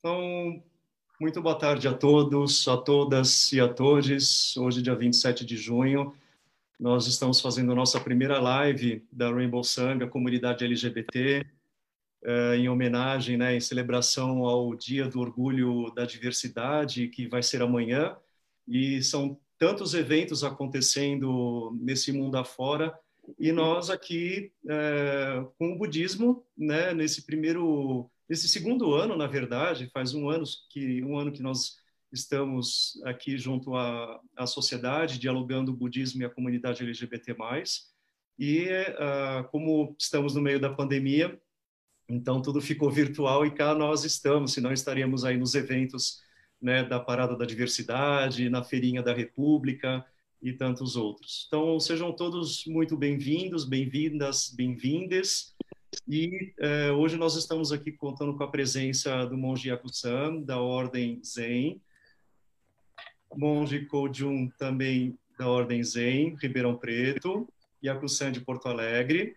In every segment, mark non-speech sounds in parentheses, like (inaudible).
Então, muito boa tarde a todos, a todas e a todos. Hoje, dia 27 de junho, nós estamos fazendo nossa primeira live da Rainbow Sun, a comunidade LGBT, eh, em homenagem, né, em celebração ao Dia do Orgulho da Diversidade, que vai ser amanhã. E são tantos eventos acontecendo nesse mundo afora, e nós aqui, eh, com o budismo, né, nesse primeiro Nesse segundo ano, na verdade, faz um ano que um ano que nós estamos aqui junto à, à sociedade dialogando o budismo e a comunidade LGBT+. E uh, como estamos no meio da pandemia, então tudo ficou virtual e cá nós estamos, senão estaríamos aí nos eventos né, da Parada da Diversidade, na Feirinha da República e tantos outros. Então sejam todos muito bem-vindos, bem-vindas, bem-vindes. E uh, hoje nós estamos aqui contando com a presença do monge Yakusan, da Ordem Zen, monge Kojun, também da Ordem Zen, Ribeirão Preto, Yakusan de Porto Alegre,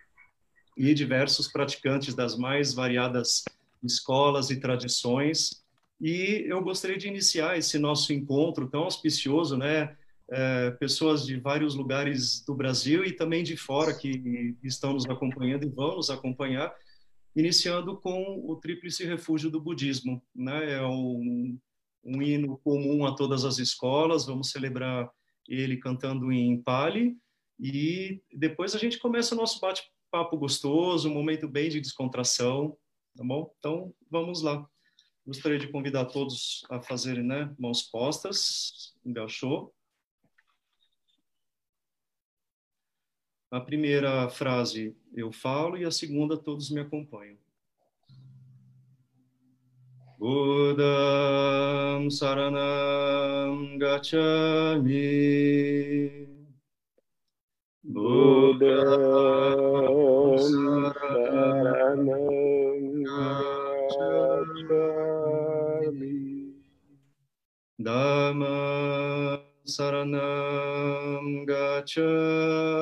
e diversos praticantes das mais variadas escolas e tradições. E eu gostaria de iniciar esse nosso encontro tão auspicioso, né? É, pessoas de vários lugares do Brasil e também de fora que estão nos acompanhando e vão nos acompanhar, iniciando com o Tríplice Refúgio do Budismo. Né? É um, um hino comum a todas as escolas, vamos celebrar ele cantando em Pali, e depois a gente começa o nosso bate-papo gostoso, um momento bem de descontração, tá bom? Então, vamos lá. Gostaria de convidar todos a fazerem né, mãos postas, engaixou. A primeira frase eu falo e a segunda todos me acompanham. Budam Saranam Gacchami Budam Saranam Gacchami Dhamma Saranam Gacchami.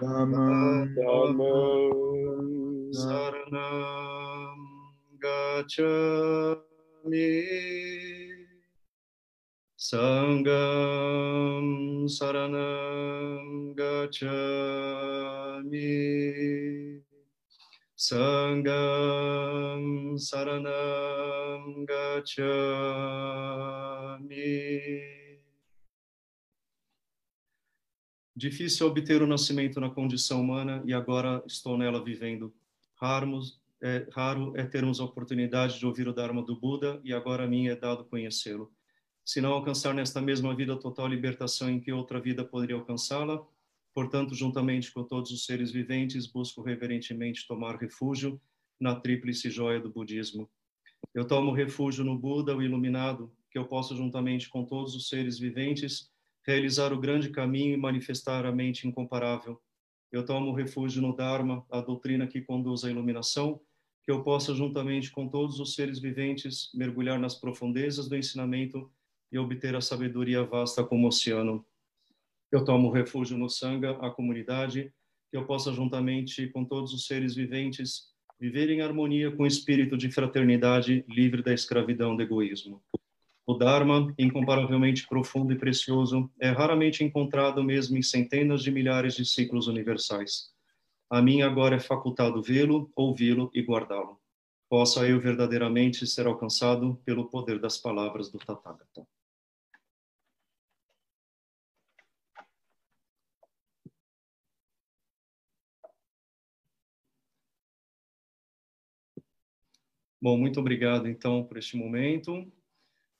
Dhammam Saranam Gacchami. Sangam Saranam Gacchami Sangam Saranam Gacchami. Difícil obter o nascimento na condição humana e agora estou nela vivendo. É, raro é termos a oportunidade de ouvir o Dharma do Buda e agora a mim é dado conhecê-lo. Se não alcançar nesta mesma vida total libertação em que outra vida poderia alcançá-la, Portanto, juntamente com todos os seres viventes, busco reverentemente tomar refúgio na tríplice joia do budismo. Eu tomo refúgio no Buda, o iluminado, que eu possa, juntamente com todos os seres viventes, realizar o grande caminho e manifestar a mente incomparável. Eu tomo refúgio no Dharma, a doutrina que conduz à iluminação, que eu possa, juntamente com todos os seres viventes, mergulhar nas profundezas do ensinamento e obter a sabedoria vasta como oceano. Eu tomo refúgio no Sangha, a comunidade, que eu possa, juntamente com todos os seres viventes, viver em harmonia com o espírito de fraternidade, livre da escravidão do egoísmo. O Dharma, incomparavelmente profundo e precioso, é raramente encontrado mesmo em centenas de milhares de ciclos universais. A mim agora é facultado vê-lo, ouvi-lo e guardá-lo. Possa eu verdadeiramente ser alcançado pelo poder das palavras do Tathagata. Bom, muito obrigado, então, por este momento.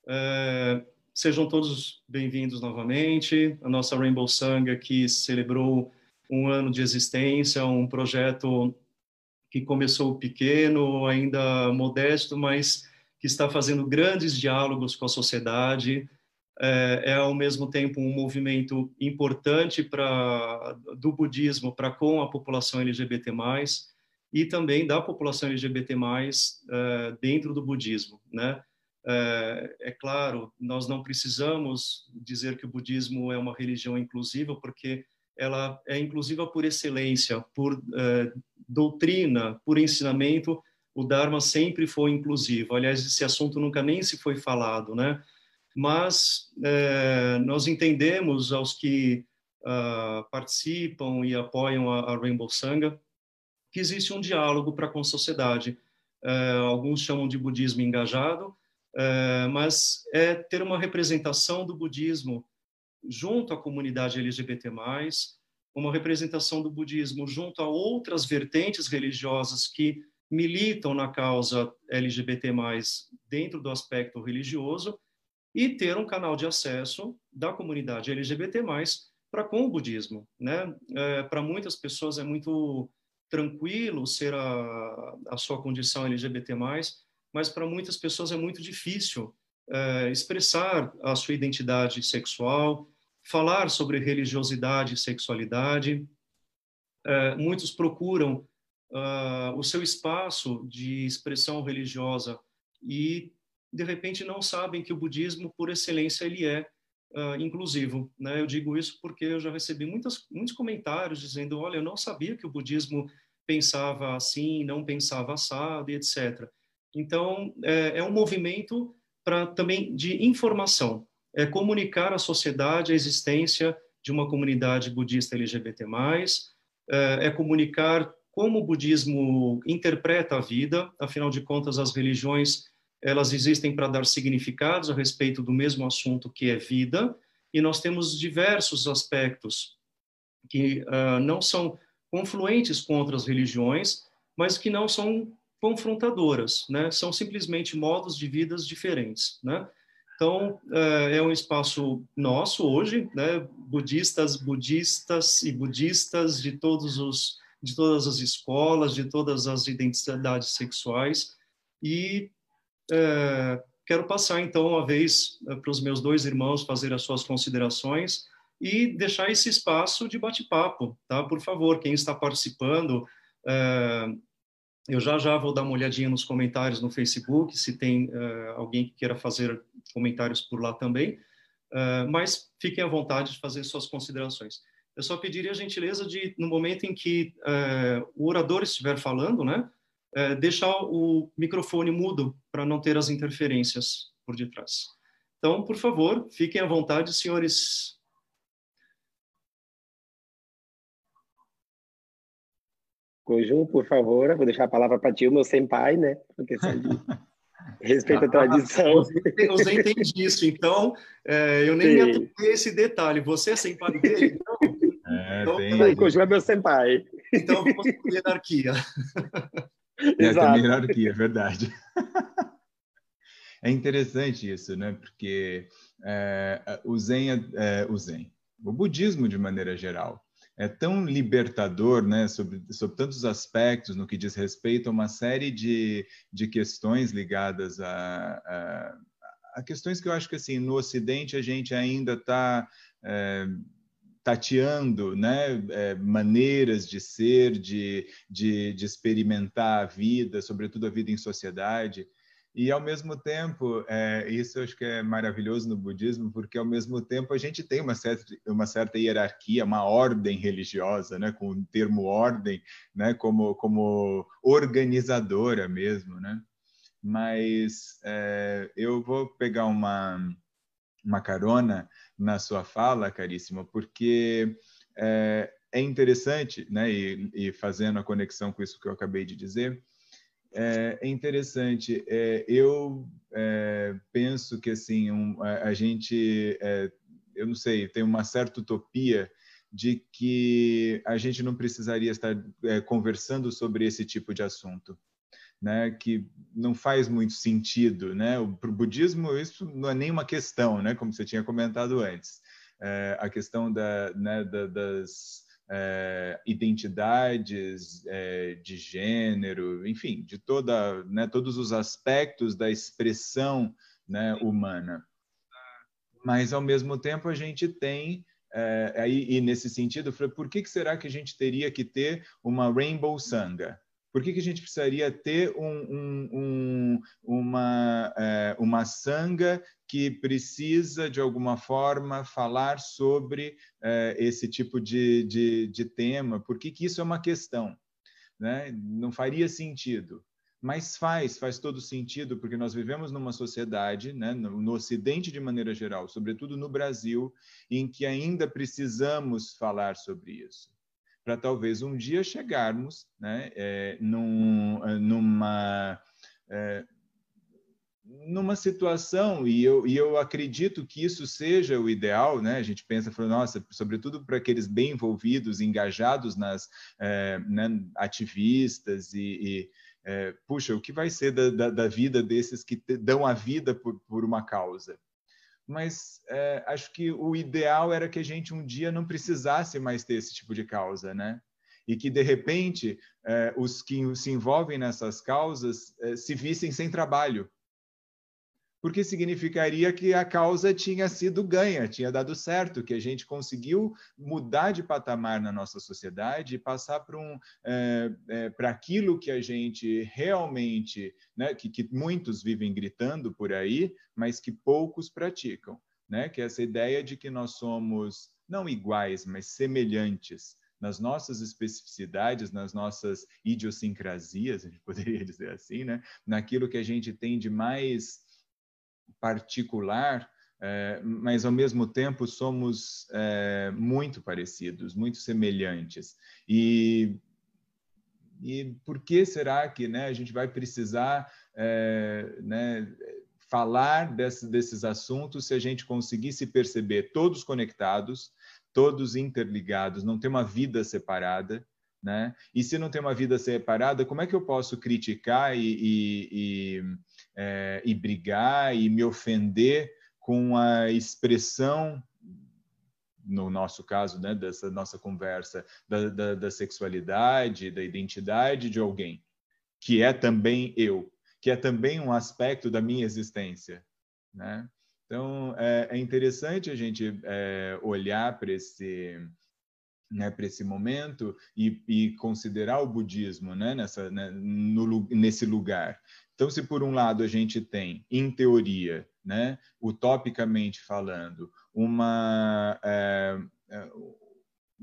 É, sejam todos bem-vindos novamente. A nossa Rainbow Sangha aqui celebrou um ano de existência, um projeto que começou pequeno, ainda modesto, mas que está fazendo grandes diálogos com a sociedade. É, é ao mesmo tempo um movimento importante para do budismo para com a população LGBT+, e também da população LGBT+, uh, dentro do budismo, né? Uh, é claro, nós não precisamos dizer que o budismo é uma religião inclusiva, porque ela é inclusiva por excelência, por uh, doutrina, por ensinamento, o Dharma sempre foi inclusivo. Aliás, esse assunto nunca nem se foi falado, né? Mas nós entendemos aos que uh, participam e apoiam a, a, Rainbow Sangha que existe um diálogo para com a sociedade. É, alguns chamam de budismo engajado, é, mas é ter uma representação do budismo junto à comunidade LGBT+, uma representação do budismo junto a outras vertentes religiosas que militam na causa LGBT+, dentro do aspecto religioso, e ter um canal de acesso da comunidade LGBT+, para com o budismo. Né? É, para muitas pessoas é muito tranquilo ser a, a sua condição LGBT+, mas para muitas pessoas é muito difícil é, expressar a sua identidade sexual, falar sobre religiosidade e sexualidade. É, muitos procuram uh, o seu espaço de expressão religiosa e de repente não sabem que o budismo por excelência ele é uh, inclusivo né eu digo isso porque eu já recebi muitas, muitos comentários dizendo olha eu não sabia que o budismo pensava assim não pensava assado e etc então é, é um movimento para também de informação. É comunicar à sociedade a existência de uma comunidade budista LGBT+, é, é comunicar como o budismo interpreta a vida, afinal de contas, as religiões elas existem para dar significados a respeito do mesmo assunto que é vida, e nós temos diversos aspectos que uh, não são confluentes com outras religiões, mas que não são confrontadoras, né? São simplesmente modos de vidas diferentes, né? Então, uh, é um espaço nosso hoje, né? Budistas, budistas e budistas de todos os de todas as escolas, de todas as identidades sexuais. E é, quero passar, então, uma vez é, para os meus dois irmãos fazer as suas considerações e deixar esse espaço de bate-papo, tá? Por favor, quem está participando, é, eu já já vou dar uma olhadinha nos comentários no Facebook, se tem é, alguém que queira fazer comentários por lá também, é, mas fiquem à vontade de fazer suas considerações eu só pediria a gentileza de, no momento em que o orador estiver falando, né, deixar o microfone mudo para não ter as interferências por detrás. Então, por favor, fiquem à vontade, senhores. Cojum, por favor, vou deixar a palavra para ti, o meu senpai, né? Porque (laughs) respeito à tradição. Eu já entendi isso, então é, eu nem Sim. me atentei esse detalhe. Você é senpai dele, então? É, então, tem... Kojo é meu senpai. Então vamos para hierarquia. É, Exato. tem hierarquia, é verdade. É interessante isso, né? Porque é, o Zen, é, é, o Zen, o budismo de maneira geral, é tão libertador, né, sobre, sobre tantos aspectos no que diz respeito a uma série de, de questões ligadas a, a, a questões que eu acho que assim no Ocidente a gente ainda está é, tateando né, é, maneiras de ser, de, de, de, experimentar a vida, sobretudo a vida em sociedade. E, ao mesmo tempo, é, isso eu acho que é maravilhoso no budismo, porque, ao mesmo tempo, a gente tem uma certa, uma certa hierarquia, uma ordem religiosa, né, com o termo ordem, né, como, como organizadora mesmo. Né? Mas é, eu vou pegar uma, uma carona na sua fala, caríssima, porque é, é interessante, né, e, e, fazendo a conexão com isso que eu acabei de dizer, é, é interessante. É, eu é, penso que assim um, a, a, gente, é, eu não sei, tem uma certa utopia de que a gente não precisaria estar é, conversando sobre esse tipo de assunto né, que não faz muito sentido, né? Para o budismo isso não é nenhuma questão, né? Como você tinha comentado antes, é, a questão da, né, da, das é, identidades é, de gênero, enfim, de toda, né, todos os aspectos da expressão né, humana. Mas ao mesmo tempo a gente tem é, aí e nesse sentido, eu falei, por que, que será que a gente teria que ter uma Rainbow Sangha? Por que, que a gente precisaria ter um, um, um, uma, é, uma sanga que precisa, de alguma forma, falar sobre é, esse tipo de, de, de tema? Por que, que isso é uma questão? Né? Não faria sentido. mas faz, faz todo sentido, porque nós vivemos numa sociedade, né, no, no, Ocidente de maneira geral, sobretudo no Brasil, em que ainda precisamos falar sobre isso, para talvez um dia chegarmos né, é, num, numa. É, numa situação, e eu, e eu acredito que isso seja o ideal, né? A gente pensa, fala, nossa, sobretudo para aqueles bem envolvidos, engajados nas é, né, ativistas e, e puxa, o que vai ser da, da, da vida desses que te, dão a vida por, por uma causa? Mas é, acho que o ideal era que a gente um dia não precisasse mais ter esse tipo de causa, né? E que, de repente, é, os que se envolvem nessas causas é, se vissem sem trabalho, porque significaria que a causa tinha sido ganha, tinha dado certo, que a gente conseguiu mudar de patamar na nossa sociedade e passar para um, é, é, para aquilo que a gente realmente, né, que, que muitos vivem gritando por aí, mas que poucos praticam, né, que é essa ideia de que nós somos não iguais, mas semelhantes nas nossas especificidades, nas nossas idiosincrasias, a gente (laughs) poderia dizer assim, né? naquilo que a gente tem de mais particular, é, mas ao mesmo tempo somos é, muito parecidos, muito semelhantes. E, e por que será que né, a gente vai precisar é, né, falar desse, desses assuntos se a gente conseguir se perceber todos conectados, todos interligados, não ter uma vida separada? Né? E se não tem uma vida separada, como é que eu posso criticar e, e, e é, e brigar e me ofender com a expressão no nosso caso, né, dessa nossa conversa, da, da, da, sexualidade, da identidade de alguém, que é também eu, que é também um aspecto da minha existência, né? Então, é, é interessante a gente é, olhar para esse, né, para esse momento e, e, considerar o budismo né, nessa, né, no, nesse lugar. Então, se por um lado a gente tem, em teoria, né, utopicamente falando, uma. É, é,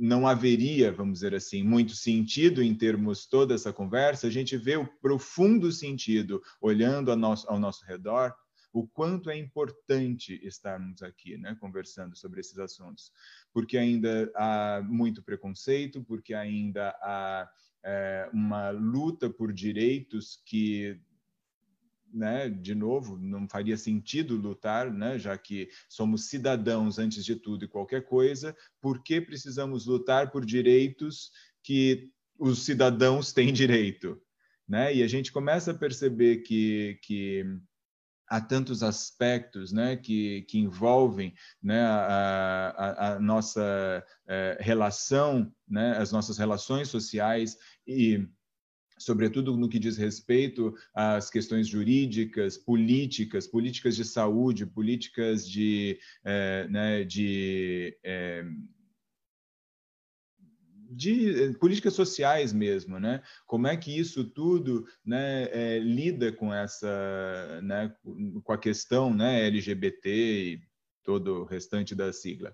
não haveria, vamos dizer assim, muito sentido em termos toda essa conversa, a gente vê o profundo sentido olhando ao nosso, ao nosso redor, o quanto é importante estarmos aqui, né, conversando sobre esses assuntos, porque ainda há muito preconceito, porque ainda há é, uma luta por direitos que né, de novo, não faria sentido lutar, né, já que somos cidadãos antes de tudo e qualquer coisa, por que precisamos lutar por direitos que os cidadãos têm direito? Né? E a gente começa a perceber que, que há tantos aspectos né, que, que envolvem né, a, a, a nossa é, relação, né, as nossas relações sociais e sobretudo no que diz respeito às questões jurídicas, políticas, políticas de saúde, políticas de, é, né, de, é, de eh, políticas sociais mesmo, né? Como é que isso tudo, né, é, lida com essa, né, com a questão, né, LGBT e todo o restante da sigla?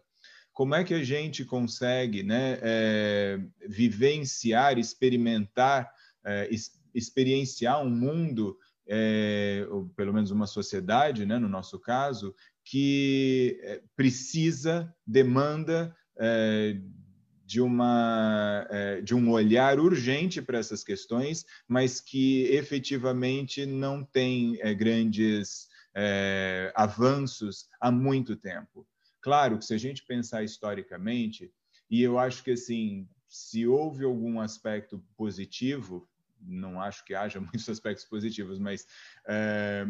como é que a gente consegue né, é, vivenciar, experimentar é, experienciar um mundo, é, ou pelo menos uma sociedade, né, no nosso caso, que é, precisa, demanda é, de, uma, é, de um olhar urgente para essas questões, mas que efetivamente não tem é, grandes avanços há muito tempo. Claro que se a gente pensar historicamente, e eu acho que assim, se houve algum aspecto positivo, não acho que haja (laughs) muitos aspectos positivos, mas é,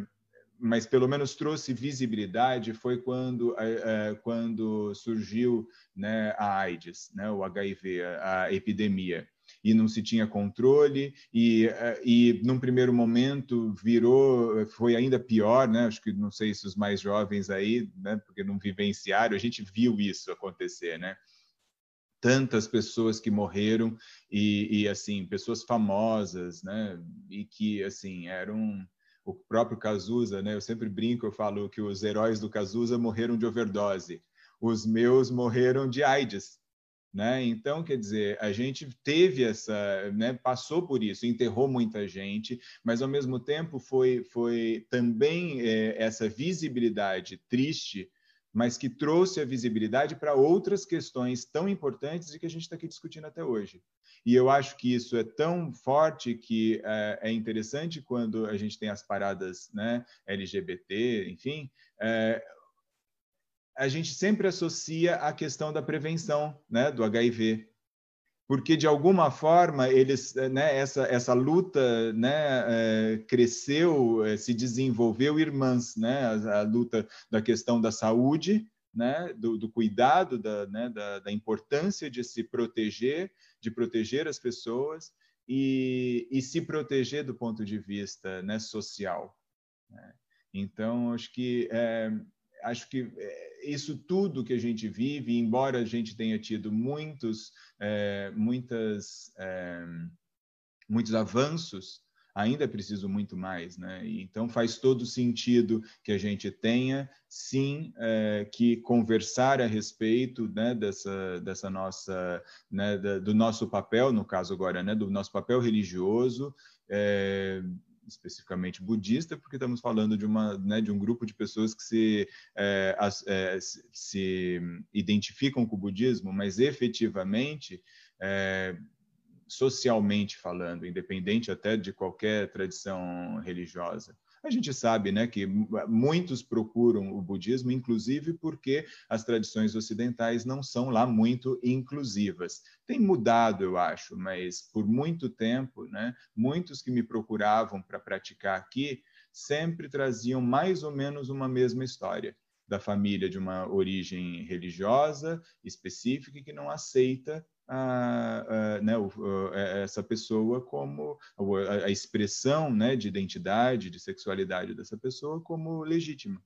mas pelo menos trouxe visibilidade foi quando é, quando surgiu né, a AIDS, né, o HIV, a, a, epidemia e não se tinha controle e e num primeiro momento virou foi ainda pior, né? Acho que não sei se os mais jovens aí, né, porque não vivenciaram, a gente viu isso acontecer, né? Tantas pessoas que morreram e, e, assim pessoas famosas, né? E que assim eram o próprio Cazuza, né? Eu sempre brinco, eu falo que os heróis do Cazuza morreram de overdose, os meus morreram de AIDS, Né? Então, quer dizer, a gente teve essa, né, passou por isso, enterrou muita gente, mas ao mesmo tempo foi, foi também é, essa visibilidade triste, mas que trouxe a visibilidade para outras questões tão importantes e que a gente está aqui discutindo até hoje. E eu acho que isso é tão forte que é, é interessante quando a gente tem as paradas né, LGBT, enfim, é, a gente sempre associa a questão da prevenção né, do HIV porque de alguma forma eles, né, essa essa luta, né, é, cresceu, é, se desenvolveu irmãs, né, a, a, luta da questão da saúde, né, do, do cuidado, da, né, da, da, importância de se proteger, de proteger as pessoas e, e se proteger do ponto de vista né, social. Né? Então, acho que é, acho que é, isso tudo que a gente vive, embora a gente tenha tido muitos, é, muitas, é, muitos avanços, ainda é preciso muito mais, né? Então faz todo sentido que a gente tenha, sim, é, que conversar a respeito, né, dessa, dessa nossa, né, da, do nosso papel, no caso agora, né, do nosso papel religioso. Especificamente budista, porque estamos falando de, uma, né, de um grupo de pessoas que se, é, é, se identificam com o budismo, mas efetivamente, é, socialmente falando, independente até de qualquer tradição religiosa, a gente sabe né, que muitos procuram o budismo, inclusive porque as tradições ocidentais não são lá muito inclusivas. Tem mudado, eu acho, mas por muito tempo, né, muitos que me procuravam para praticar aqui sempre traziam mais ou menos uma mesma história da família de uma origem religiosa específica que não aceita a, né, a, essa pessoa como a, expressão né, de identidade, de sexualidade dessa pessoa como legítima,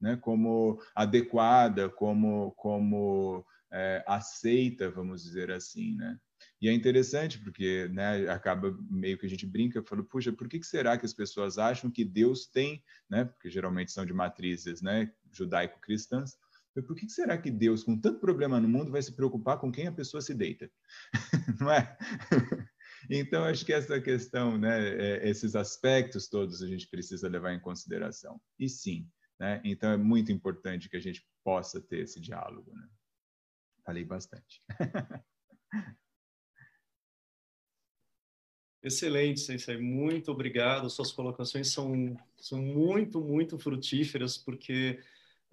né, como adequada, como, como é, aceita, vamos dizer assim, né? E é interessante porque né, acaba meio que a gente brinca, fala, puxa, por que, que será que as pessoas acham que Deus tem, né? Porque geralmente são de matrizes, né, judaico-cristãs, por que será que Deus, com tanto problema no mundo, vai se preocupar com quem a pessoa se deita? (laughs) Não é? Então, acho que essa questão, né, é, esses aspectos todos a gente precisa levar em consideração. E sim, né? então é muito importante que a gente possa ter esse diálogo. Né? Falei bastante. (laughs) Excelente, Sensei. Muito obrigado. Suas colocações são, são muito, muito frutíferas, porque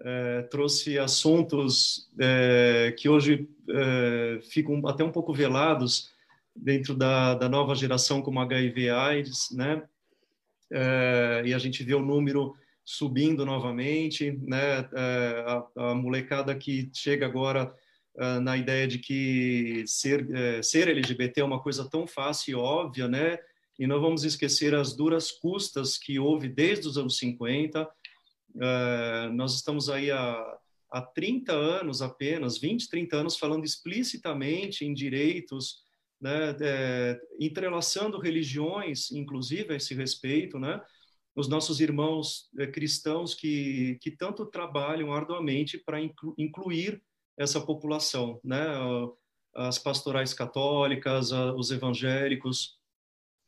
é, trouxe assuntos é, que hoje é, ficam até um pouco velados dentro da, da nova geração, como HIV/AIDS, né? E a gente vê o número subindo novamente, né? A, a, molecada que chega agora na ideia de que ser, ser LGBT é uma coisa tão fácil e óbvia, né? E não vamos esquecer as duras custas que houve desde os anos 50, Uh, nós estamos aí há, há 30 anos apenas, 20, 30 anos, falando explicitamente em direitos, né, é, entrelaçando religiões, inclusive, a esse respeito, né? Os nossos irmãos é, cristãos que, que tanto trabalham arduamente para inclu, incluir essa população, né? As pastorais católicas, os evangélicos,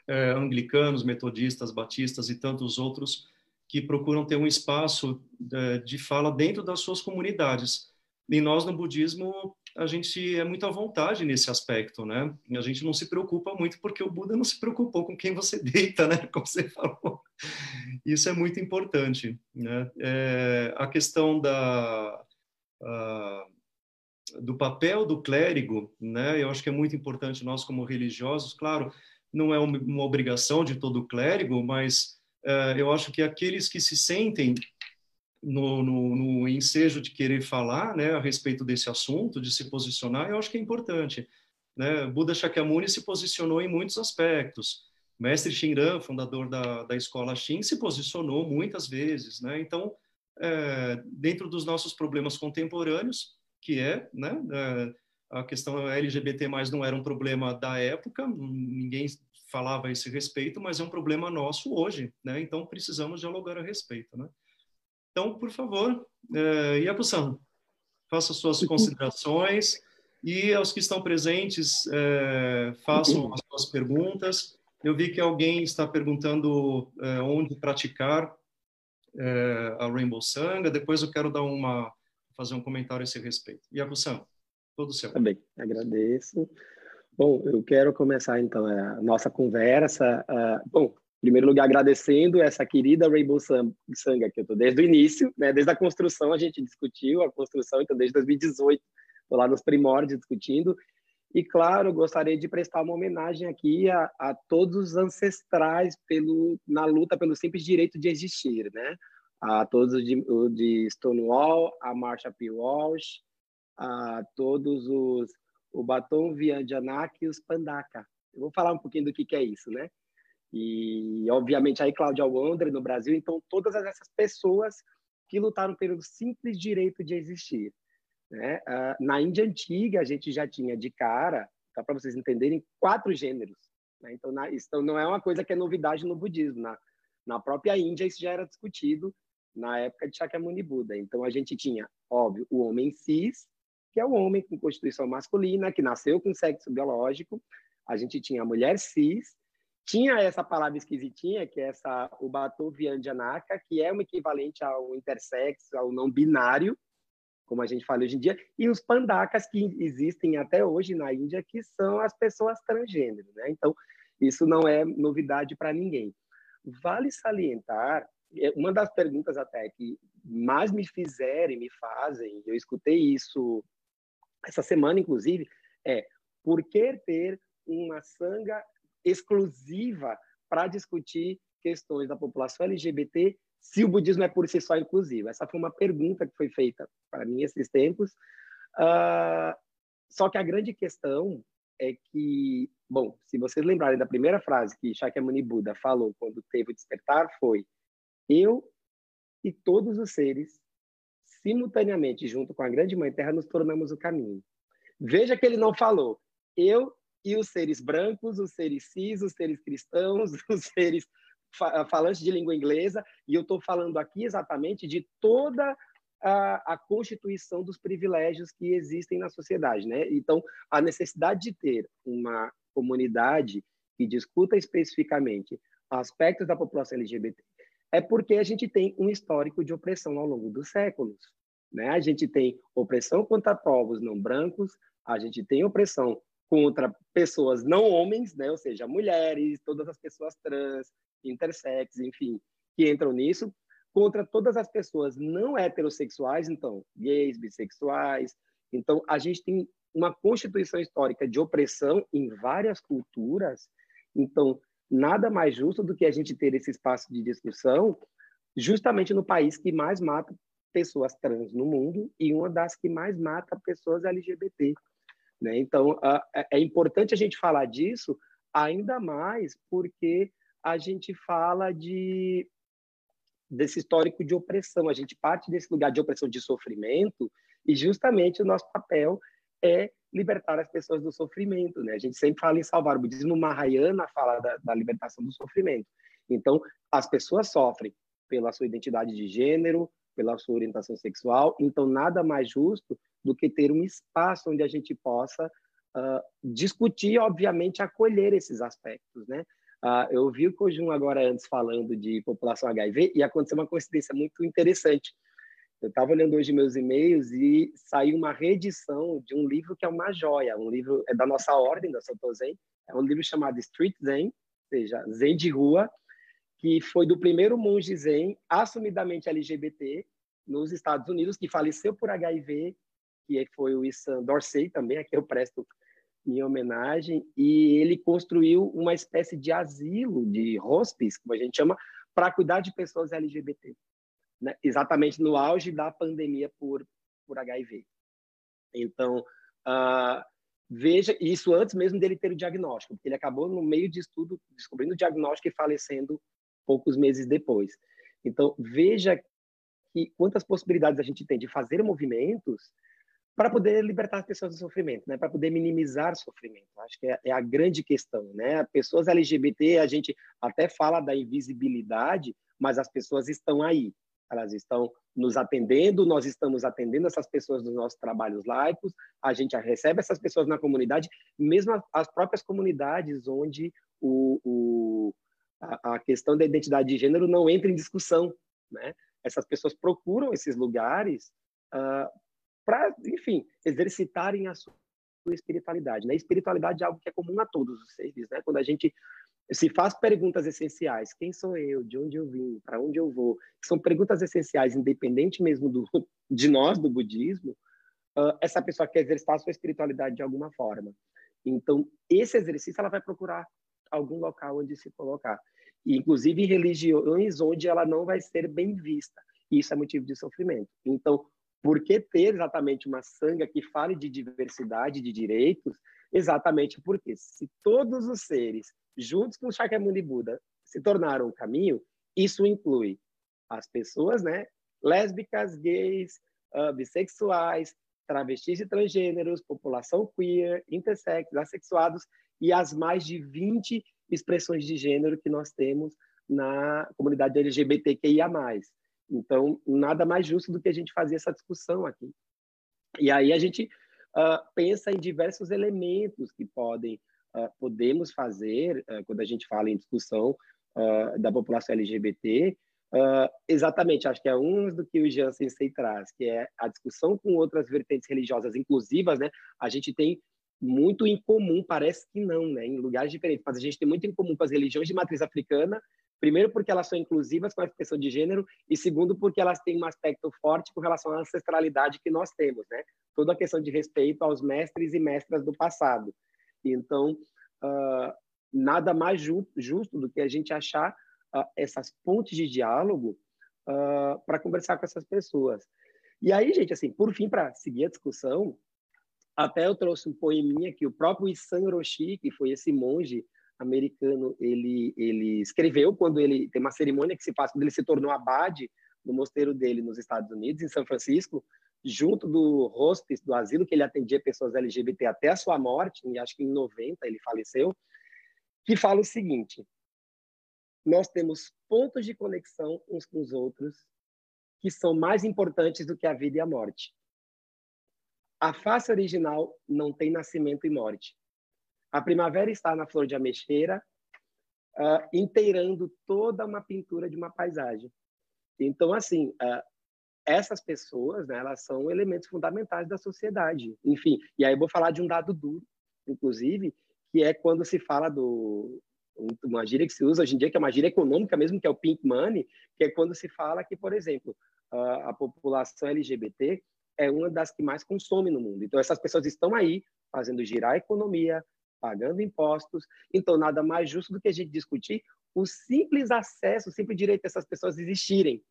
é, anglicanos, metodistas, batistas e tantos outros que procuram ter um espaço é, de fala dentro das suas comunidades. E nós, no budismo, a gente é muito à vontade nesse aspecto, né? A gente não se preocupa muito porque o Buda não se preocupou com quem você (laughs) deita, né? Como você falou. Isso é muito importante, né? É, a questão da... A, do papel do clérigo, né? Eu acho que é muito importante nós como religiosos, claro, não é uma obrigação de todo clérigo, mas eu acho que aqueles que se sentem no, no, no, ensejo de querer falar né, a respeito desse assunto, de se posicionar, eu acho que é importante. Né? Buda Shakyamuni se posicionou em muitos aspectos. Mestre Shinran, fundador da, da escola Shin, se posicionou muitas vezes. Né? Então, é, dentro dos nossos problemas contemporâneos, que é, né, é, a questão LGBT mais não era um problema da época, ninguém falava a esse respeito, mas é um problema nosso hoje, né? Então precisamos dialogar a respeito, né? Então, por favor, é, faça suas considerações E aos que estão presentes, é, façam as suas perguntas. Eu vi que alguém está perguntando é, onde praticar é, a Rainbow Sanga. Depois eu quero dar uma fazer um comentário a esse respeito. A todo seu. Tá agradeço. Bom, eu quero começar então a nossa conversa. Uh, bom, em primeiro lugar, agradecendo essa querida Rainbow Sanga, que eu estou desde o início, né? desde a construção a gente discutiu a construção, então desde 2018 estou lá nos primórdios discutindo. E, claro, gostaria de prestar uma homenagem aqui a, a todos os ancestrais pelo, na luta pelo simples direito de existir, né? A todos os de, de Stonewall, a Marsha P. Walsh, a todos os o Batom Viandianak e os Pandaka. Eu vou falar um pouquinho do que, que é isso, né? E, obviamente, aí Cláudia Wandre no Brasil. Então, todas essas pessoas que lutaram pelo simples direito de existir. Né? Uh, na Índia Antiga, a gente já tinha de cara, tá, para vocês entenderem, quatro gêneros. Né? Então, na, isso não é uma coisa que é novidade no budismo. Na, na própria Índia, isso já era discutido na época de Shakyamuni Buda. Então, a gente tinha, óbvio, o homem cis, que é o homem com constituição masculina, que nasceu com sexo biológico. A gente tinha a mulher cis, tinha essa palavra esquisitinha, que é essa Ubatu Vyanjanaka, que é um equivalente ao intersexo, ao não binário, como a gente fala hoje em dia, e os pandakas que existem até hoje na Índia, que são as pessoas transgênero. Né? Então, isso não é novidade para ninguém. Vale salientar, é, uma das perguntas até que mais me fizeram e me fazem, eu escutei isso essa semana, inclusive, é por que ter uma sanga exclusiva para discutir questões da população LGBT se o budismo é por si só inclusivo? Essa foi uma pergunta que foi feita para mim esses tempos. Uh, só que a grande questão é que, bom, se vocês lembrarem da primeira frase que Shakyamuni Buda falou quando teve o despertar, foi: Eu e todos os seres simultaneamente, junto com a grande mãe terra, nos tornamos o caminho. Veja que ele não falou eu e os seres brancos, os seres cis, os seres cristãos, (laughs) os seres falantes de língua inglesa, e eu estou falando aqui exatamente de toda a, a, constituição dos privilégios que existem na sociedade, né? Então, a necessidade de ter uma comunidade que discuta especificamente aspectos da população LGBT é porque a gente tem um histórico de opressão ao longo dos séculos. Né? A gente tem opressão contra povos não brancos, a gente tem opressão contra pessoas não homens, né? ou seja, mulheres, todas as pessoas trans, intersex, enfim, que entram nisso, contra todas as pessoas não heterossexuais, então, gays, bissexuais. Então, a gente tem uma constituição histórica de opressão em várias culturas. Então, nada mais justo do que a gente ter esse espaço de discussão justamente no país que mais mata pessoas trans no mundo e uma das que mais mata pessoas LGBT. Né? Então, é, é importante a gente falar disso ainda mais porque a gente fala de desse histórico de opressão, a gente parte desse lugar de opressão, de sofrimento, e justamente o nosso papel é libertar as pessoas do sofrimento, né? A gente sempre fala em salvar, o budismo Mahayana fala da, da libertação do sofrimento. Então, as pessoas sofrem pela sua identidade de gênero, pela sua orientação sexual, então nada mais justo do que ter um espaço onde a gente possa uh, discutir, obviamente, acolher esses aspectos, né? Uh, eu vi o Cojun agora antes falando de população HIV e aconteceu uma coincidência muito interessante. Eu estava olhando hoje meus e-mails e saiu uma reedição de um livro que é uma joia, um livro é da nossa ordem, da Soto Zen, é um livro chamado Street Zen, ou seja, Zen de rua, que foi do primeiro monge Zen assumidamente LGBT nos Estados Unidos, que faleceu por HIV, que foi o Issan Dorsey também, a eu presto minha homenagem, e ele construiu uma espécie de asilo, de hospice, como a gente chama, para cuidar de pessoas LGBT, né? exatamente no auge da pandemia por, por HIV. Então, uh, veja isso antes mesmo dele ter o diagnóstico, porque ele acabou no meio de estudo descobrindo o diagnóstico e falecendo poucos meses depois. Então, veja que quantas possibilidades a gente tem de fazer movimentos para poder libertar as pessoas do sofrimento, né? Para poder minimizar o sofrimento. Acho que é, é, a grande questão, né? Pessoas LGBT, a gente até fala da invisibilidade, mas as pessoas estão aí, elas estão nos atendendo, nós estamos atendendo essas pessoas dos nossos trabalhos laicos, a gente recebe essas pessoas na comunidade, mesmo as próprias comunidades onde o, o a, a, questão da identidade de gênero não entra em discussão, né? Essas pessoas procuram esses lugares uh, ah, para, enfim, exercitarem a sua espiritualidade, né? Espiritualidade é algo que é comum a todos os seres, né? Quando a gente se faz perguntas essenciais, quem sou eu, de onde eu vim, para onde eu vou, são perguntas essenciais, independente mesmo do, de nós, do budismo, uh, essa pessoa quer exercitar a sua espiritualidade de alguma forma. Então, esse exercício ela vai procurar algum local onde se colocar. E, inclusive em religiões onde ela não vai ser bem vista. Isso é motivo de sofrimento. Então, por que ter exatamente uma sanga que fale de diversidade de direitos? Exatamente porque se todos os seres juntos com Shakyamuni Buda, se tornaram o caminho, isso inclui as pessoas, né, lésbicas, gays, uh, bissexuais, travestis e transgêneros, população queer, intersex, assexuados e as mais de 20 expressões de gênero que nós temos na comunidade LGBTQIA+. Então, nada mais justo do que a gente fazer essa discussão aqui. E aí a gente uh, pensa em diversos elementos que podem uh, podemos fazer uh, quando a gente fala em discussão da população LGBT, exatamente, acho que é um do que o Jean Sensei traz, que é a discussão com outras vertentes religiosas inclusivas, né? A gente tem muito em comum, parece que não, né? Em lugares diferentes, mas a gente tem muito em comum com as religiões de matriz africana, primeiro porque elas são inclusivas com a expressão de gênero e segundo porque elas têm um aspecto forte com relação à ancestralidade que nós temos, né? Toda a questão de respeito aos mestres e mestras do passado. Então, uh, nada mais ju justo do que a gente achar uh, essas pontes de diálogo uh, para conversar com essas pessoas. E aí, gente, assim, por fim, para seguir a discussão, até eu trouxe um poeminha que o próprio Isan Roshi, que foi esse monge americano, ele, ele escreveu quando ele tem uma cerimônia que se faz quando ele se tornou abade no mosteiro dele nos Estados Unidos, em São Francisco, junto do hospice, do asilo que ele atendia pessoas LGBT até a sua morte, e acho que em 90 ele faleceu, que fala o seguinte: nós temos pontos de conexão uns com os outros que são mais importantes do que a vida e a morte. A face original não tem nascimento e morte. A primavera está na flor de ameixeira, uh, inteirando toda uma pintura de uma paisagem. Então, assim, uh, essas pessoas, né, elas são elementos fundamentais da sociedade. Enfim, e aí eu vou falar de um dado duro, inclusive, que é quando se fala do uma gíria que se usa hoje em dia, que é uma gíria econômica mesmo, que é o pink money, que é quando se fala que, por exemplo, a, a população LGBT é uma das que mais consome no mundo. Então, essas pessoas estão aí fazendo girar a economia, pagando impostos. Então, nada mais justo do que a gente discutir o simples acesso, o simples direito dessas pessoas existirem,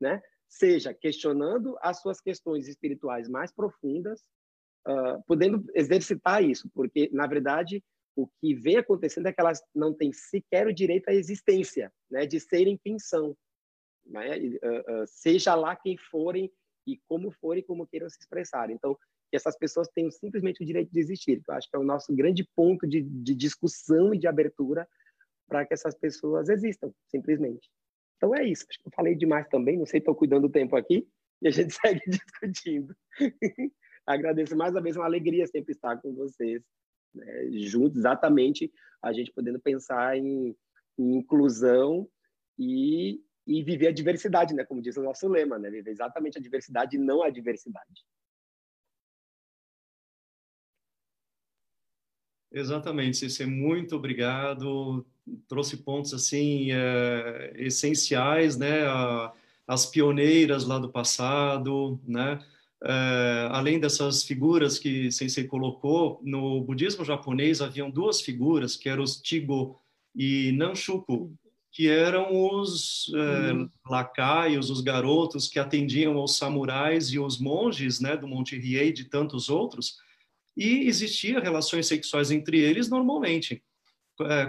né? seja questionando as suas questões espirituais mais profundas, uh, podendo exercitar isso, porque, na verdade, o que vem acontecendo é que elas não têm sequer o direito à existência, né, de serem quem são, né, uh, uh, seja lá quem forem e como forem, como queiram se expressar. Então, que essas pessoas tenham simplesmente o direito de existir, que eu acho que é o nosso grande ponto de, de discussão e de abertura para que essas pessoas existam, simplesmente. Então é isso. Acho que eu falei demais também. Não sei, estou cuidando do tempo aqui e a gente (laughs) segue discutindo. (laughs) Agradeço mais uma vez, uma alegria sempre estar com vocês, né, juntos, exatamente, a gente podendo pensar em, em inclusão e, e, viver a diversidade, né, como diz o nosso lema, né, viver exatamente a diversidade e não a diversidade. Exatamente, Cícero, muito obrigado. Trouxe pontos assim é, essenciais, né? A, as pioneiras lá do passado, né? É, além dessas figuras que Sensei colocou, no budismo japonês haviam duas figuras, que eram os Tigo e Nanshuku, que eram os é, uhum. lacaios, os garotos que atendiam aos samurais e os monges né, do Monte Riei e de tantos outros, e existia relações sexuais entre eles normalmente.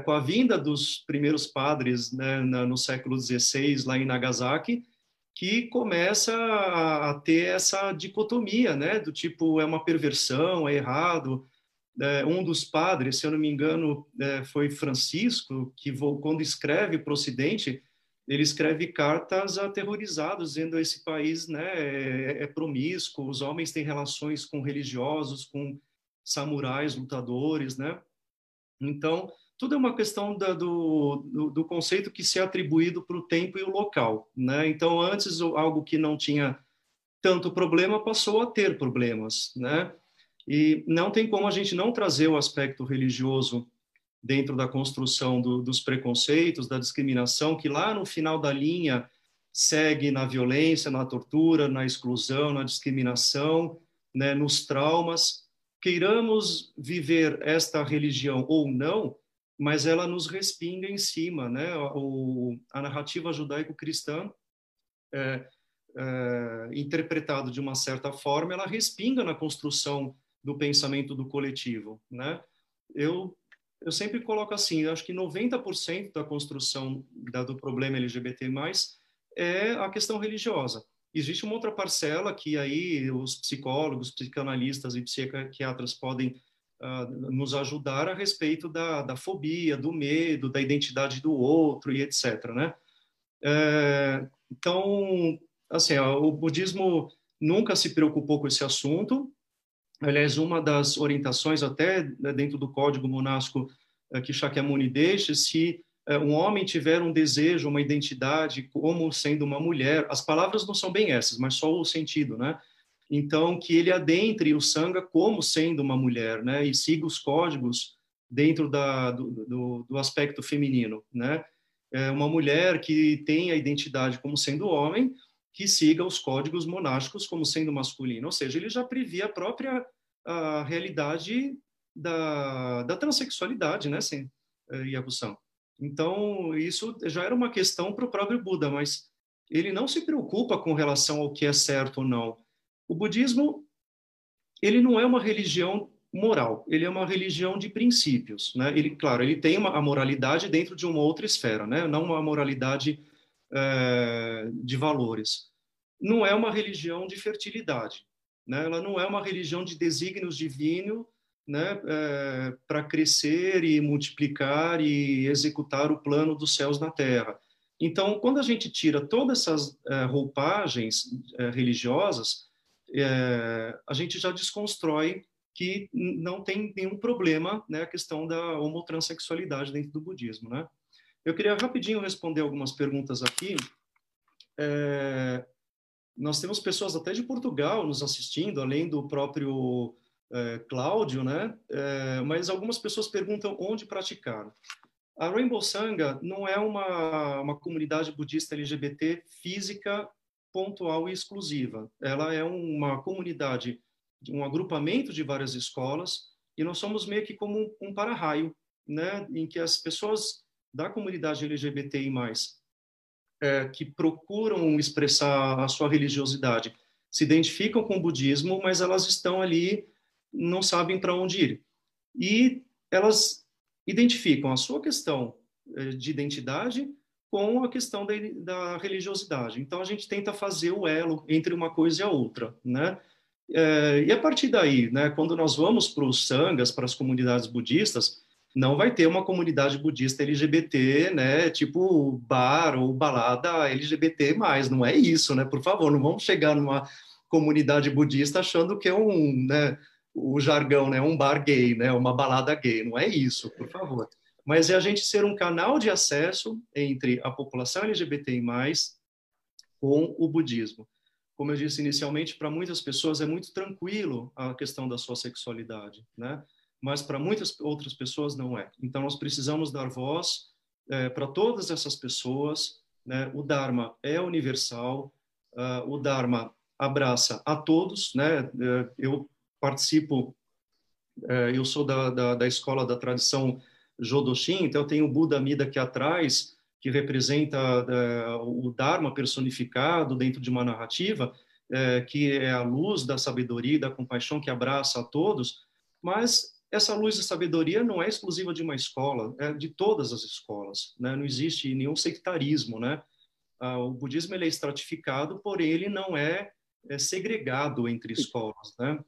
Com a vinda dos primeiros padres né, no século XVI, lá em Nagasaki, que começa a, ter essa dicotomia, né, do tipo, é uma perversão, é errado. É, um dos padres, se eu não me engano, é, foi Francisco, que quando escreve para o Ocidente, ele escreve cartas aterrorizadas, dizendo esse país né, é, é promíscuo, os homens têm relações com religiosos, com samurais, lutadores, né? Então, tudo é uma questão da, do, do, do, conceito que se é atribuído para o tempo e o local, né? Então, antes, algo que não tinha tanto problema passou a ter problemas, né? E não tem como a gente não trazer o aspecto religioso dentro da construção do, dos preconceitos, da discriminação, que lá no final da linha segue na violência, na tortura, na exclusão, na discriminação, né, nos traumas. Queiramos viver esta religião ou não, mas ela nos respinga em cima, né? O, a narrativa judaico-cristã, é, é, interpretado de uma certa forma, ela respinga na construção do pensamento do coletivo, né? Eu eu sempre coloco assim, acho que 90% da construção da, do problema LGBT+, é a questão religiosa. Existe uma outra parcela que aí os psicólogos, psicanalistas e psiquiatras podem uh, nos ajudar a respeito da, da fobia, do medo, da identidade do outro e etc. Né? É, então, assim, o budismo nunca se preocupou com esse assunto, Aliás, uma das orientações, até né, dentro do código monástico eh, que Shakyamuni deixa, se eh, um homem tiver um desejo, uma identidade como sendo uma mulher, as palavras não são bem essas, mas só o sentido, né? Então, que ele adentre o Sangha como sendo uma mulher, né? E siga os códigos dentro da, do, do, do aspecto feminino, né? É uma mulher que tem a identidade como sendo homem, que siga os códigos monásticos como sendo masculino, ou seja, ele já previa a própria a realidade da, da transexualidade, né, sem Yabusan. Então, isso já era uma questão para o próprio Buda, mas ele não se preocupa com relação ao que é certo ou não. O budismo, ele não é uma religião moral, ele é uma religião de princípios, né? Ele, claro, ele tem uma, a moralidade dentro de uma outra esfera, né? Não uma moralidade de valores. Não é uma religião de fertilidade, né? Ela não é uma religião de desígnios divinos, né? É, para crescer e multiplicar e executar o plano dos céus na Terra. Então, quando a gente tira todas essas é, roupagens religiosas, a gente já desconstrói que não tem nenhum problema né, a questão da homotransexualidade dentro do budismo, né? Eu queria rapidinho responder algumas perguntas aqui. É, nós temos pessoas até de Portugal nos assistindo, além do próprio é, Cláudio, né? É, mas algumas pessoas perguntam onde praticar. A Rainbow Sangha não é uma, uma comunidade budista LGBT física pontual e exclusiva. Ela é uma comunidade, um agrupamento de várias escolas, e nós somos meio que como um, um para-raio, né? em que as pessoas da comunidade LGBTI+, é, que procuram expressar a sua religiosidade, se identificam com o budismo, mas elas estão ali, não sabem para onde ir. E elas identificam a sua questão é, de identidade com a questão da, da, religiosidade. Então, a gente tenta fazer o elo entre uma coisa e a outra, né? É, e a partir daí, né, quando nós vamos para os sangas, para as comunidades budistas, não vai ter uma comunidade budista LGBT, né, tipo bar ou balada LGBT mais, não é isso, né? Por favor, não vamos chegar numa comunidade budista achando que é um, né, o jargão, né, um bar gay, né, uma balada gay, não é isso, por favor. Mas é a gente ser um canal de acesso entre a população LGBTI+, com o budismo. Como eu disse inicialmente, para muitas pessoas é muito tranquilo a questão da sua sexualidade, né? Mas para muitas outras pessoas não é. Então, nós precisamos dar voz é, para todas essas pessoas. Né? O Dharma é universal, uh, o Dharma abraça a todos. Né? É, eu participo, é, eu sou da, da, da, escola da tradição Jodoshin, então eu tenho o Buda Mida aqui atrás, que representa é, o Dharma personificado dentro de uma narrativa, que é a luz da sabedoria e da compaixão que abraça a todos, mas essa luz de sabedoria não é exclusiva de uma escola, é de todas as escolas. Né? Não existe nenhum sectarismo. Né? Ah, o budismo ele é estratificado, porém ele não é, é segregado entre escolas. Né?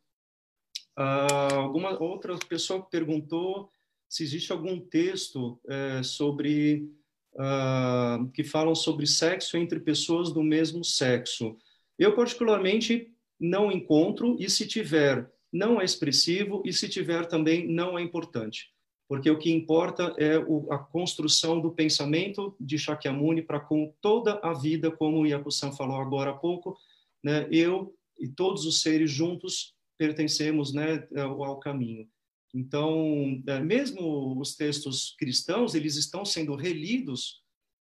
Ah, alguma outra pessoa perguntou se existe algum texto é, sobre uh, que falam sobre sexo entre pessoas do mesmo sexo. Eu, particularmente, não encontro, e se tiver, não é expressivo, e se tiver também, não é importante. Porque o que importa é o, a construção do pensamento de Shakyamuni para com toda a vida, como o Yakusan falou agora há pouco, né? eu e todos os seres juntos pertencemos né, ao caminho. Então, é, mesmo os textos cristãos, eles estão sendo relidos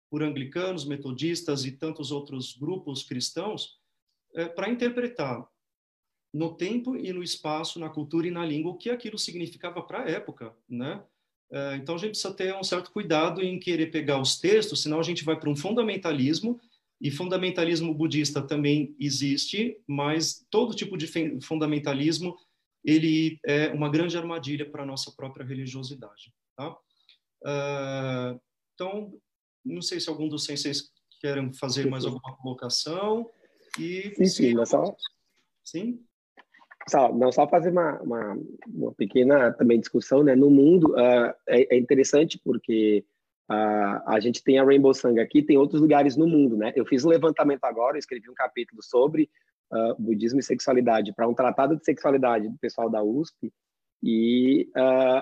por anglicanos, metodistas e tantos outros grupos cristãos é, para interpretar no tempo e no espaço, na cultura e na língua o que aquilo significava para a época, né? É, então a gente precisa ter um certo cuidado em querer pegar os textos, senão a gente vai para um fundamentalismo e fundamentalismo budista também existe, mas todo tipo de fundamentalismo ele é uma grande armadilha para a nossa própria religiosidade. Tá? Uh, então, não sei se algum dos senseis querem fazer mais alguma colocação. E, sim, sim, não só... Sim? Só, não só fazer uma, uma, uma pequena também discussão, né? No mundo, uh, é, é, interessante porque uh, a gente tem a Rainbow Sangha aqui, tem outros lugares no mundo, né? Eu fiz um levantamento agora, escrevi um capítulo sobre uh, budismo e sexualidade, para um tratado de sexualidade do pessoal da USP, e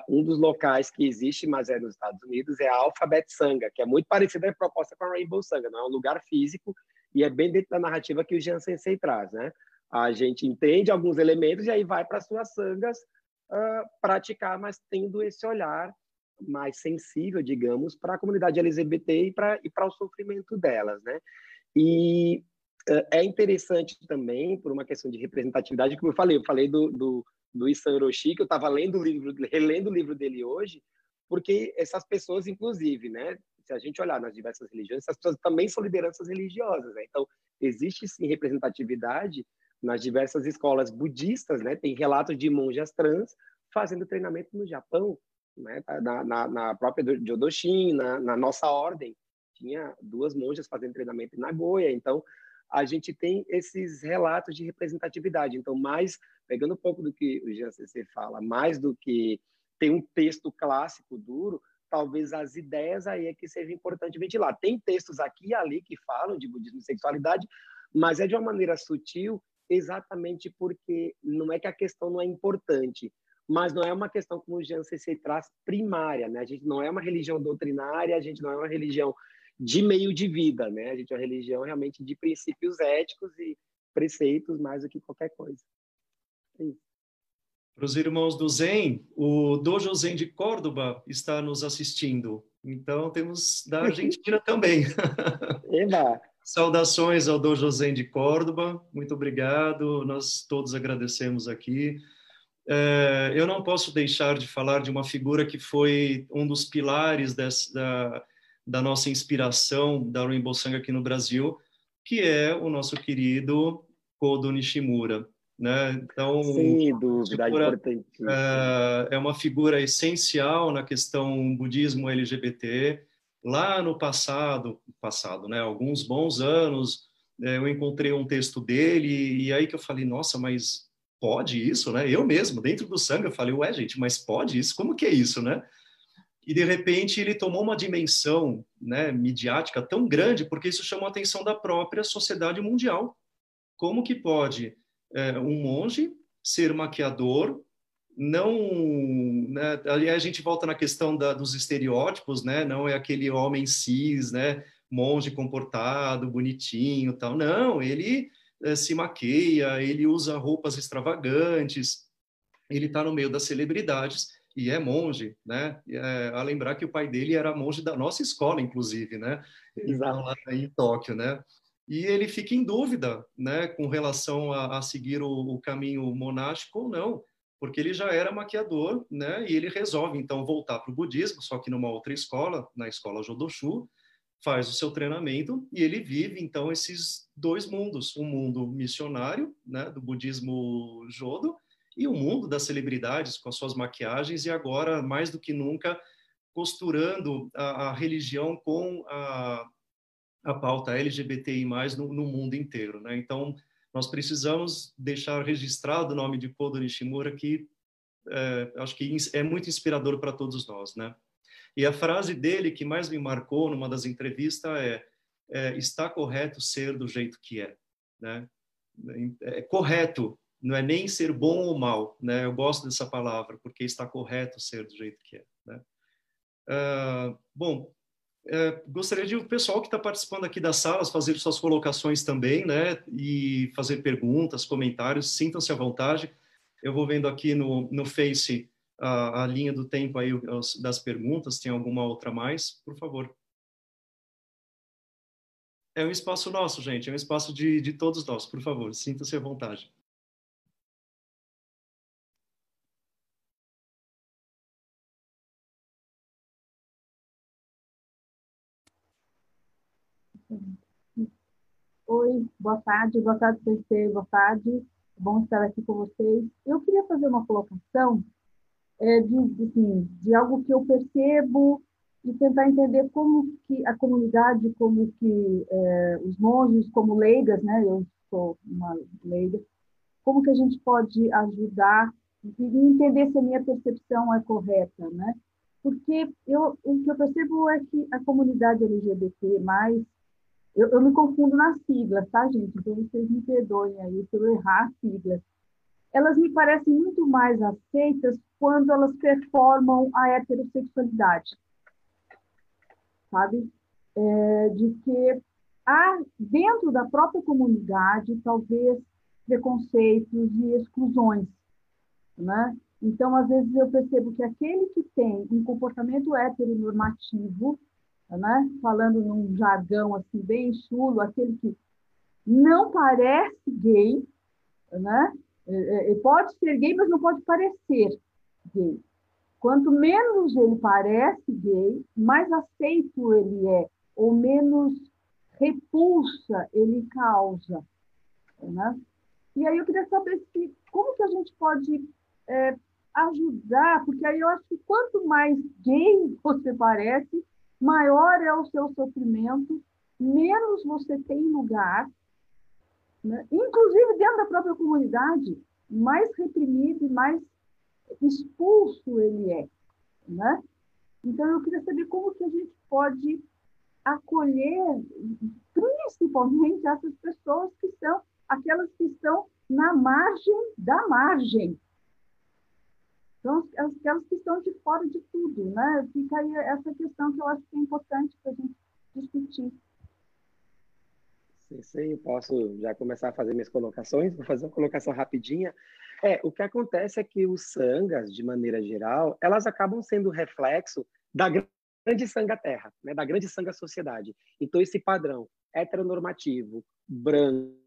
um dos locais que existe, mas é nos Estados Unidos, é a Alphabet Sangha, que é muito parecida a proposta com a Rainbow Sangha, não é um lugar físico e é bem dentro da narrativa que o Jean Sensei traz, né? A gente entende alguns elementos e aí vai para suas sangas uh, praticar, mas tendo esse olhar mais sensível, digamos, para a comunidade LGBT e para e o sofrimento delas, né? E é interessante também, por uma questão de representatividade, como eu falei, eu falei do, do, do Isan Hiroshi, que eu estava lendo o livro, relendo o livro dele hoje, porque essas pessoas, inclusive, né, se a gente olhar nas diversas religiões, essas pessoas também são lideranças religiosas, né? Então, existe sim representatividade nas diversas escolas budistas, né? Tem relatos de monjas trans fazendo treinamento no Japão, né? Na, na, na própria Jodoshin, na, na nossa ordem, tinha duas monjas fazendo treinamento em Nagoya, então a gente tem esses relatos de representatividade. Então, mais, pegando um pouco do que o GCC fala, mais do que ter um texto clássico duro, talvez as ideias aí é que seja importante ventilar. Tem textos aqui e ali que falam de budismo e sexualidade, mas é de uma maneira sutil, exatamente porque não é que a questão não é importante, mas não é uma questão, como o Jean CC traz, primária. Né? A gente não é uma religião doutrinária, a gente não é uma religião de meio de vida, né? A gente é uma religião realmente de princípios éticos e preceitos mais do que qualquer coisa. É Para os irmãos do Zen, o Dojo Zen de Córdoba está nos assistindo. Então, temos da (laughs) Argentina também. Eba! Saudações ao Dojo Zen de Córdoba. Muito obrigado. Nós todos agradecemos aqui. É, eu não posso deixar de falar de uma figura que foi um dos pilares dessa, da, da nossa inspiração da Rainbow Sangha aqui no Brasil, que é o nosso querido Kodo Nishimura. Né? Então, Sem dúvida, figura, é, é uma figura essencial na questão budismo LGBT. Lá no passado, passado, né, alguns bons anos, é, eu encontrei um texto dele e aí que eu falei, nossa, mas pode isso, né? Eu mesmo, dentro do sangue, eu falei, ué, gente, mas pode isso? Como que é isso, né? e de repente ele tomou uma dimensão né, midiática tão grande porque isso chamou a atenção da própria sociedade mundial. Como que pode é, um monge ser maquiador? Não, né, ali a gente volta na questão da, dos estereótipos, né? Não é aquele homem cis, né? Monge comportado, bonitinho, tal. Não, ele é, se maqueia, ele usa roupas extravagantes, ele está no meio das celebridades e é monge, né? É, a lembrar que o pai dele era monge da nossa escola, inclusive, né? Exato. Lá em Tóquio, né? E ele fica em dúvida, né, com relação a, a seguir o, o, caminho monástico ou não, porque ele já era maquiador, né? E ele resolve então voltar para o budismo, só que numa outra escola, na escola Jodoshu, faz o seu treinamento e ele vive então esses dois mundos, um mundo missionário, né, do budismo Jodo, e o mundo das celebridades com as suas maquiagens e agora mais do que nunca costurando a, a religião com a, a pauta LGBTI+, no, no mundo inteiro, né? Então, nós precisamos deixar registrado o nome de Kodo Nishimura, que é, acho que é muito inspirador para todos nós, né? E a frase dele que mais me marcou numa das entrevistas é, é está correto ser do jeito que é, né? É correto, não é nem ser bom ou mal, né? Eu gosto dessa palavra porque está correto ser do jeito que é, né? Uh, bom, é, gostaria de o pessoal que está participando aqui das salas fazer suas colocações também, né? E fazer perguntas, comentários, sintam-se à vontade. Eu vou vendo aqui no, no Face a, a linha do tempo aí das perguntas. Tem alguma outra mais? Por favor. É um espaço nosso, gente. É um espaço de, de todos nós. Por favor, sinta-se à vontade. Oi, boa tarde, boa tarde, PC, boa tarde. Bom estar aqui com vocês. Eu queria fazer uma colocação é, de, de, assim, de algo que eu percebo e tentar entender como que a comunidade, como que é, os monges, como leigas, né? Eu sou uma leiga, como que a gente pode ajudar e entender se a minha percepção é correta, né? Porque eu, o que eu percebo é que a comunidade LGBT mais eu, eu me confundo nas siglas, tá, gente? Então vocês me perdoem aí se eu errar as siglas. Elas me parecem muito mais aceitas quando elas performam a heterossexualidade, sabe? É, de que há dentro da própria comunidade talvez preconceitos e exclusões, né? Então, às vezes eu percebo que aquele que tem um comportamento heteronormativo né? falando num jargão assim bem chulo, aquele que não parece gay, né? É, é, pode ser gay, mas não pode parecer gay. Quanto menos ele parece gay, mais aceito ele é, ou menos repulsa ele causa. Né? E aí eu queria saber se, como que a gente pode é, ajudar, porque aí eu acho que quanto mais gay (laughs) você parece, maior é o seu sofrimento, menos você tem lugar, né? inclusive dentro da própria comunidade, mais reprimido e mais expulso ele é. Né? Então, eu queria saber como que a gente pode acolher, principalmente essas pessoas que são aquelas que estão na margem da margem, são aquelas que estão de fora de tudo, né? Fica aí essa questão que eu acho que é importante para a gente discutir. Sim, sim, posso já começar a fazer minhas colocações? Vou fazer uma colocação rapidinha. É, o que acontece é que os sangas, de maneira geral, elas acabam sendo reflexo da grande sanga terra, né? da grande sanga sociedade. Então, esse padrão heteronormativo, branco,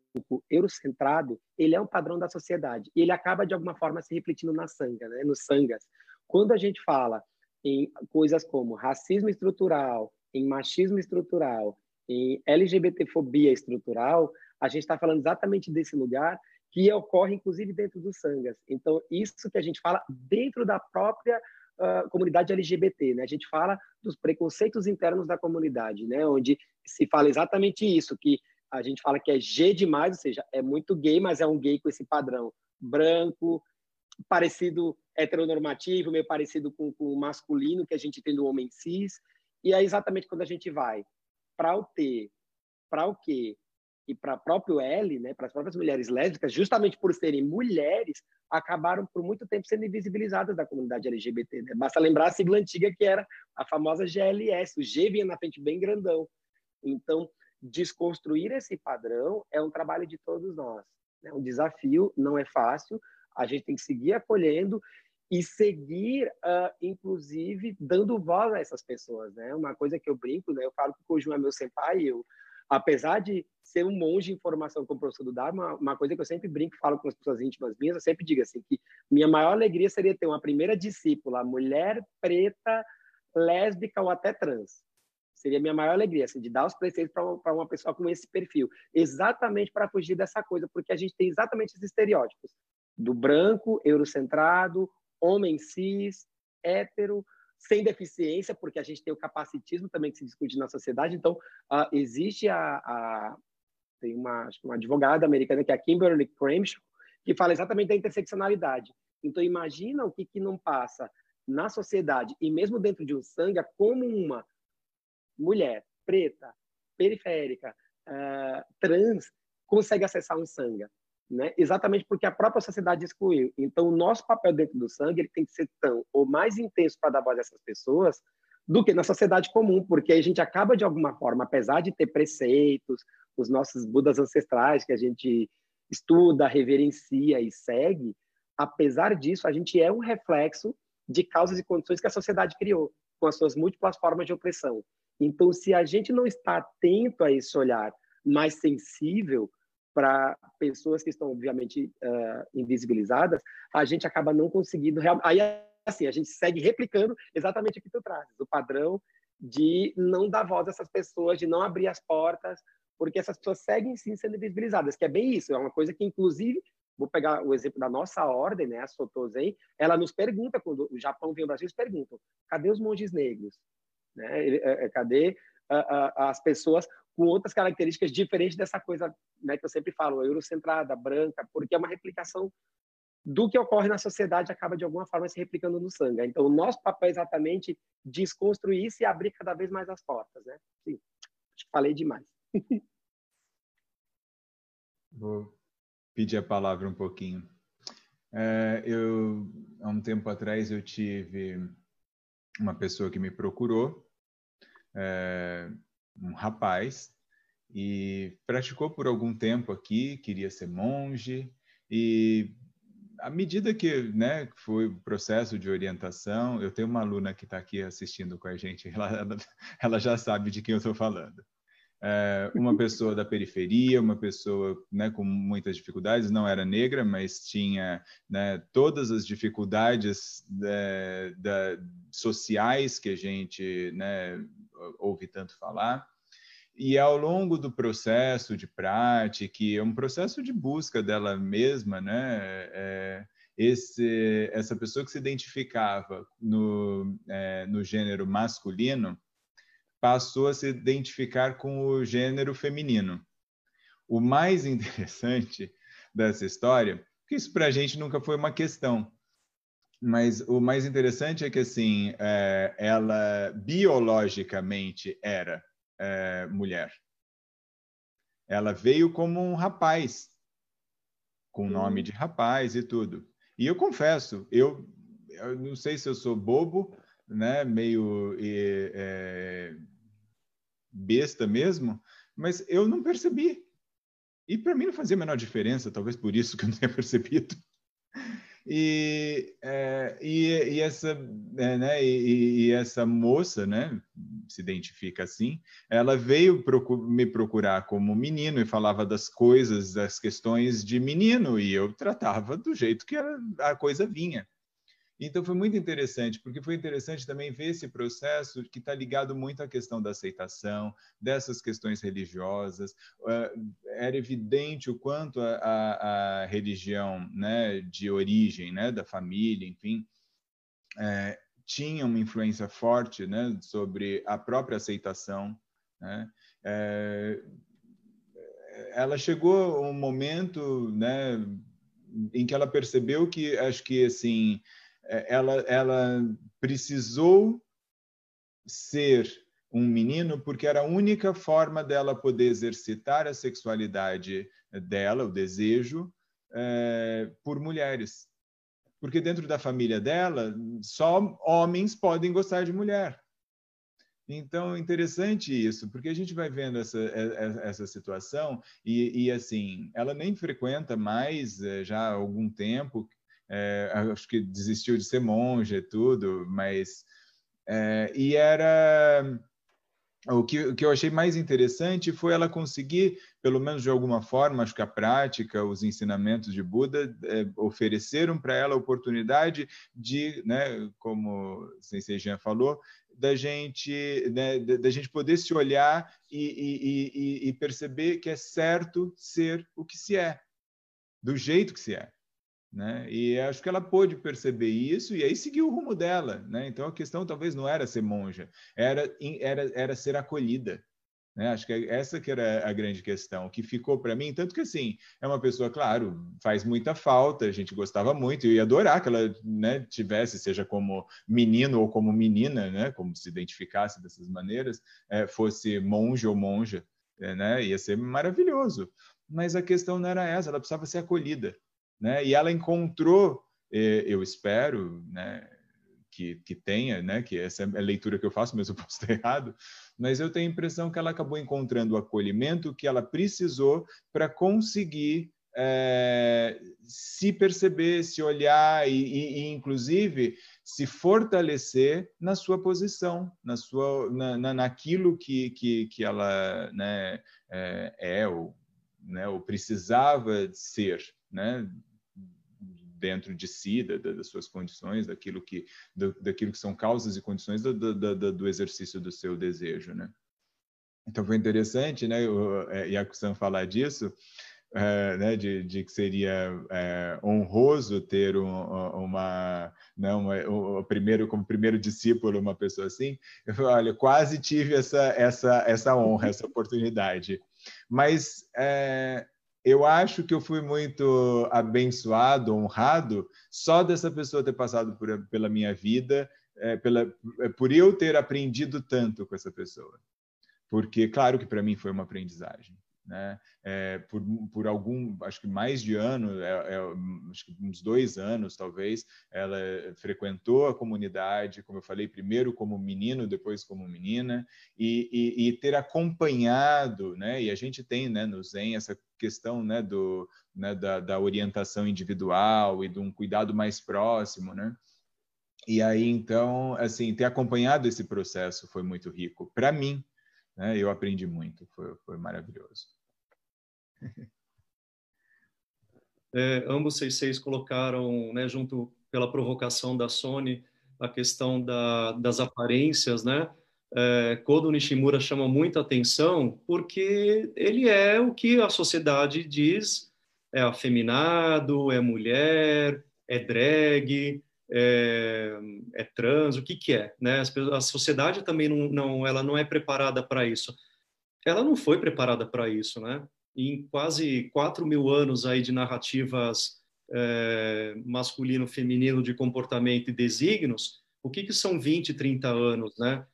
eurocentrado, ele é um padrão da sociedade e ele acaba de alguma forma se refletindo na sanga, né? Nos sangas. Quando a gente fala em coisas como racismo estrutural, em machismo estrutural, em LGBTfobia estrutural, a gente está falando exatamente desse lugar que ocorre inclusive dentro dos sangas. Então, isso que a gente fala dentro da própria uh, comunidade LGBT, né? A gente fala dos preconceitos internos da comunidade, né? Onde se fala exatamente isso, que a gente fala que é G demais, ou seja, é muito gay, mas é um gay com esse padrão branco, parecido heteronormativo, meio parecido com, com o masculino que a gente tem no homem cis. E é exatamente quando a gente vai para o T, para o Q e para o próprio L, né, para as próprias mulheres lésbicas, justamente por serem mulheres, acabaram por muito tempo sendo invisibilizadas da comunidade LGBT. Né? Basta lembrar a sigla antiga que era a famosa GLS, o G vinha na frente bem grandão. Então, desconstruir esse padrão é um trabalho de todos nós. É um desafio, não é fácil. A gente tem que seguir acolhendo e seguir, uh, inclusive, dando voz a essas pessoas, né? Uma coisa que eu brinco, né? Eu falo que o Kojun é meu senpai, eu, apesar de ser um monge em formação como professor do Dharma, uma coisa que eu sempre brinco, falo com as pessoas íntimas minhas, eu sempre digo assim, que minha maior alegria seria ter uma primeira discípula, mulher preta, lésbica ou até trans. Seria a minha maior alegria, assim, de dar os preceitos para uma pessoa com esse perfil. Exatamente para fugir dessa coisa, porque a gente tem exatamente esses estereótipos. Do branco, eurocentrado, homem cis, hétero, sem deficiência, porque a gente tem o capacitismo também que se discute na sociedade. Então, uh, existe a, a, tem uma, uma advogada americana que é a Kimberly Crenshaw, que fala exatamente da interseccionalidade. Então, imagina o que, que não passa na sociedade e mesmo dentro de um sanga como uma mulher preta, periférica, uh, trans consegue acessar um sanga, né? Exatamente porque a própria sociedade excluiu. Então, o nosso papel dentro do sangue ele tem que ser tão ou mais intenso para dar voz a essas pessoas do que na sociedade comum, porque a gente acaba de alguma forma, apesar de ter preceitos, os nossos budas ancestrais que a gente estuda, reverencia e segue, apesar disso, a gente é um reflexo de causas e condições que a sociedade criou, com as suas múltiplas formas de opressão. Então, se a gente não está atento a esse olhar mais sensível para pessoas que estão, obviamente, uh, invisibilizadas, a gente acaba não conseguindo... Aí, assim, a gente segue replicando exatamente o que tu trazes, o padrão de não dar voz a essas pessoas, de não abrir as portas, porque essas pessoas seguem sim sendo invisibilizadas, que é bem isso, é uma coisa que, inclusive, vou pegar o exemplo da nossa ordem, né, a Sotozen, ela nos pergunta, quando o Japão vem ao Brasil, eles perguntam, cadê os monges negros? Né? É, é, cadê as pessoas com outras características diferentes dessa coisa né, que eu sempre falo, eurocentrada, branca, porque é uma replicação do que ocorre na sociedade acaba de alguma forma se replicando no sangue. Então, o nosso papel é exatamente desconstruir isso e abrir cada vez mais as portas, né? Sim, falei demais. (laughs) Vou pedir a palavra um pouquinho. É, eu, há um tempo atrás, eu tive uma pessoa que me procurou, é, um rapaz, e praticou por algum tempo aqui, queria ser monge, e à medida que né, foi o processo de orientação, eu tenho uma aluna que está aqui assistindo com a gente, (laughs) ela, ela já sabe de quem eu estou falando. É, uma pessoa da periferia, uma pessoa né, com muitas dificuldades, não era negra, mas tinha né, todas as dificuldades é, da, sociais que a gente né, ouve tanto falar. E ao longo do processo de prática, que é um processo de busca dela mesma, né, é, esse, essa pessoa que se identificava no, é, no gênero masculino, passou a se identificar com o gênero feminino. O mais (laughs) interessante dessa história, que isso para a gente nunca foi uma questão, mas o mais interessante é que assim, é, ela biologicamente era é, mulher. Ela veio como um rapaz, com nome de rapaz e tudo. E eu confesso, eu, eu não sei se eu sou bobo, né, meio é, besta mesmo, mas eu não percebi. E para mim não fazia a menor diferença, talvez por isso que eu não tenha (laughs) percebido. E, é, e, e, essa, é, né, e, e, essa moça, né, se identifica assim, ela veio me procurar como menino e falava das coisas, das questões de menino, e eu tratava do jeito que a, a coisa vinha. Então foi muito interessante, porque foi interessante também ver esse processo que está ligado muito à questão da aceitação, dessas questões religiosas. Era evidente o quanto a, a, a religião né, de origem, né, da família, enfim, é, tinha uma influência forte né, sobre a própria aceitação. Né? É, ela chegou um momento né, em que ela percebeu que acho que assim ela, ela precisou ser um menino porque era a única forma dela poder exercitar a sexualidade dela, o desejo, é, por mulheres. Porque dentro da família dela, só homens podem gostar de mulher. Então, interessante isso, porque a gente vai vendo essa, é, é, essa situação e, e assim, ela nem frequenta mais é, já há algum tempo, é, acho que desistiu de ser monge e tudo, mas é, e era o que, o que eu achei mais interessante foi ela conseguir, pelo menos de alguma forma, acho que a prática, os ensinamentos de Buda é, ofereceram para ela a oportunidade de, né, como o Sensei Jean falou, da gente, né, da gente poder se olhar e, e, e, e perceber que é certo ser o que se é, do jeito que se é. Né? E acho que ela pôde perceber isso e aí seguiu o rumo dela. Né? Então a questão talvez não era ser monja, era, era, era ser acolhida. Né? Acho que essa que era a grande questão, que ficou para mim, tanto que assim, é uma pessoa, claro, faz muita falta, a gente gostava muito, eu ia adorar que ela né, tivesse, seja como menino ou como menina, né, como se identificasse dessas maneiras, é, fosse monge ou monja, é, né, ia ser maravilhoso. Mas a questão não era essa, ela precisava ser acolhida. Né? E ela encontrou, é, eu espero, né, que, que tenha, né, que essa é a leitura que eu faço, mas eu (laughs) posso estar errado, mas eu tenho a impressão que ela acabou encontrando o acolhimento que ela precisou para conseguir é, se perceber, se olhar e, e, e, inclusive, se fortalecer na sua posição, na sua, na, na naquilo que, que, que ela né, é, é ou, né, ou precisava ser, né, dentro de si, da, da, das suas condições, daquilo que, daquilo que são causas e condições do, do, do, exercício do seu desejo, né? Então foi interessante, né, o é, falar disso, é, né, de, de, que seria é, honroso ter um, uma, não, né, uma, primeiro como primeiro discípulo uma pessoa assim. Eu falei, olha, quase tive essa essa essa honra, essa oportunidade, mas é, eu acho que eu fui muito abençoado, honrado, só dessa pessoa ter passado por, pela minha vida, é, pela, é, por eu ter aprendido tanto com essa pessoa. Porque, claro que para mim foi uma aprendizagem né? É, por, por algum, acho que mais de ano, é, é, acho que uns dois anos talvez, ela frequentou a comunidade, como eu falei, primeiro como menino, depois como menina, e, e, e ter acompanhado, né? E a gente tem, né, no Zen essa questão, né, do, né, da, da orientação individual e de um cuidado mais próximo, né? E aí, então, assim, ter acompanhado esse processo foi muito rico. Para mim, né, eu aprendi muito, foi, foi maravilhoso. (laughs) É, ambos vocês seis colocaram, né, junto pela provocação da Sony, a questão da, das aparências, né? É, Kodo Nishimura chama muita atenção porque ele é o que a sociedade diz é afeminado, é mulher, é drag, é, é trans, o que que é, né? A sociedade também não, não ela não é preparada para isso. Ela não foi preparada para isso, né? em quase 4 mil anos aí de narrativas é, masculino-feminino de comportamento e desígnios, o que, que são 20, 30 anos, né?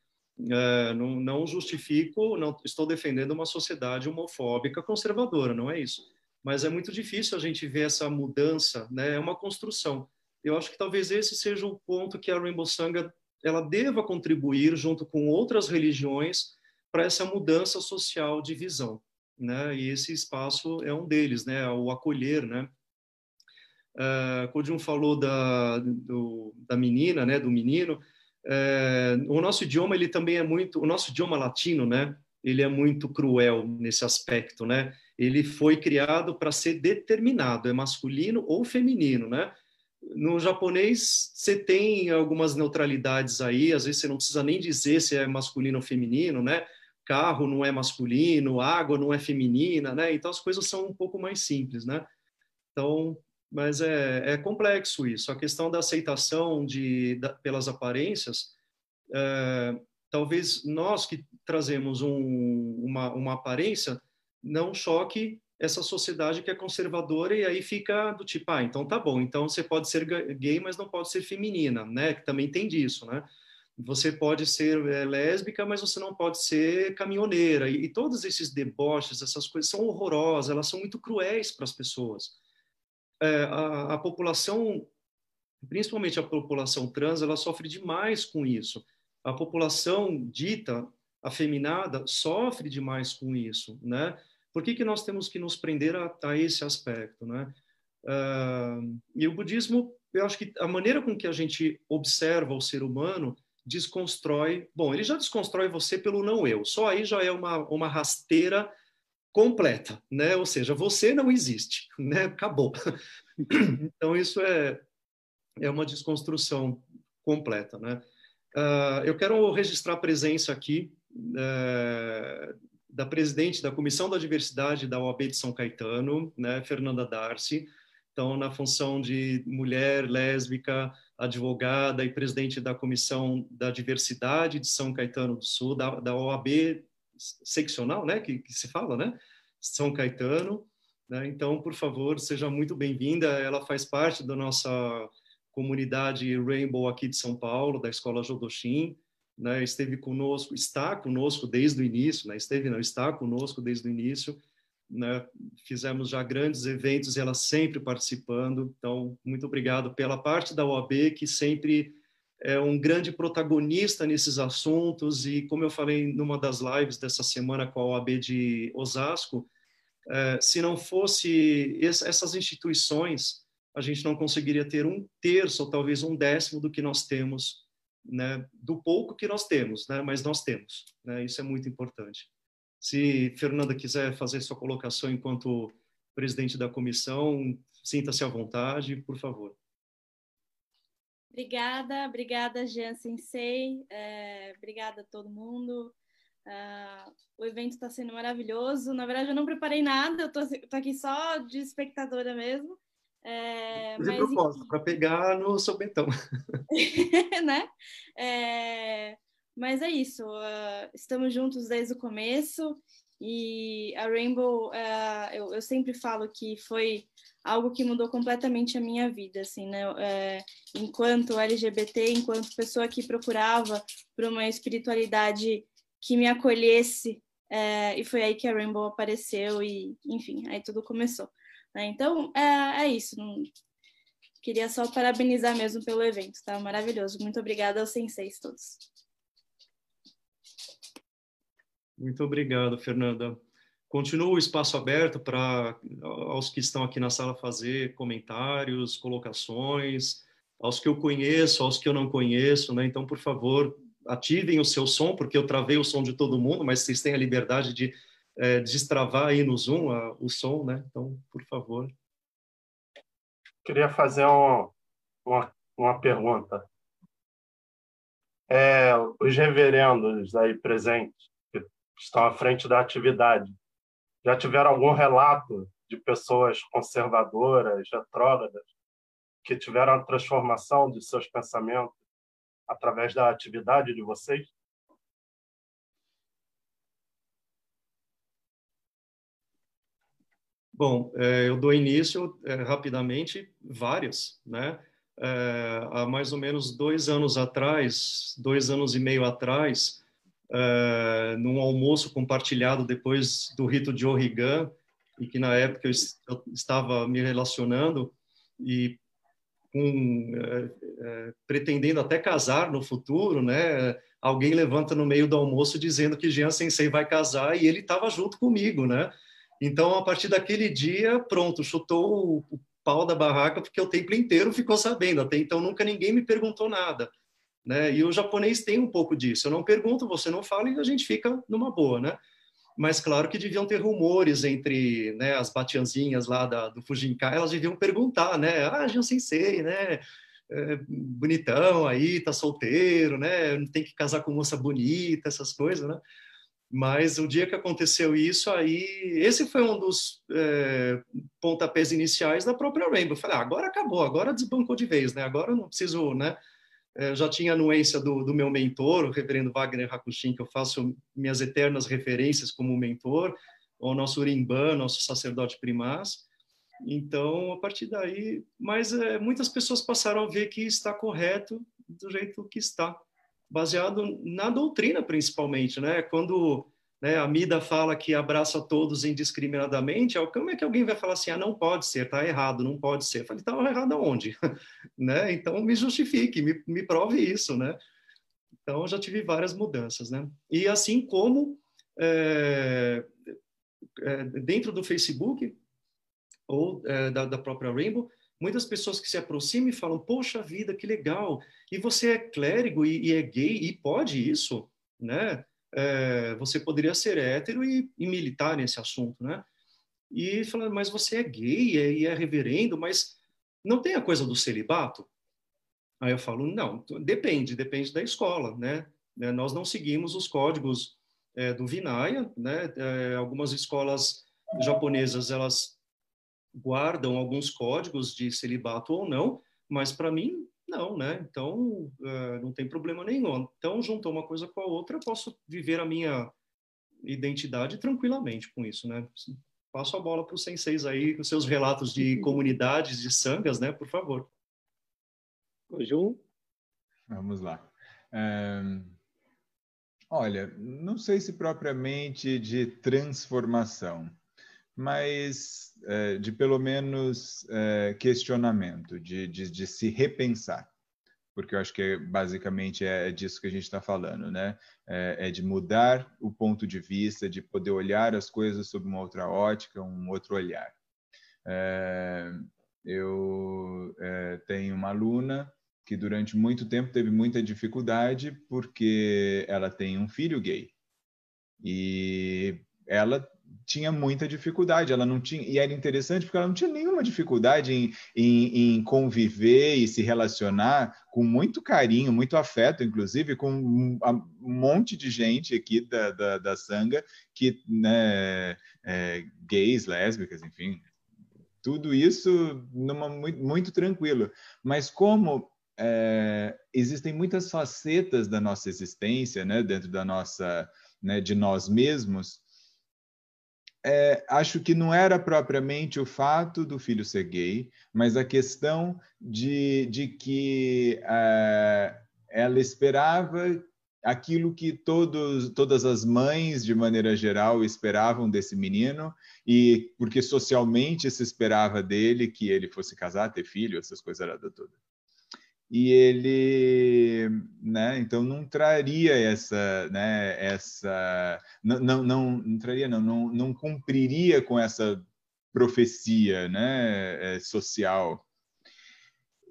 É, não, não justifico, não estou defendendo uma sociedade homofóbica conservadora, não é isso. Mas é muito difícil a gente ver essa mudança, né? É uma construção. Eu acho que talvez esse seja o ponto que a Rainbow Sangha ela deva contribuir junto com outras religiões para essa mudança social de visão né? E esse espaço é um deles, né? O acolher, né? Uh, Codium falou da, do, da menina, né? Do menino. Uh, o nosso idioma ele também é muito, o nosso idioma latino, né? Ele é muito cruel nesse aspecto, né? Ele foi criado para ser determinado, é masculino ou feminino, né? No japonês, você tem algumas neutralidades aí, às vezes você não precisa nem dizer se é masculino ou feminino, né? carro não é masculino, água não é feminina, né? Então as coisas são um pouco mais simples, né? Então, mas é, é complexo isso. A questão da aceitação de, da, pelas aparências, é, talvez nós que trazemos um, uma, uma aparência não choque essa sociedade que é conservadora e aí fica do tipo, ah, então tá bom, então você pode ser gay, mas não pode ser feminina, né? Que também tem disso, né? você pode ser é, lésbica, mas você não pode ser caminhoneira. E, e, todos esses deboches, essas coisas são horrorosas, elas são muito cruéis para as pessoas. É, a, a, população, principalmente a população trans, ela sofre demais com isso. A população dita afeminada sofre demais com isso, né? Por que, que nós temos que nos prender a, a esse aspecto, né? Uh, e o budismo, eu acho que a maneira com que a gente observa o ser humano desconstrói. Bom, ele já desconstrói você pelo não eu. Só aí já é uma, uma rasteira completa, né? Ou seja, você não existe, né? Acabou. Então isso é é uma desconstrução completa, né? Uh, eu quero registrar a presença aqui uh, da presidente da Comissão da Diversidade da OAB de São Caetano, né, Fernanda Darcy. Então, na função de mulher lésbica, advogada e presidente da Comissão da Diversidade de São Caetano do Sul, da, da OAB seccional, né, que, que se fala, né, São Caetano. Né? Então, por favor, seja muito bem-vinda. Ela faz parte da nossa comunidade Rainbow aqui de São Paulo, da Escola Jodoshin. Né? Esteve conosco, está conosco desde o início, né? esteve, não, está conosco desde o início. Né? Fizemos já grandes eventos ela sempre participando. Então, muito obrigado pela parte da OAB, que sempre é um grande protagonista nesses assuntos. E, como eu falei numa das lives dessa semana com a OAB de Osasco, é, se não fosse essas instituições, a gente não conseguiria ter um terço ou talvez um décimo do que nós temos, né, do pouco que nós temos, né, mas nós temos. Né, isso é muito importante. Se Fernanda quiser fazer sua colocação enquanto presidente da comissão, sinta-se à vontade, por favor. Obrigada, obrigada, Jean Sensei, é, obrigada a todo mundo. Uh, o evento está sendo maravilhoso. Na verdade, eu não preparei nada, eu estou aqui só de espectadora mesmo. É, de propósito, para pegar no sopetão. (laughs) (laughs) né? É, mas é isso, uh, estamos juntos desde o começo e a Rainbow, uh, eu, eu, sempre falo que foi algo que mudou completamente a minha vida, assim, né? É, enquanto LGBT, enquanto pessoa que procurava por uma espiritualidade que me acolhesse, é, e foi aí que a Rainbow apareceu e, enfim, aí tudo começou. Né? Então, é, é isso. Não... Queria só parabenizar mesmo pelo evento, tá? Maravilhoso. Muito obrigada aos senseis todos. Muito obrigado, Fernanda. Continua o espaço aberto para aos que estão aqui na sala fazer comentários, colocações, aos que eu conheço, aos que eu não conheço, né? Então, por favor, ativem o seu som, porque eu travei o som de todo mundo, mas vocês têm a liberdade de é, destravar aí no Zoom a, o som, né? Então, por favor. Queria fazer um, uma, uma pergunta. É, os reverendos aí presentes, que estão à frente da atividade, já tiveram algum relato de pessoas conservadoras, retrógradas, que tiveram a transformação de seus pensamentos através da atividade de vocês? Bom, é, eu dou início é, rapidamente, várias, né? É, há mais ou menos dois anos atrás, dois anos e meio atrás, num almoço compartilhado depois do rito de Orrigan, e que na época eu estava me relacionando e é, é, pretendendo até casar no futuro, né? Alguém levanta no meio do almoço dizendo que Jean Sensei vai casar e ele estava junto comigo, né? Então, a partir daquele dia, pronto, chutou o pau da barraca porque o templo inteiro ficou sabendo. Até então, nunca ninguém me perguntou nada. Né? E o japonês tem um pouco disso. Eu não pergunto, você não fala e a gente fica numa boa, né? mas claro que deviam ter rumores entre né, as batianzinhas lá da, do Fujinkai, elas deviam perguntar, né? Ah, Jean Sensei, né? É, bonitão aí, tá solteiro, né? Tem que casar com moça bonita, essas coisas, né? Mas o dia que aconteceu isso, aí, esse foi um dos é, pontapés iniciais da própria Rainbow. Falei, ah, agora acabou, agora desbancou de vez, né? Agora não preciso, né? Eu é, já tinha anuência do, do, meu mentor, o reverendo Wagner Hakushin, que eu faço minhas eternas referências como mentor, o nosso Urimbã, nosso sacerdote primaz. Então, a partir daí, mas é, muitas pessoas passaram a ver que está correto do jeito que está, baseado na doutrina principalmente, né? Quando né, a Mida fala que abraça todos indiscriminadamente, como é que alguém vai falar assim, ah, não pode ser, está errado, não pode ser? Eu falei, estava errado aonde? (laughs) né? Então, me justifique, me, me prove isso, né? Então, já tive várias mudanças, né? E assim como é, é, dentro do Facebook ou é, da, da própria Rainbow, muitas pessoas que se aproximam e falam, poxa vida, que legal, e você é clérigo e, e é gay e pode isso, né? É, você poderia ser hétero e, e, militar nesse assunto, né? E falando, mas você é gay é, e é reverendo, mas não tem a coisa do celibato? Aí eu falo, não, depende, depende da escola, né? É, nós não seguimos os códigos é, do Vinaya, né? É, algumas escolas japonesas, elas guardam alguns códigos de celibato ou não, mas para mim não, né? Então, uh, não tem problema nenhum. Então, juntou uma coisa com a outra, eu posso viver a minha identidade tranquilamente com isso, né? Passo a bola para os senseis aí, com seus relatos de (laughs) comunidades, de sangas, né? Por favor. Ju? Vamos lá. Um, olha, não sei se propriamente de transformação, mas é, de pelo menos é, questionamento, de, de, de, se repensar, porque eu acho que basicamente é, é disso que a gente está falando, né? É, é, de mudar o ponto de vista, de poder olhar as coisas sob uma outra ótica, um outro olhar. É, eu é, tenho uma aluna que durante muito tempo teve muita dificuldade porque ela tem um filho gay e ela tinha muita dificuldade, ela não tinha, e era interessante porque ela não tinha nenhuma dificuldade em, em, em, conviver e se relacionar com muito carinho, muito afeto, inclusive, com um, um monte de gente aqui da, da, da Sanga, que, né, é, gays, lésbicas, enfim, tudo isso numa, muito, muito tranquilo. Mas como é, existem muitas facetas da nossa existência, né, dentro da nossa, né, de nós mesmos, é, acho que não era propriamente o fato do filho ser gay, mas a questão de, de que é, ela esperava aquilo que todos, todas as mães, de maneira geral, esperavam desse menino, e porque socialmente se esperava dele que ele fosse casar, ter filho, essas coisas todas e ele, né, então não traria essa, né, essa, não, não, não, não traria, não, não, não cumpriria com essa profecia, né, é, social.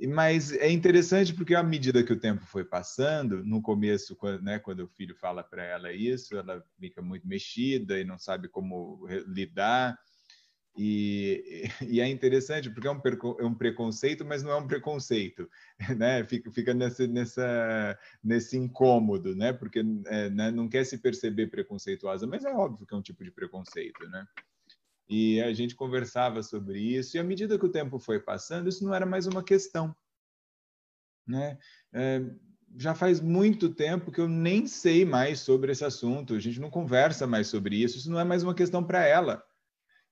Mas é interessante porque à medida que o tempo foi passando, no começo, quando, né, quando o filho fala para ela isso, ela fica muito mexida e não sabe como lidar. E, (laughs) e, é interessante porque é um, é um, preconceito, mas não é um preconceito, (laughs) né? Fica, fica nessa, nessa, nesse incômodo, né? Porque é, né? não quer se perceber preconceituosa, mas é óbvio que é um tipo de preconceito, né? E a gente conversava sobre isso, e à medida que o tempo foi passando, isso não era mais uma questão, né? É, já faz muito tempo que eu nem sei mais sobre esse assunto, a gente não conversa mais sobre isso, isso não é mais uma questão para ela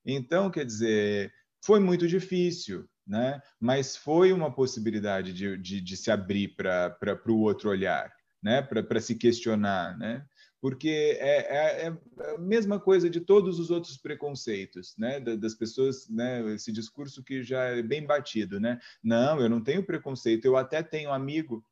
então, quer dizer, foi muito difícil, né? mas foi uma possibilidade de, de, de se abrir para o outro olhar, né? para se questionar. Né? Porque é, é, é, a mesma coisa de todos os outros preconceitos, né? das pessoas, né? esse discurso que já é bem batido. Né? Não, eu não tenho preconceito, eu até tenho amigo.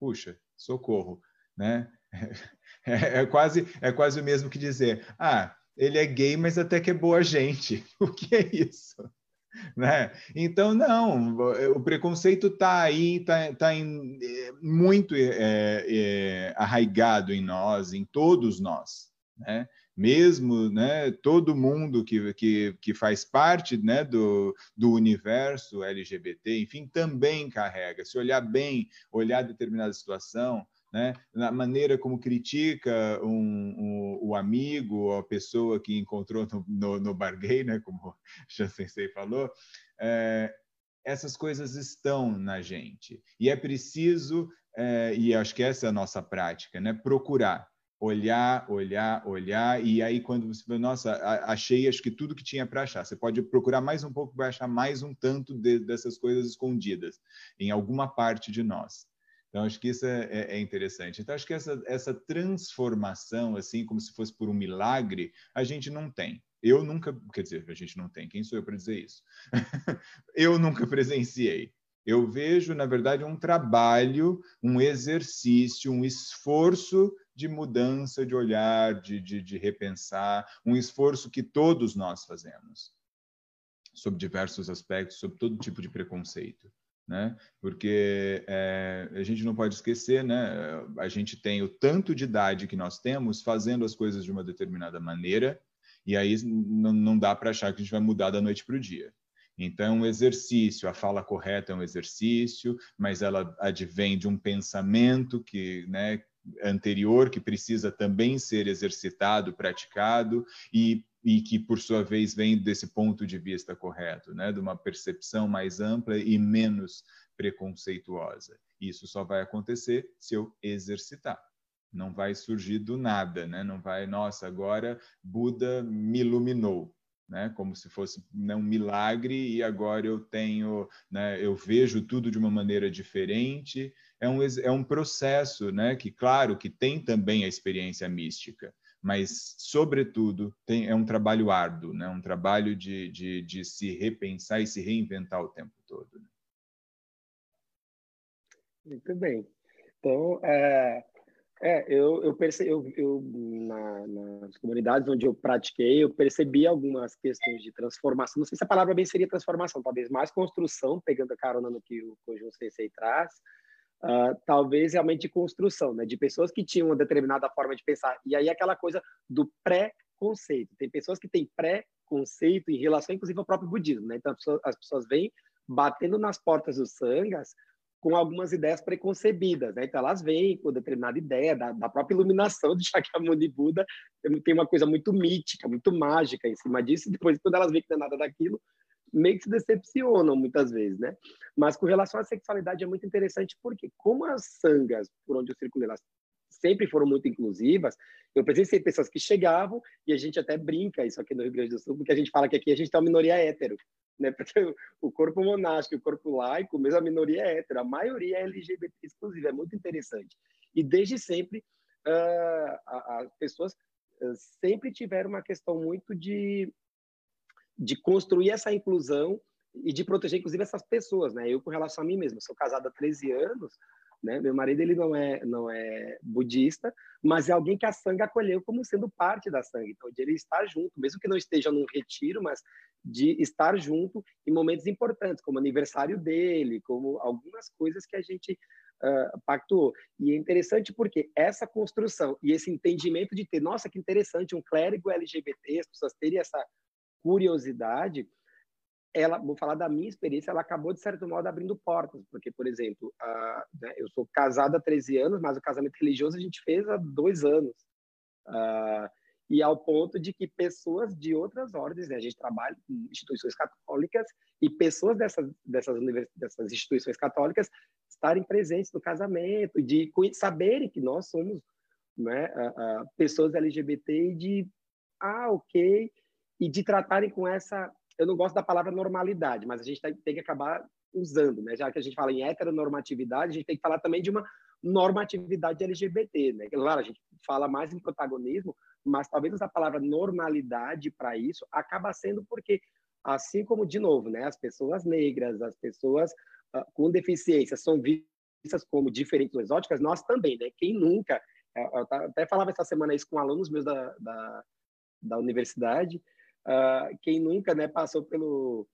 Puxa, socorro. Né? (laughs) É, é, quase, é quase o mesmo que dizer, ah, ele é gay, mas até que é boa gente. (laughs) O que é isso? Né? Então, não, o preconceito está aí, está tá em, é, muito é, é, arraigado em nós, em todos nós. Né? Mesmo né, todo mundo que, que, que faz parte né, do, do universo LGBT, enfim, também carrega. Se olhar bem, olhar determinada situação, né? na maneira como critica um, um, o amigo, a pessoa que encontrou no, no, no bar gay, né? como (laughs) o Sensei falou, é, essas coisas estão na gente. E é preciso, é, e acho que essa é a nossa prática, né? procurar olhar, olhar, olhar, e aí quando você fala, nossa, achei acho que tudo que tinha para achar. Você pode procurar mais um pouco, vai achar mais um tanto de, dessas coisas escondidas em alguma parte de nós. Então, acho que isso é, é, é, interessante. Então, acho que essa, essa transformação, assim, como se fosse por um milagre, a gente não tem. Eu nunca, quer dizer, a gente não tem. Quem sou eu para dizer isso? (laughs) eu nunca presenciei. Eu vejo, na verdade, um trabalho, um exercício, um esforço de mudança de olhar, de, de, de repensar, um esforço que todos nós fazemos sobre diversos aspectos, sobre todo tipo de preconceito né? Porque é, a gente não pode esquecer, né? A gente tem o tanto de idade que nós temos fazendo as coisas de uma determinada maneira, e aí não, dá para achar que a gente vai mudar da noite para o dia. Então, um exercício, a fala correta é um exercício, mas ela advém de um pensamento que, né, anterior que precisa também ser exercitado, praticado, e e que, por sua vez, vem desse ponto de vista correto, né? de uma percepção mais ampla e menos preconceituosa. Isso só vai acontecer se eu exercitar. não vai surgir do nada, né? Não vai, nossa, agora Buda me iluminou, né? Como se fosse né, um milagre e agora eu tenho, né? Eu vejo tudo de uma maneira diferente. É um, é um processo, né? Que claro que tem também a experiência mística, mas sobretudo tem, é um trabalho árduo, né? Um trabalho de, de, de se repensar e se reinventar o tempo todo. Né? Muito bem. Então, é, é, eu, eu percebi, eu, eu na, nas comunidades onde eu pratiquei, eu percebi algumas questões de transformação. Não sei se a palavra bem seria transformação, talvez mais construção, pegando a carona no que o Conjunto Sensei traz, uh, talvez realmente de construção, né? De pessoas que tinham uma determinada forma de pensar. E aí aquela coisa do pré-conceito. Tem pessoas que têm pré-conceito em relação, inclusive, ao próprio budismo, né? Então, as pessoas, as pessoas vêm batendo nas portas dos sangas com algumas ideias preconcebidas, né? Então elas vêm com determinada ideia da, da própria iluminação de (laughs) Shakyamuni Buda, tem uma coisa muito mítica, muito mágica em cima disso, e depois quando elas veem que não é nada daquilo, meio que se decepcionam muitas vezes, né? Mas com relação à sexualidade é muito interessante porque como as sangas por onde eu circulei, elas sempre foram muito inclusivas, eu presenciei pessoas que chegavam e a gente até brinca isso aqui no Rio Grande do Sul, porque a gente fala que aqui a gente tem uma minoria hétero, né? (laughs) Porque o corpo monástico o corpo laico, mesmo a minoria é hétero, a maioria é LGBT exclusiva, é muito interessante. E desde sempre, as pessoas uh, sempre tiveram uma questão muito de, de construir essa inclusão e de proteger, inclusive, essas pessoas, né? Eu, com relação a mim mesmo, sou casado há 13 anos, né? Meu marido ele não é não é budista, mas é alguém que a sangue acolheu como sendo parte da sangue. Então, de ele estar junto, mesmo que não esteja num retiro, mas de estar junto em momentos importantes, como aniversário dele, como algumas coisas que a gente uh, pactuou. E é interessante porque essa construção e esse entendimento de ter, nossa, que interessante, um clérigo LGBT, as pessoas terem essa curiosidade, ela, vou falar da minha experiência, ela acabou, de certo modo, abrindo portas, porque, por exemplo, uh, né, eu sou casado há 13 anos, mas o casamento religioso a gente fez há dois anos. Uh, e ao ponto de que pessoas de outras ordens, né, a gente trabalha com instituições católicas, e pessoas dessas, dessas, dessas instituições católicas estarem presentes no casamento, de saberem que nós somos né, pessoas LGBT e de, ah, ok, e de tratarem com essa eu não gosto da palavra normalidade, mas a gente tem, que acabar usando, né? Já que a gente fala em heteronormatividade, a gente tem que falar também de uma normatividade LGBT, né? Claro, a gente fala mais em protagonismo, mas talvez a palavra normalidade para isso acaba sendo porque, assim como, de novo, né? As pessoas negras, as pessoas uh, com deficiência são vistas como diferentes ou exóticas, nós também, né? Quem nunca... Eu até falava essa semana isso com alunos meus da, da, da universidade, uh, quem nunca né, passou pelo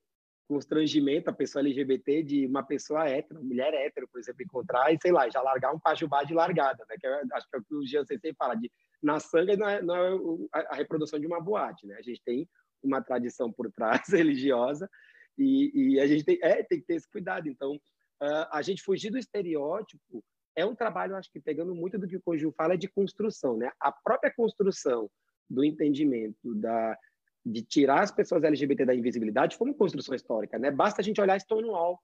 constrangimento, a pessoa LGBT, de uma pessoa hétero, mulher hétero, por exemplo, encontrar e, sei lá, já largar um pajubá de largada, né? Que é, acho que é o que o Jean sempre fala, de na sangue não é, não é a, reprodução de uma boate, né? A gente tem uma tradição por trás (laughs) religiosa e, e a gente tem, é, tem que ter esse cuidado. Então, uh, a gente fugir do estereótipo é um trabalho, acho que pegando muito do que o Conjunto fala, é de construção, né? A própria construção do entendimento da de tirar as pessoas LGBT da invisibilidade foi uma construção histórica, né? Basta a gente olhar Stonewall,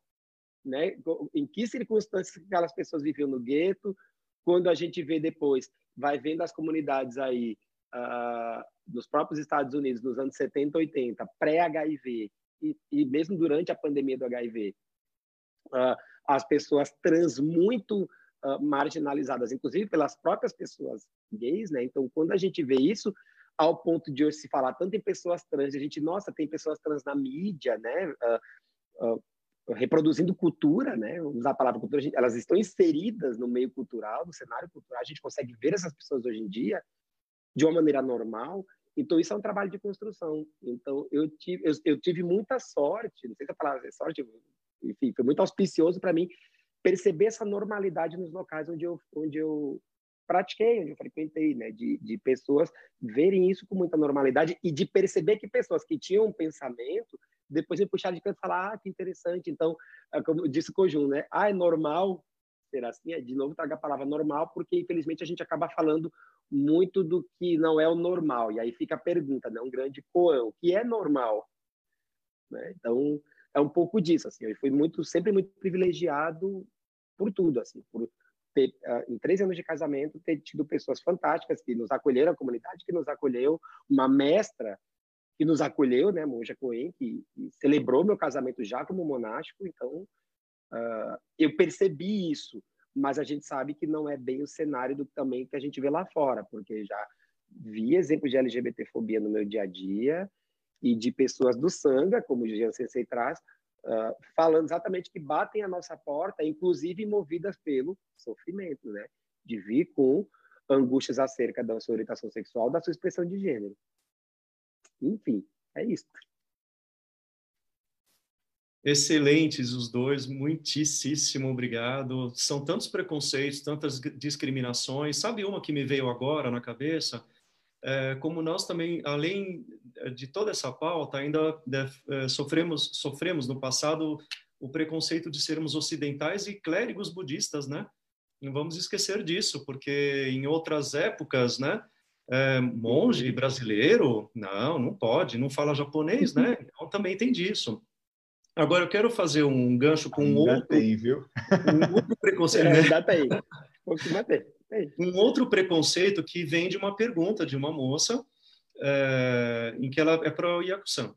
né? Em que circunstâncias aquelas pessoas viviam no gueto, quando a gente vê depois, vai vendo as comunidades aí uh, nos próprios Estados Unidos nos anos 70, 80, pré-HIV e, e, mesmo durante a pandemia do HIV, uh, ah, as pessoas trans muito uh, marginalizadas, inclusive pelas próprias pessoas gays, né? Então, quando a gente vê isso, ao ponto de hoje se falar tanto em pessoas trans, a gente, nossa, tem pessoas trans na mídia, né? Uh, uh, reproduzindo cultura, né? Usar a palavra cultura, gente, elas estão inseridas no meio cultural, no cenário cultural, a gente consegue ver essas pessoas hoje em dia de uma maneira normal. Então, isso é um trabalho de construção. Então, eu tive, eu, eu tive muita sorte, não sei se a palavra é sorte, enfim, foi muito auspicioso para mim perceber essa normalidade nos locais onde eu, onde eu pratiquei, onde eu frequentei, né, de, de pessoas verem isso com muita normalidade e de perceber que pessoas que tinham um pensamento, depois me puxar de canto e falar, ah, que interessante. Então, é como disse o Cojun, né, ah, é normal ser assim, é, de novo traga a palavra normal, porque infelizmente a gente acaba falando muito do que não é o normal, e aí fica a pergunta, né, um grande coão, o que é normal? Né? Então, é um pouco disso, assim, eu fui muito, sempre muito privilegiado por tudo, assim, por ter, uh, em três anos de casamento, ter tido pessoas fantásticas que nos acolheram, a comunidade que nos acolheu, uma mestra que nos acolheu, né, Monja Coen, que, que celebrou meu casamento já como monástico, então uh, eu percebi isso, mas a gente sabe que não é bem o cenário do também que a gente vê lá fora, porque já vi exemplos de LGBTfobia no meu dia a dia e de pessoas do Sanga, como o Jean Sensei traz, uh, falando exatamente que batem a nossa porta, inclusive movidas pelo sofrimento, né? De vir com angústias acerca da sua orientação sexual, da sua expressão de gênero. Enfim, é isso. Excelentes os dois, muitíssimo obrigado. São tantos preconceitos, tantas discriminações. Sabe uma que me veio agora na cabeça? É, como nós também, além de toda essa pauta, ainda é, sofremos, sofremos no passado o preconceito de sermos ocidentais e clérigos budistas, né? Não vamos esquecer disso, porque em outras épocas, né? Monge brasileiro, não, não pode, não fala japonês, né? (laughs) Então também tem disso. Agora eu quero fazer um gancho com um outro, tem, viu? um outro preconceito. É, né? Ainda tem. Um outro preconceito que vem de uma pergunta de uma moça, é, em que ela é para o Yakusan.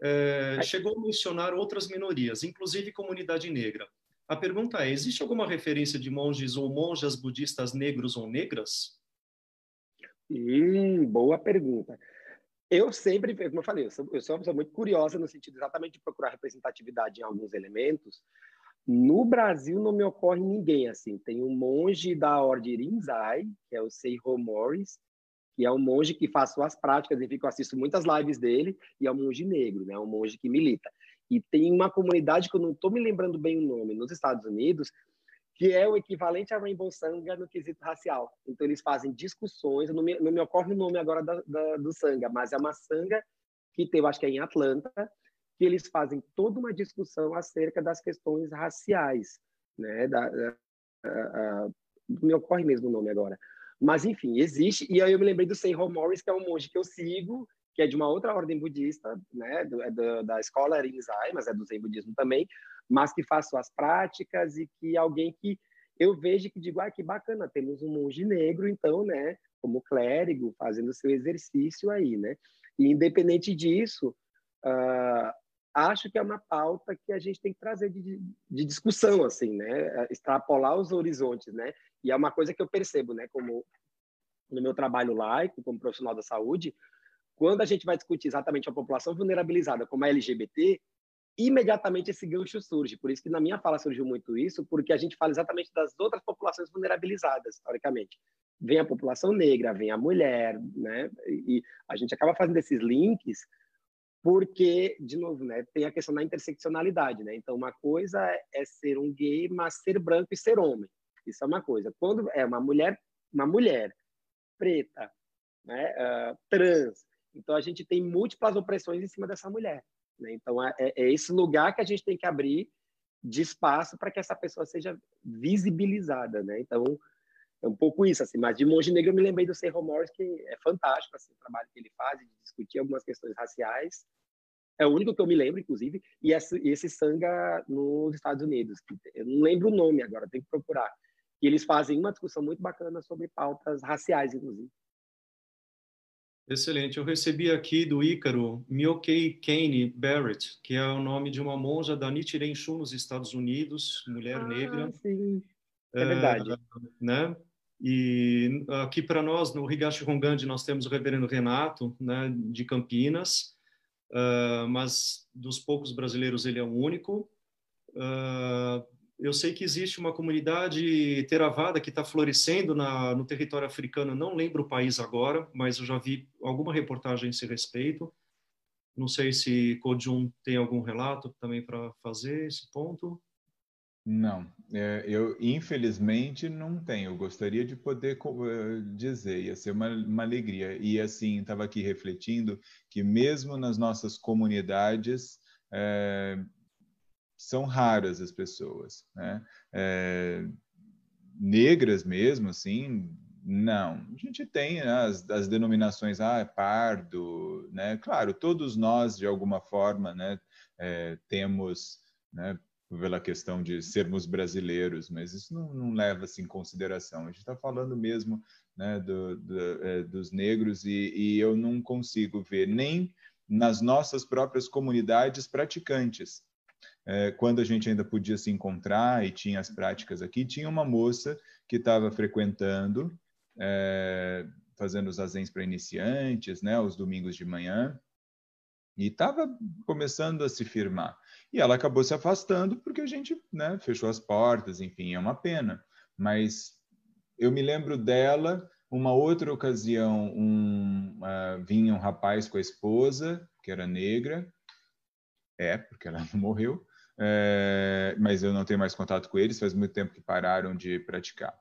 É, chegou a mencionar outras minorias, inclusive comunidade negra. A pergunta é: existe alguma referência de monges ou monjas budistas negros ou negras? Hum, boa pergunta. Eu sempre, como eu falei, eu sou, eu sou uma pessoa muito curiosa no sentido exatamente de procurar representatividade em alguns elementos. No Brasil não me ocorre ninguém assim. Tem um monge da ordem Rinzai, que é o Seiho Morris, que é um monge que faz suas práticas, e eu assisto muitas lives dele, e é um monge negro, né? Um monge que milita. E tem uma comunidade que eu não estou me lembrando bem o nome, nos Estados Unidos, que é o equivalente a Rainbow Sanga no quesito racial. Então, eles fazem discussões, não me, não me ocorre o nome agora da, da, do Sanga, mas é uma Sanga que tem, eu acho que é em Atlanta, que eles fazem toda uma discussão acerca das questões raciais, né? Da, da, me ocorre mesmo o nome agora. Mas, enfim, existe. E aí eu me lembrei do Seiho Morris, que é um monge que eu sigo, que é de uma outra ordem budista, né? Do, é do, da escola Rinzai, mas é do Zen budismo também, mas que faz suas práticas e que alguém que eu vejo que digo, ah, que bacana, temos um monge negro, então, né, como clérigo, fazendo seu exercício aí, né? E independente disso, uh, acho que é uma pauta que a gente tem que trazer de, de, discussão, assim, né? Extrapolar os horizontes, né? E é uma coisa que eu percebo, né, como no meu trabalho laico, como profissional da saúde, quando a gente vai discutir exatamente a população vulnerabilizada como a LGBT, imediatamente esse gancho surge. Por isso que na minha fala surgiu muito isso, porque a gente fala exatamente das outras populações vulnerabilizadas, historicamente. Vem a população negra, vem a mulher, né? E a gente acaba fazendo esses links porque, de novo, né, tem a questão da interseccionalidade, né? Então, uma coisa é ser um gay, mas ser branco e ser homem. Isso é uma coisa. Quando é uma mulher, uma mulher preta, né, uh, trans, então a gente tem múltiplas opressões em cima dessa mulher. Né? Então, é, é, é, esse lugar que a gente tem que abrir de espaço para que essa pessoa seja visibilizada. Né? Então, é um pouco isso. Assim. Mas de Monge Negro eu me lembrei do Serro Morris, que é fantástico assim, o trabalho que ele faz, de discutir algumas questões raciais. É o único que eu me lembro, inclusive, e esse, esse Sanga nos Estados Unidos. Eu não lembro o nome agora, tenho que procurar. E eles fazem uma discussão muito bacana sobre pautas raciais, inclusive. Excelente. Eu recebi aqui do Ícaro Miokei Kane Barrett, que é o nome de uma monja da Nichiren Shu nos Estados Unidos, mulher ah, negra. Sim, é, é verdade. né? E aqui para nós, no Higashi Hongandi, nós temos o reverendo Renato, né, de Campinas, uh, mas dos poucos brasileiros ele é o único. Uh, eu sei que existe uma comunidade Theravada que está florescendo na, no território africano, não lembro o país agora, mas eu já vi alguma reportagem a esse respeito. Não sei se Kojun tem algum relato também para fazer esse ponto. Não, é, eu infelizmente não tenho. Eu gostaria de poder eh, dizer, ia ser uma, uma alegria. E assim, estava aqui refletindo que mesmo nas nossas comunidades, é, são raras as pessoas, né? É, negras mesmo, assim, não. A gente tem as, as, denominações, ah, é pardo, né? Claro, todos nós, de alguma forma, né, temos né, pela questão de sermos brasileiros, mas isso não, não leva-se em consideração. A gente está falando mesmo né, do, do, é, dos negros e, e eu não consigo ver nem nas nossas próprias comunidades praticantes. É, quando a gente ainda podia se encontrar e tinha as práticas aqui, tinha uma moça que estava frequentando, é, fazendo os azens para iniciantes, né, os domingos de manhã, e estava começando a se firmar. E ela acabou se afastando porque a gente né, fechou as portas, enfim, é uma pena. Mas eu me lembro dela, uma outra ocasião, um, uh, vinha um rapaz com a esposa, que era negra, é, porque ela não morreu, é, mas eu não tenho mais contato com eles, faz muito tempo que pararam de praticar.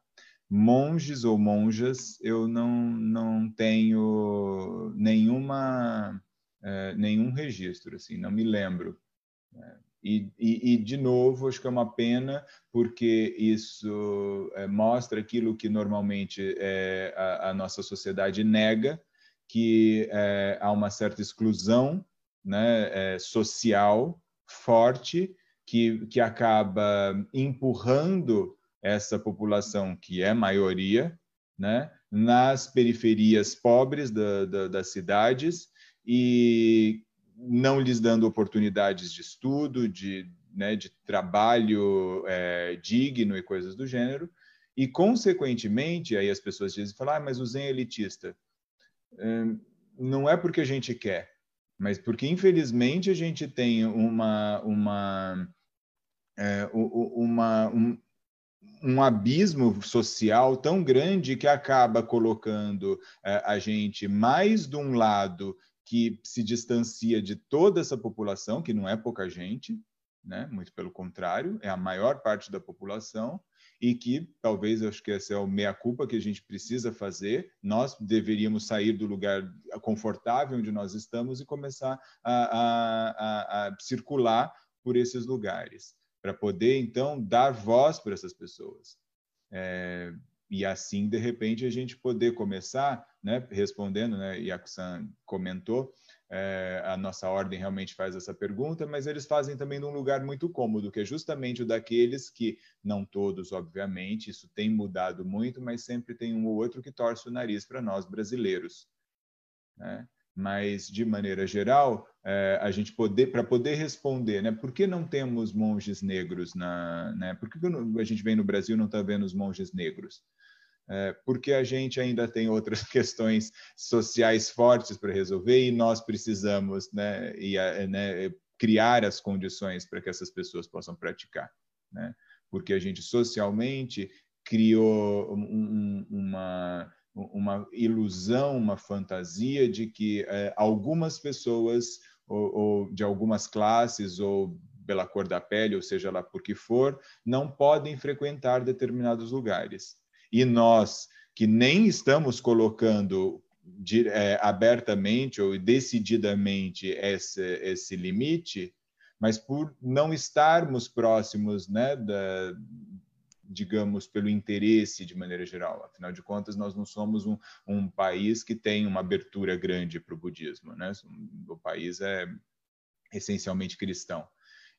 Monges ou monjas, eu não, não tenho nenhuma é, nenhum registro, assim, não me lembro. É, e, e, e, de novo, acho que é uma pena, porque isso é, mostra aquilo que normalmente é, a, a, nossa sociedade nega, que há uma certa exclusão né, social forte que, que acaba empurrando essa população, que é maioria, né, nas periferias pobres da, da, das cidades e não lhes dando oportunidades de estudo, de, né, de trabalho é, digno e coisas do gênero. E, consequentemente, aí as pessoas dizem, falam, ah, mas o Zen é elitista. Hum, não é porque a gente quer, mas porque, infelizmente, a gente tem uma, uma, é, uma, um, um abismo social tão grande que acaba colocando é, a gente mais de um lado que se distancia de toda essa população, que não é pouca gente, né? muito pelo contrário, é a maior parte da população, e que talvez eu acho que essa é o meia-culpa que a gente precisa fazer. Nós deveríamos sair do lugar confortável onde nós estamos e começar a, a, a, a circular por esses lugares, para poder, então, dar voz para essas pessoas. É, e assim, de repente, a gente poder começar, né, respondendo, né, Yakusan comentou, é, a nossa ordem realmente faz essa pergunta, mas eles fazem também num lugar muito cômodo, que é justamente o daqueles que, não todos, obviamente, isso tem mudado muito, mas sempre tem um ou outro que torce o nariz para nós brasileiros. Né? Mas, de maneira geral, é, a gente poder, para poder responder, né, por que não temos monges negros na, né, por que a gente vem no Brasil e não está vendo os monges negros? É, porque a gente ainda tem outras (laughs) questões sociais fortes para resolver e nós precisamos né, e, né, criar as condições para que essas pessoas possam praticar. Né? Porque a gente socialmente criou um, uma, uma ilusão, uma fantasia de que é, algumas pessoas, ou, ou de algumas classes, ou pela cor da pele, ou seja lá por que for, não podem frequentar determinados lugares e nós que nem estamos colocando é, abertamente ou decididamente esse, esse limite, mas por não estarmos próximos, né, da, digamos, pelo interesse de maneira geral. Afinal de contas, nós não somos um, um país que tem uma abertura grande para o budismo, né? O país é essencialmente cristão.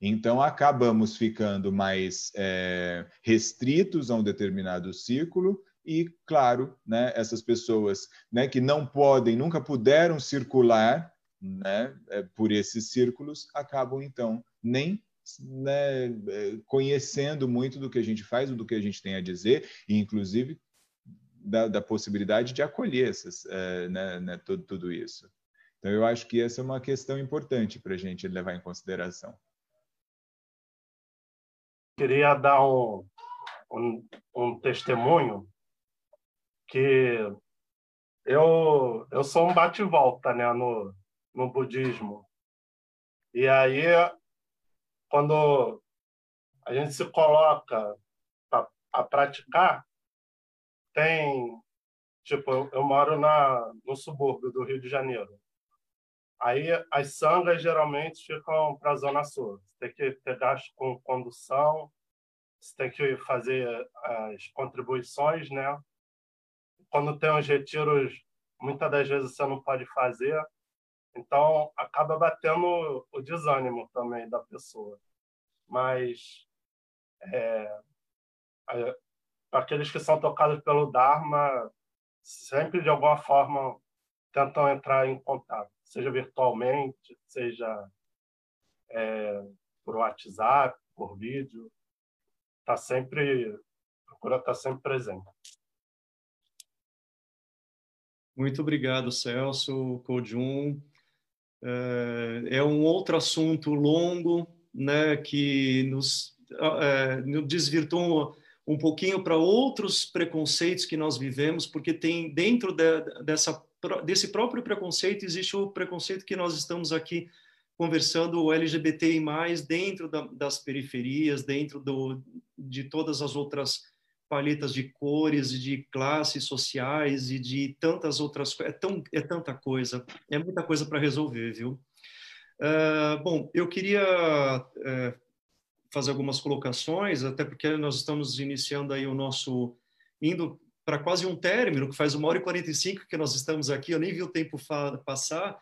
Então, acabamos ficando mais é, restritos a um determinado ciclo e, claro, né, essas pessoas né, que não podem, nunca puderam circular né, é, por esses círculos, acabam, então, nem né, é, conhecendo muito do que a gente faz, do que a gente tem a dizer, e, inclusive, da, da possibilidade de acolher essas, é, né, né, tudo, tudo isso. Então, eu acho que essa é uma questão importante para a gente levar em consideração queria dar um, um, um testemunho que eu, eu sou um bate-volta né, no, no budismo. E aí, quando a gente se coloca a praticar, tem. Tipo, eu, eu moro na, no subúrbio do Rio de Janeiro. Aí as sangas geralmente ficam para a Zona Sul. Você tem que ter gasto com condução, você tem que fazer as contribuições, né? Quando tem os retiros, muitas das vezes você não pode fazer. Então, acaba batendo o desânimo também da pessoa. mas é, aqueles que são tocados pelo Dharma sempre de alguma forma tentam entrar em contato, seja virtualmente, seja é, por WhatsApp, por vídeo, está sempre procura estar tá sempre presente. Muito obrigado, Celso, Kojun. É, é um outro assunto longo, né, que nos, é, nos desvirtuou um pouquinho para outros preconceitos que nós vivemos, porque tem dentro de, dessa, desse próprio preconceito existe o preconceito que nós estamos aqui conversando o LGBTI+, dentro da, das periferias, dentro do, de todas as outras paletas de cores e de classes sociais e de tantas outras coisas. É, tão, é tanta coisa, é muita coisa para resolver, viu? Uh, bom, eu queria uh, fazer algumas colocações, até porque nós estamos iniciando aí o nosso, indo para quase um término, que faz uma hora e 45 que nós estamos aqui, eu nem vi o tempo passar,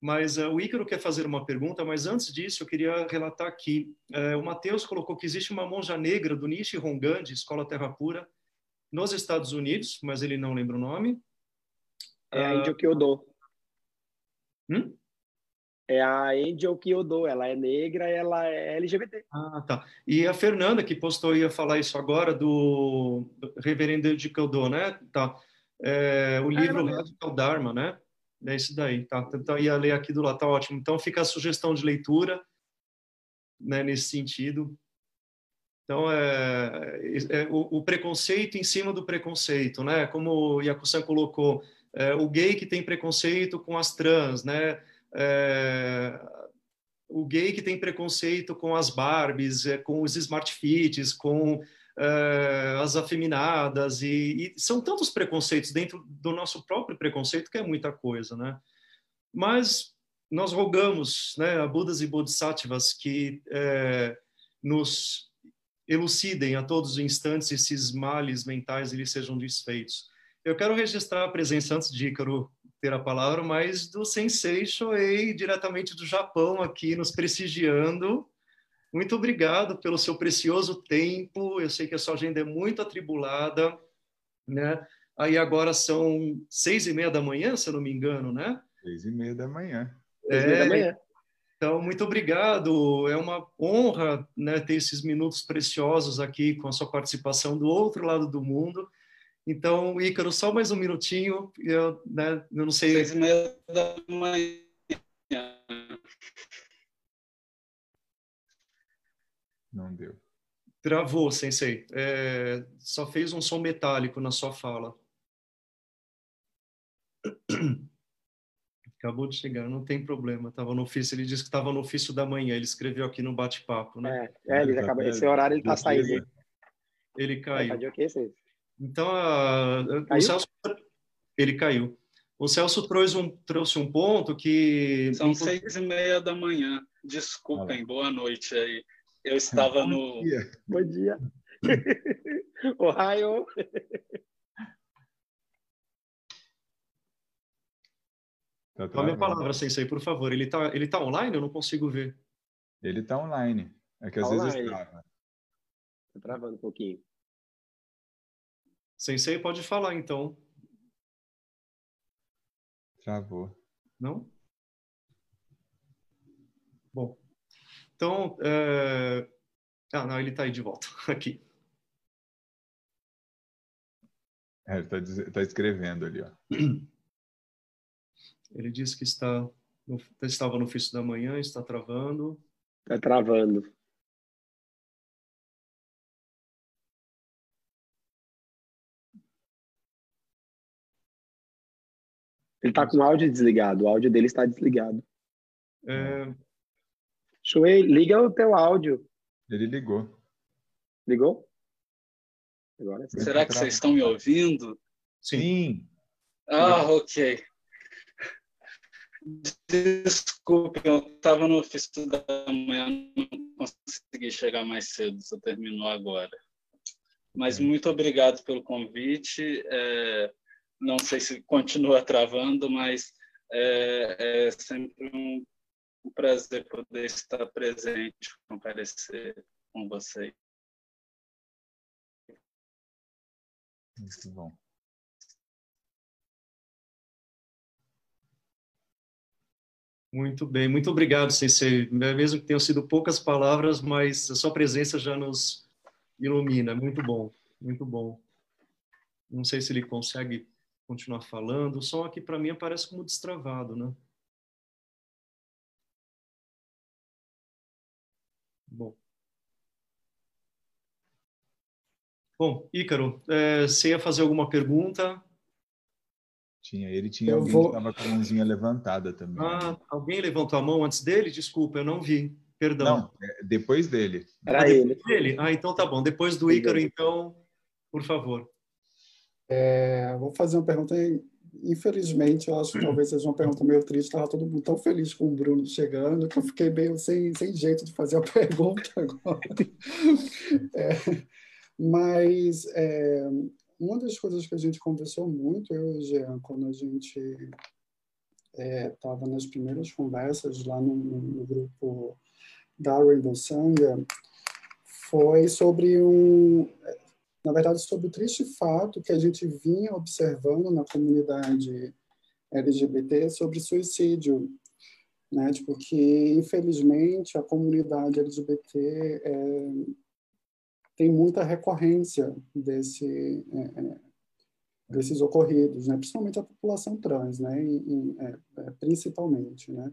mas uh, o Ícaro quer fazer uma pergunta, mas antes disso eu queria relatar aqui, uh, o Matheus colocou que existe uma monja negra do Nishi Hongan, de Escola Terra Pura, nos Estados Unidos, mas ele não lembra o nome. É a Índia Kyodo. Hum? É a Angel Kyodo, ela é negra e ela é LGBT. Ah, tá. E a Fernanda, que postou, ia falar isso agora, do, Reverendo de Kyodo, né? Tá. É, o ah, livro Radical Dharma, né? É esse daí, tá? Então, ia ler aqui do lado, tá ótimo. Então, fica a sugestão de leitura, né, nesse sentido. Então, é, é o, o, preconceito em cima do preconceito, né? Como o Yakusan colocou, é, o gay que tem preconceito com as trans, né? É, o gay que tem preconceito com as Barbies, é, com os Smart Fits, com é, as afeminadas, e, e, são tantos preconceitos dentro do nosso próprio preconceito que é muita coisa, né? Mas nós rogamos né, a Budas e Bodhisattvas que é, nos elucidem a todos os instantes esses males mentais eles sejam desfeitos. Eu quero registrar a presença antes de Ícaro ter a palavra, mas do Sensei Shoei, diretamente do Japão, aqui nos prestigiando. Muito obrigado pelo seu precioso tempo. Eu sei que a sua agenda é muito atribulada, né? Aí agora são seis e meia da manhã, se eu não me engano, né? Seis e meia da manhã. Seis e meia da manhã. Então, muito obrigado. É uma honra né, ter esses minutos preciosos aqui com a sua participação do outro lado do mundo. Então, Ícaro, só mais um minutinho. Eu, né, eu não sei. Seis e meia da manhã. Não deu. Travou, Sensei. É, só fez um som metálico na sua fala. (clears throat) Acabou de chegar, não tem problema. Estava no ofício, ele disse que estava no ofício da manhã. Ele escreveu aqui no bate-papo, né? É, é ele acaba, esse horário ele está saindo. Ele caiu. Tá okay, então, a, o Celso, ele caiu. O Celso trouxe um, trouxe um ponto que... São seis e meia da manhã. Desculpem, boa noite aí. Eu estava no... Bom dia. (laughs) Ohio. Tá Tome a palavra, Sensei, por favor. Ele está ele tá online? Eu não consigo ver. Ele está online. É que às online. vezes trava. Está travando um pouquinho. Sensei pode falar, então. Travou. Não? Bom. Então, é... ah, não, ele está aí de volta, (laughs) aqui. É, ele está tá escrevendo ali, ó. (clears throat) Ele disse que está no, estava no ofício da manhã, está travando. Está travando. Ele está com o áudio desligado. O áudio dele está desligado. É... Shuei, liga o teu áudio. Ele ligou. Ligou? Agora sim. Será que vocês estão me ouvindo? Sim. Ah, ok. Desculpe, eu estava no ofício da manhã, não consegui chegar mais cedo, só terminou agora. Mas é. muito obrigado pelo convite. É, não sei se continua travando, mas é, é sempre um um prazer poder estar presente, comparecer com vocês. Muito bom. Muito bem, muito obrigado, Sensei. Mesmo que tenham sido poucas palavras, mas a sua presença já nos ilumina. Muito bom, muito bom. Não sei se ele consegue continuar falando. O som aqui para mim aparece como destravado, né? Bom. Bom, Ícaro, é, você ia fazer alguma pergunta? Tinha, ele tinha eu alguém vou... que estava com a mãozinha levantada também. Ah, alguém levantou a mão antes dele? Desculpa, eu não vi. Perdão. Não, é depois dele. Era ah, ele. Dele? Ah, então tá bom. Depois do Ícaro, então, por favor. É, vou fazer uma pergunta. Infelizmente, eu acho que talvez seja uma pergunta meio triste. Estava todo mundo tão feliz com o Bruno chegando que eu fiquei meio sem, sem jeito de fazer a (laughs) pergunta agora. É, mas é, uma das coisas que a gente conversou muito, eu e o Jean, quando a gente estava é, nas primeiras conversas lá no, no grupo da Rainbow Sanga, foi sobre um, na verdade, sobre o triste fato que a gente vinha observando na comunidade LGBT sobre suicídio, né? Tipo que infelizmente a comunidade LGBT é, tem muita recorrência desse, é, é, desses ocorridos, né? principalmente a população trans, né? E, é, é, principalmente. Né?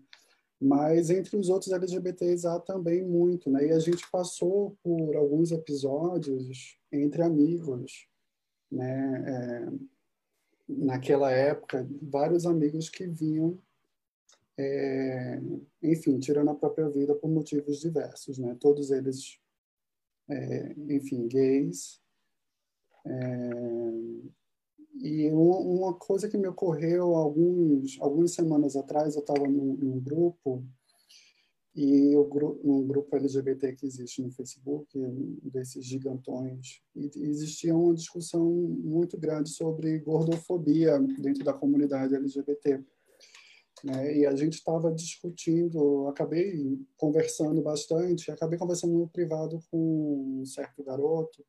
Mas entre os outros LGBTs há também muito. Né? E a gente passou por alguns episódios entre amigos. Né? É, naquela época, vários amigos que vinham é, enfim, tirando a própria vida por motivos diversos, né? Todos eles é, enfim, gays. E uma coisa que me ocorreu alguns, algumas semanas atrás, eu estava num, num, grupo, e o grupo, um grupo LGBT que existe no Facebook, desses gigantões, e existia uma discussão muito grande sobre gordofobia dentro da comunidade LGBT. Né? E a gente estava discutindo, acabei conversando bastante, acabei conversando no privado com um certo garoto,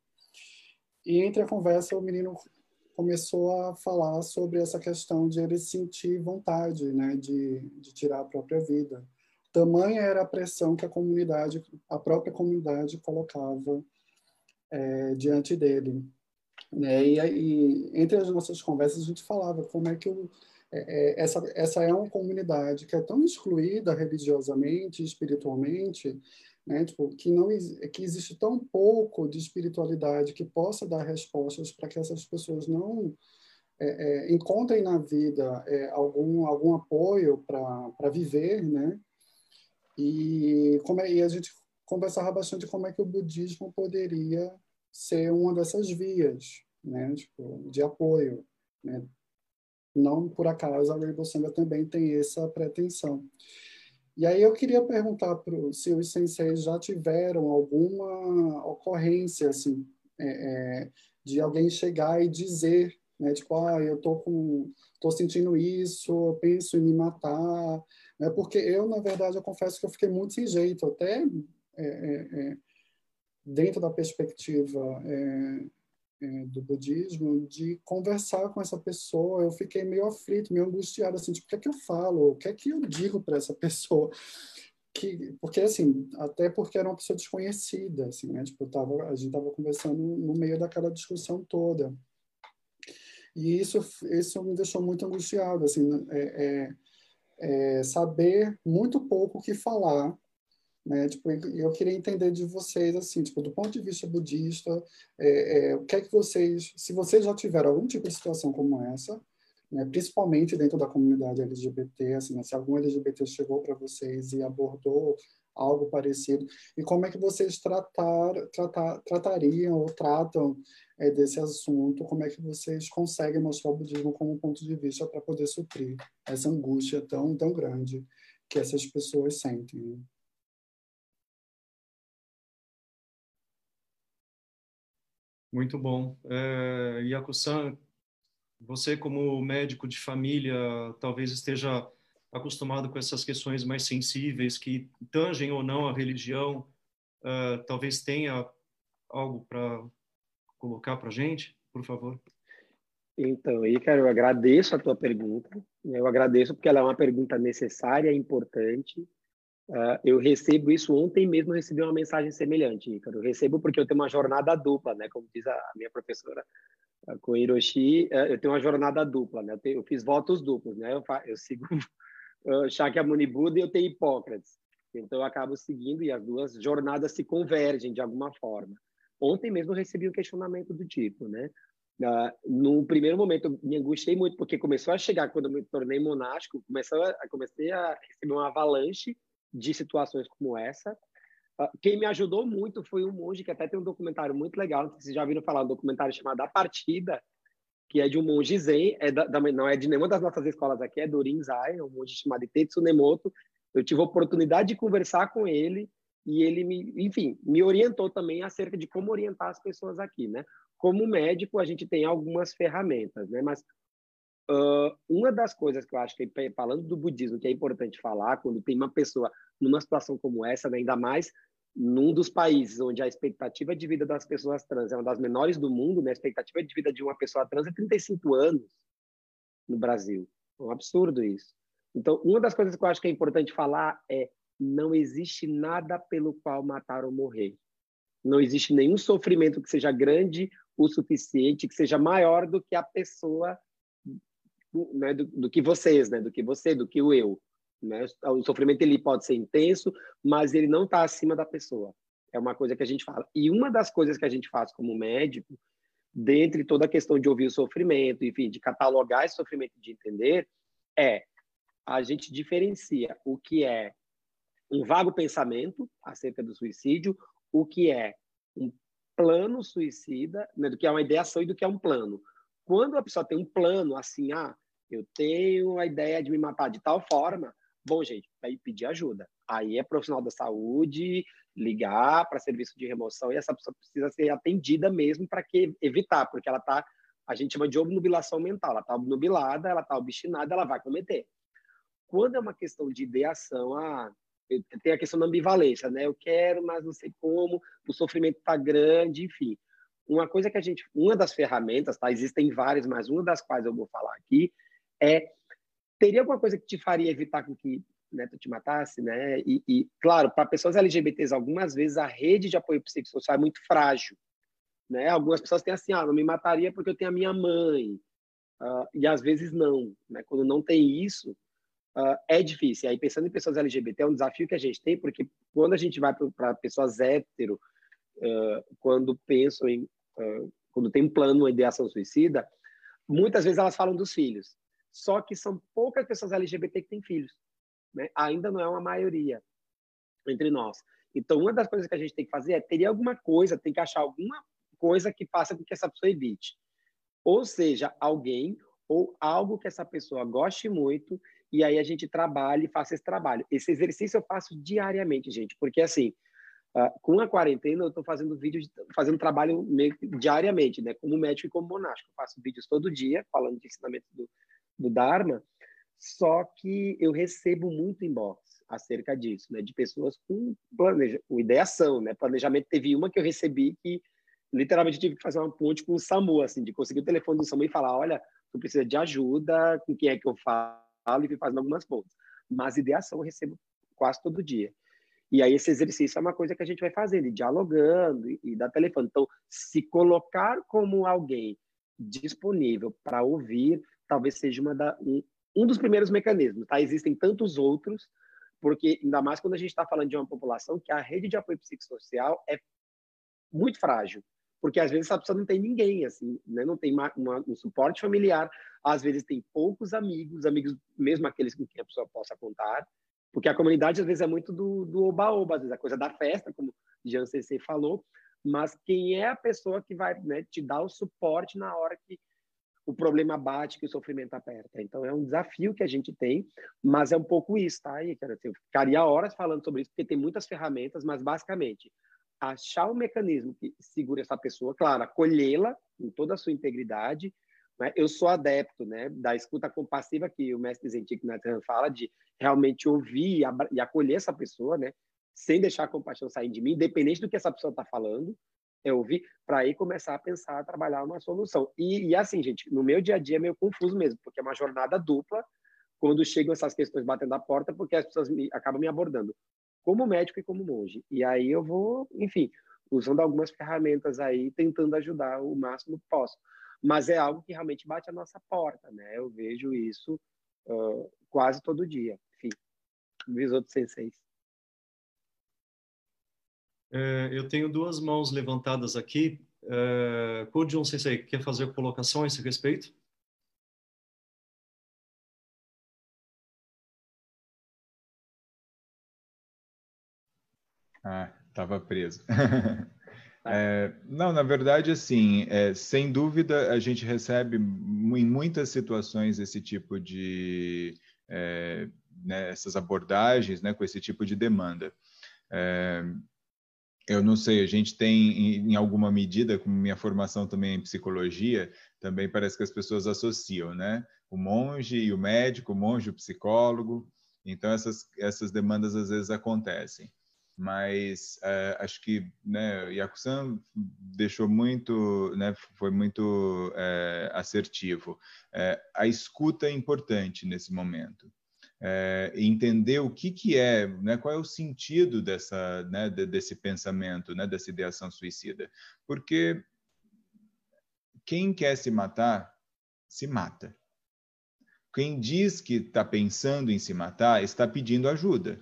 e entre a conversa o menino começou a falar sobre essa questão de ele sentir vontade né, de, de tirar a própria vida. Tamanha era a pressão que a comunidade, a própria comunidade colocava é, diante dele. Né? E, e entre as nossas conversas a gente falava como é que o é, é, essa, essa é uma comunidade que é tão excluída religiosamente, espiritualmente, né, tipo, que não que existe tão pouco de espiritualidade que possa dar respostas para que essas pessoas não é, é, encontrem na vida é, algum algum apoio para viver, né? E como é, e a gente conversava bastante como é que o budismo poderia ser uma dessas vias, né? Tipo, de apoio, né? Não por acaso a Rainbow Sanga também tem essa pretensão. E aí eu queria perguntar pro, se os senseis já tiveram alguma ocorrência assim é, é, de alguém chegar e dizer, né, tipo, ah, eu tô com, tô sentindo isso, eu penso em me matar, né? Porque eu na verdade eu confesso que eu fiquei muito sem jeito, até é, é, é dentro da perspectiva é, do budismo de conversar com essa pessoa. Eu fiquei meio aflito, meio angustiado, assim, tipo, o que é que eu falo? O que é que eu digo para essa pessoa? Que, porque, assim, até porque era uma pessoa desconhecida, assim, né? Tipo, tava, a gente estava conversando no meio daquela discussão toda. E isso, isso me deixou muito angustiado, assim, é, é, é saber muito pouco o que falar né? Tipo, eu queria entender de vocês, assim, tipo, do ponto de vista budista, é, é, o que é que vocês, se vocês já tiveram algum tipo de situação como essa, né, principalmente dentro da comunidade LGBT, assim, né, se algum LGBT chegou para vocês e abordou algo parecido, e como é que vocês tratar, tratar, tratariam ou tratam é, desse assunto, como é que vocês conseguem mostrar o budismo como ponto de vista para poder suprir essa angústia tão, tão grande que essas pessoas sentem. Muito bom. É, Yaku-san, você como médico de família talvez esteja acostumado com essas questões mais sensíveis que tangem ou não a religião, uh, talvez tenha algo para colocar para gente, por favor. Então, Ícaro, eu agradeço a tua pergunta. Eu agradeço porque ela é uma pergunta necessária, importante. Uh, eu recebo isso ontem mesmo, recebi uma mensagem semelhante, Ícaro. Eu recebo porque eu tenho uma jornada dupla, né? Como diz a minha professora com Hiroshi, uh, eu tenho uma jornada dupla, né? Eu, tenho, eu fiz votos duplos, né? Eu, eu sigo (laughs) uh, Shakyamuni Buda e eu tenho Hipócrates. Então, eu acabo seguindo e as duas jornadas se convergem de alguma forma. Ontem mesmo eu recebi um questionamento do tipo, né? Uh, no primeiro momento, eu me angustiei muito, porque começou a chegar, quando eu me tornei monástico, começou a, comecei a receber uma avalanche de situações como essa. Uh, quem me ajudou muito foi um monge, que até tem um documentário muito legal, vocês já viram falar, um documentário chamado A Partida, que é de um monge zen, é da, não é de nenhuma das nossas escolas aqui, é do Rinzai, é um monge chamado Tetsu Nemoto. Eu tive a oportunidade de conversar com ele e ele me, enfim, me orientou também acerca de como orientar as pessoas aqui, né? Como médico, a gente tem algumas ferramentas, né? Mas uh, uma das coisas que eu acho que, falando do budismo, que é importante falar, quando tem uma pessoa numa situação como essa, né? ainda mais num dos países onde a expectativa de vida das pessoas trans é uma das menores do mundo, né? A expectativa de vida de uma pessoa trans é 35 anos no Brasil. É um absurdo isso. Então, uma das coisas que eu acho que é importante falar é não existe nada pelo qual matar ou morrer. Não existe nenhum sofrimento que seja grande o suficiente, que seja maior do que a pessoa, né, do, do, que vocês, né, do que você, do que o eu. Né? O sofrimento ele pode ser intenso, mas ele não está acima da pessoa. É uma coisa que a gente fala. E uma das coisas que a gente faz como médico, dentre toda a questão de ouvir o sofrimento, enfim, de catalogar esse sofrimento, de entender, é a gente diferencia o que é um vago pensamento acerca do suicídio, o que é um plano suicida, né, do que é uma ideação e do que é um plano. Quando a pessoa tem um plano assim, ah, eu tenho a ideia de me matar de tal forma, bom, gente, aí pedir ajuda. Aí é profissional da saúde, ligar para serviço de remoção e essa pessoa precisa ser atendida mesmo para que evitar, porque ela tá, a gente chama de obnubilação mental, ela tá obnubilada, ela tá obstinada, ela vai cometer. Quando é uma questão de ideação, ah, tem a questão da ambivalência, né? Eu quero, mas não sei como, o sofrimento está grande, enfim. Uma coisa que a gente, uma das ferramentas, tá? Existem várias, mas uma das quais eu vou falar aqui é teria alguma coisa que te faria evitar com que né, tu te matasse, né? E, e claro, para pessoas LGBTs, algumas vezes a rede de apoio psicossocial é muito frágil, né? Algumas pessoas têm assim, ah, não me mataria porque eu tenho a minha mãe, uh, e às vezes não, né? Quando não tem isso, uh, é difícil. E aí, pensando em pessoas LGBT, é um desafio que a gente tem, porque quando a gente vai para pessoas hétero, uh, quando pensam em. Uh, quando tem um plano, uma ideação suicida, muitas vezes elas falam dos filhos. Só que são poucas pessoas LGBT que têm filhos. Né? Ainda não é uma maioria entre nós. Então, uma das coisas que a gente tem que fazer é ter alguma coisa, tem que achar alguma coisa que faça com que essa pessoa evite. Ou seja, alguém ou algo que essa pessoa goste muito e aí a gente trabalha e faça esse trabalho. Esse exercício eu faço diariamente, gente, porque assim, com a quarentena eu estou fazendo vídeo, fazendo trabalho meio diariamente, né? Como médico e como monástico. Eu faço vídeos todo dia falando de ensinamento do, do Dharma, só que eu recebo muito inbox acerca disso, né? De pessoas com, planeja, com ideação, né? Planejamento. Teve uma que eu recebi que literalmente tive que fazer uma ponte com o SAMU, assim, de conseguir o telefone do SAMU e falar, olha, tu precisa de ajuda, com quem é que eu falo? e fazendo algumas pontas. Mas ideação eu recebo quase todo dia. E aí esse exercício é uma coisa que a gente vai fazendo, dialogando e, e dá telefone. Então, se colocar como alguém disponível para ouvir, talvez seja uma da, um, um dos primeiros mecanismos. Tá? Existem tantos outros, porque ainda mais quando a gente está falando de uma população que a rede de apoio psicossocial é muito frágil porque às vezes essa pessoa não tem ninguém, assim, né? não tem uma, uma, um suporte familiar, às vezes tem poucos amigos, amigos mesmo aqueles com quem a pessoa possa contar, porque a comunidade às vezes é muito do oba-oba, às vezes a coisa da festa, como Jean CC falou, mas quem é a pessoa que vai né, te dar o suporte na hora que o problema bate, que o sofrimento aperta. Então é um desafio que a gente tem, mas é um pouco isso, tá? E, eu ficaria horas falando sobre isso, porque tem muitas ferramentas, mas basicamente achar um mecanismo que segure essa pessoa, claro, acolhê-la em toda a sua integridade, Né? Eu sou adepto né, da escuta compassiva que o mestre Zentik Nathan fala, de realmente ouvir e acolher essa pessoa, né, sem deixar a compaixão sair de mim, independente do que essa pessoa está falando, é ouvir, para aí começar a pensar, a trabalhar uma solução. E, e, assim, gente, no meu dia a dia é meio confuso mesmo, porque é uma jornada dupla quando chegam essas questões batendo a porta, porque as pessoas me, acabam me abordando como médico e como monge. E aí eu vou, enfim, usando algumas ferramentas aí, tentando ajudar o máximo que posso. Mas é algo que realmente bate a nossa porta, né? Eu vejo isso uh, quase todo dia. Enfim, os outros senseis. É, eu tenho duas mãos levantadas aqui. É, Kojun Sensei, quer fazer colocação a esse respeito? Ah, estava preso. (laughs) É, não, na verdade, assim, é, sem dúvida, a gente recebe em muitas situações esse tipo de é, né, essas abordagens, né, com esse tipo de demanda. É, eu não sei, a gente tem, em, em alguma medida, com minha formação também em psicologia, também parece que as pessoas associam, né? O monge e o médico, o monge o psicólogo. Então, essas, essas demandas às vezes acontecem mas é, acho que né, Yakusan deixou muito, né, foi muito é, assertivo. É, a escuta é importante nesse momento. entender o que, que é, né, qual é o sentido dessa, né, desse pensamento, né, dessa ideação suicida. Porque quem quer se matar, se mata. Quem diz que está pensando em se matar, está pedindo ajuda.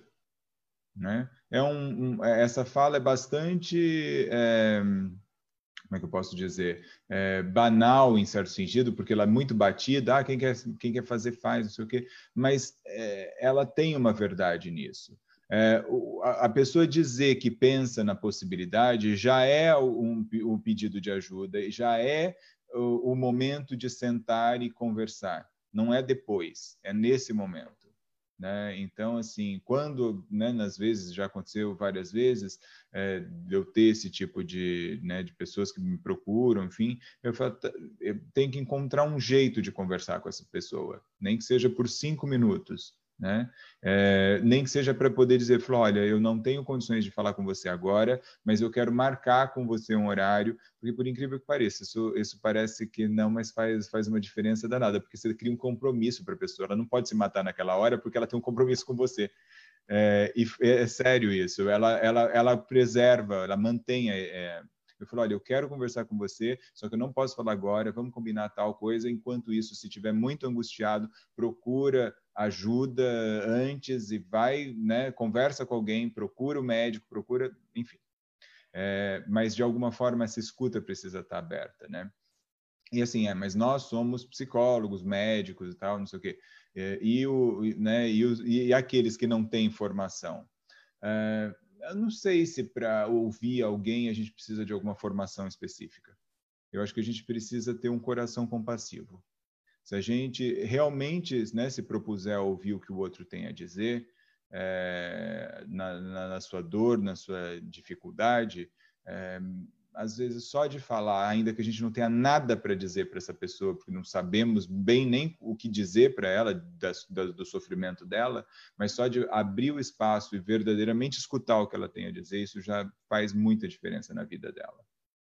Né? É um, um, é, essa fala é bastante, é, como é que eu posso dizer, é, banal em certo sentido, porque ela é muito batida, ah, quem quer, quem quer fazer faz, não sei o quê, mas é, ela tem uma verdade nisso. É, a, pessoa dizer que pensa na possibilidade já é um, um pedido de ajuda, já é o, o momento de sentar e conversar, não é depois, é nesse momento. Né? Então, assim, quando, né, nas vezes, já aconteceu várias vezes, é, eu ter esse tipo de, né, de pessoas que me procuram, enfim, eu, falo, tá, eu tenho que encontrar um jeito de conversar com essa pessoa, nem que seja por cinco minutos, né? É, nem que seja para poder dizer, olha, eu não tenho condições de falar com você agora, mas eu quero marcar com você um horário, porque por incrível que pareça, isso, isso parece que não, mas faz, faz uma diferença danada, porque você cria um compromisso para a pessoa, ela não pode se matar naquela hora porque ela tem um compromisso com você. É, e é, é sério isso, ela, ela, ela preserva, ela mantém é, eu falo, olha, eu quero conversar com você, só que eu não posso falar agora, vamos combinar tal coisa. Enquanto isso, se estiver muito angustiado, procura ajuda antes e vai, né, conversa com alguém, procura o médico, procura, enfim. É, mas de alguma forma essa escuta precisa estar aberta, né? E assim, é, mas nós somos psicólogos, médicos e tal, não sei o quê. É, e, o, né, e, os, e aqueles que não têm formação? É, eu não sei se para ouvir alguém a gente precisa de alguma formação específica. Eu acho que a gente precisa ter um coração compassivo. Se a gente realmente né, se propuser a ouvir o que o outro tem a dizer, é, na, na, na, sua dor, na sua dificuldade, é, às vezes só de falar, ainda que a gente não tenha nada para dizer para essa pessoa, porque não sabemos bem nem o que dizer para ela da, da, do sofrimento dela, mas só de abrir o espaço e verdadeiramente escutar o que ela tem a dizer, isso já faz muita diferença na vida dela.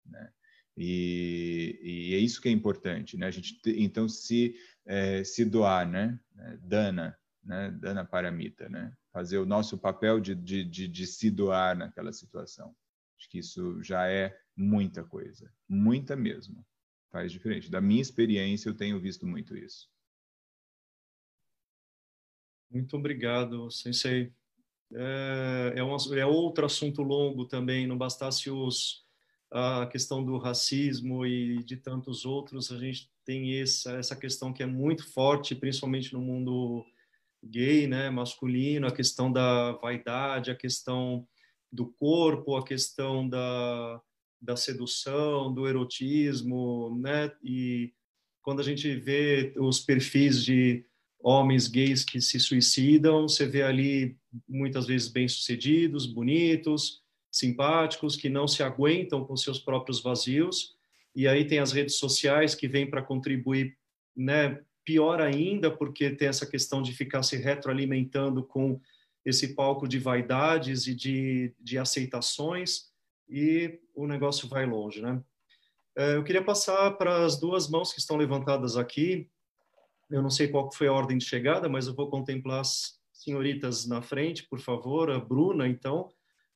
Né? E, e, é isso que é importante, né? A gente então se é, se doar, né? É, dana, né? Dana paramita, né? Fazer o nosso papel de, de, de, de se doar naquela situação. Acho que isso já é muita coisa, muita mesmo. Faz diferente. Da minha experiência, eu tenho visto muito isso. Muito obrigado, Sensei. É, é, um, é outro assunto longo também, não bastasse os a questão do racismo e de tantos outros, a gente tem essa, essa questão que é muito forte, principalmente no mundo gay, né, masculino, a questão da vaidade, a questão do corpo, a questão da, da sedução, do erotismo, né, e quando a gente vê os perfis de homens gays que se suicidam, você vê ali muitas vezes bem-sucedidos, bonitos, simpáticos, que não se aguentam com seus próprios vazios E aí tem as redes sociais que vêm para contribuir, né? Pior ainda, porque tem essa questão de ficar se retroalimentando com esse palco de vaidades e de, de aceitações, e o negócio vai longe, né? É, eu queria passar para as duas mãos que estão levantadas aqui. Eu não sei qual foi a ordem de chegada, mas eu vou contemplar as senhoritas na frente, por favor. A Bruna, então,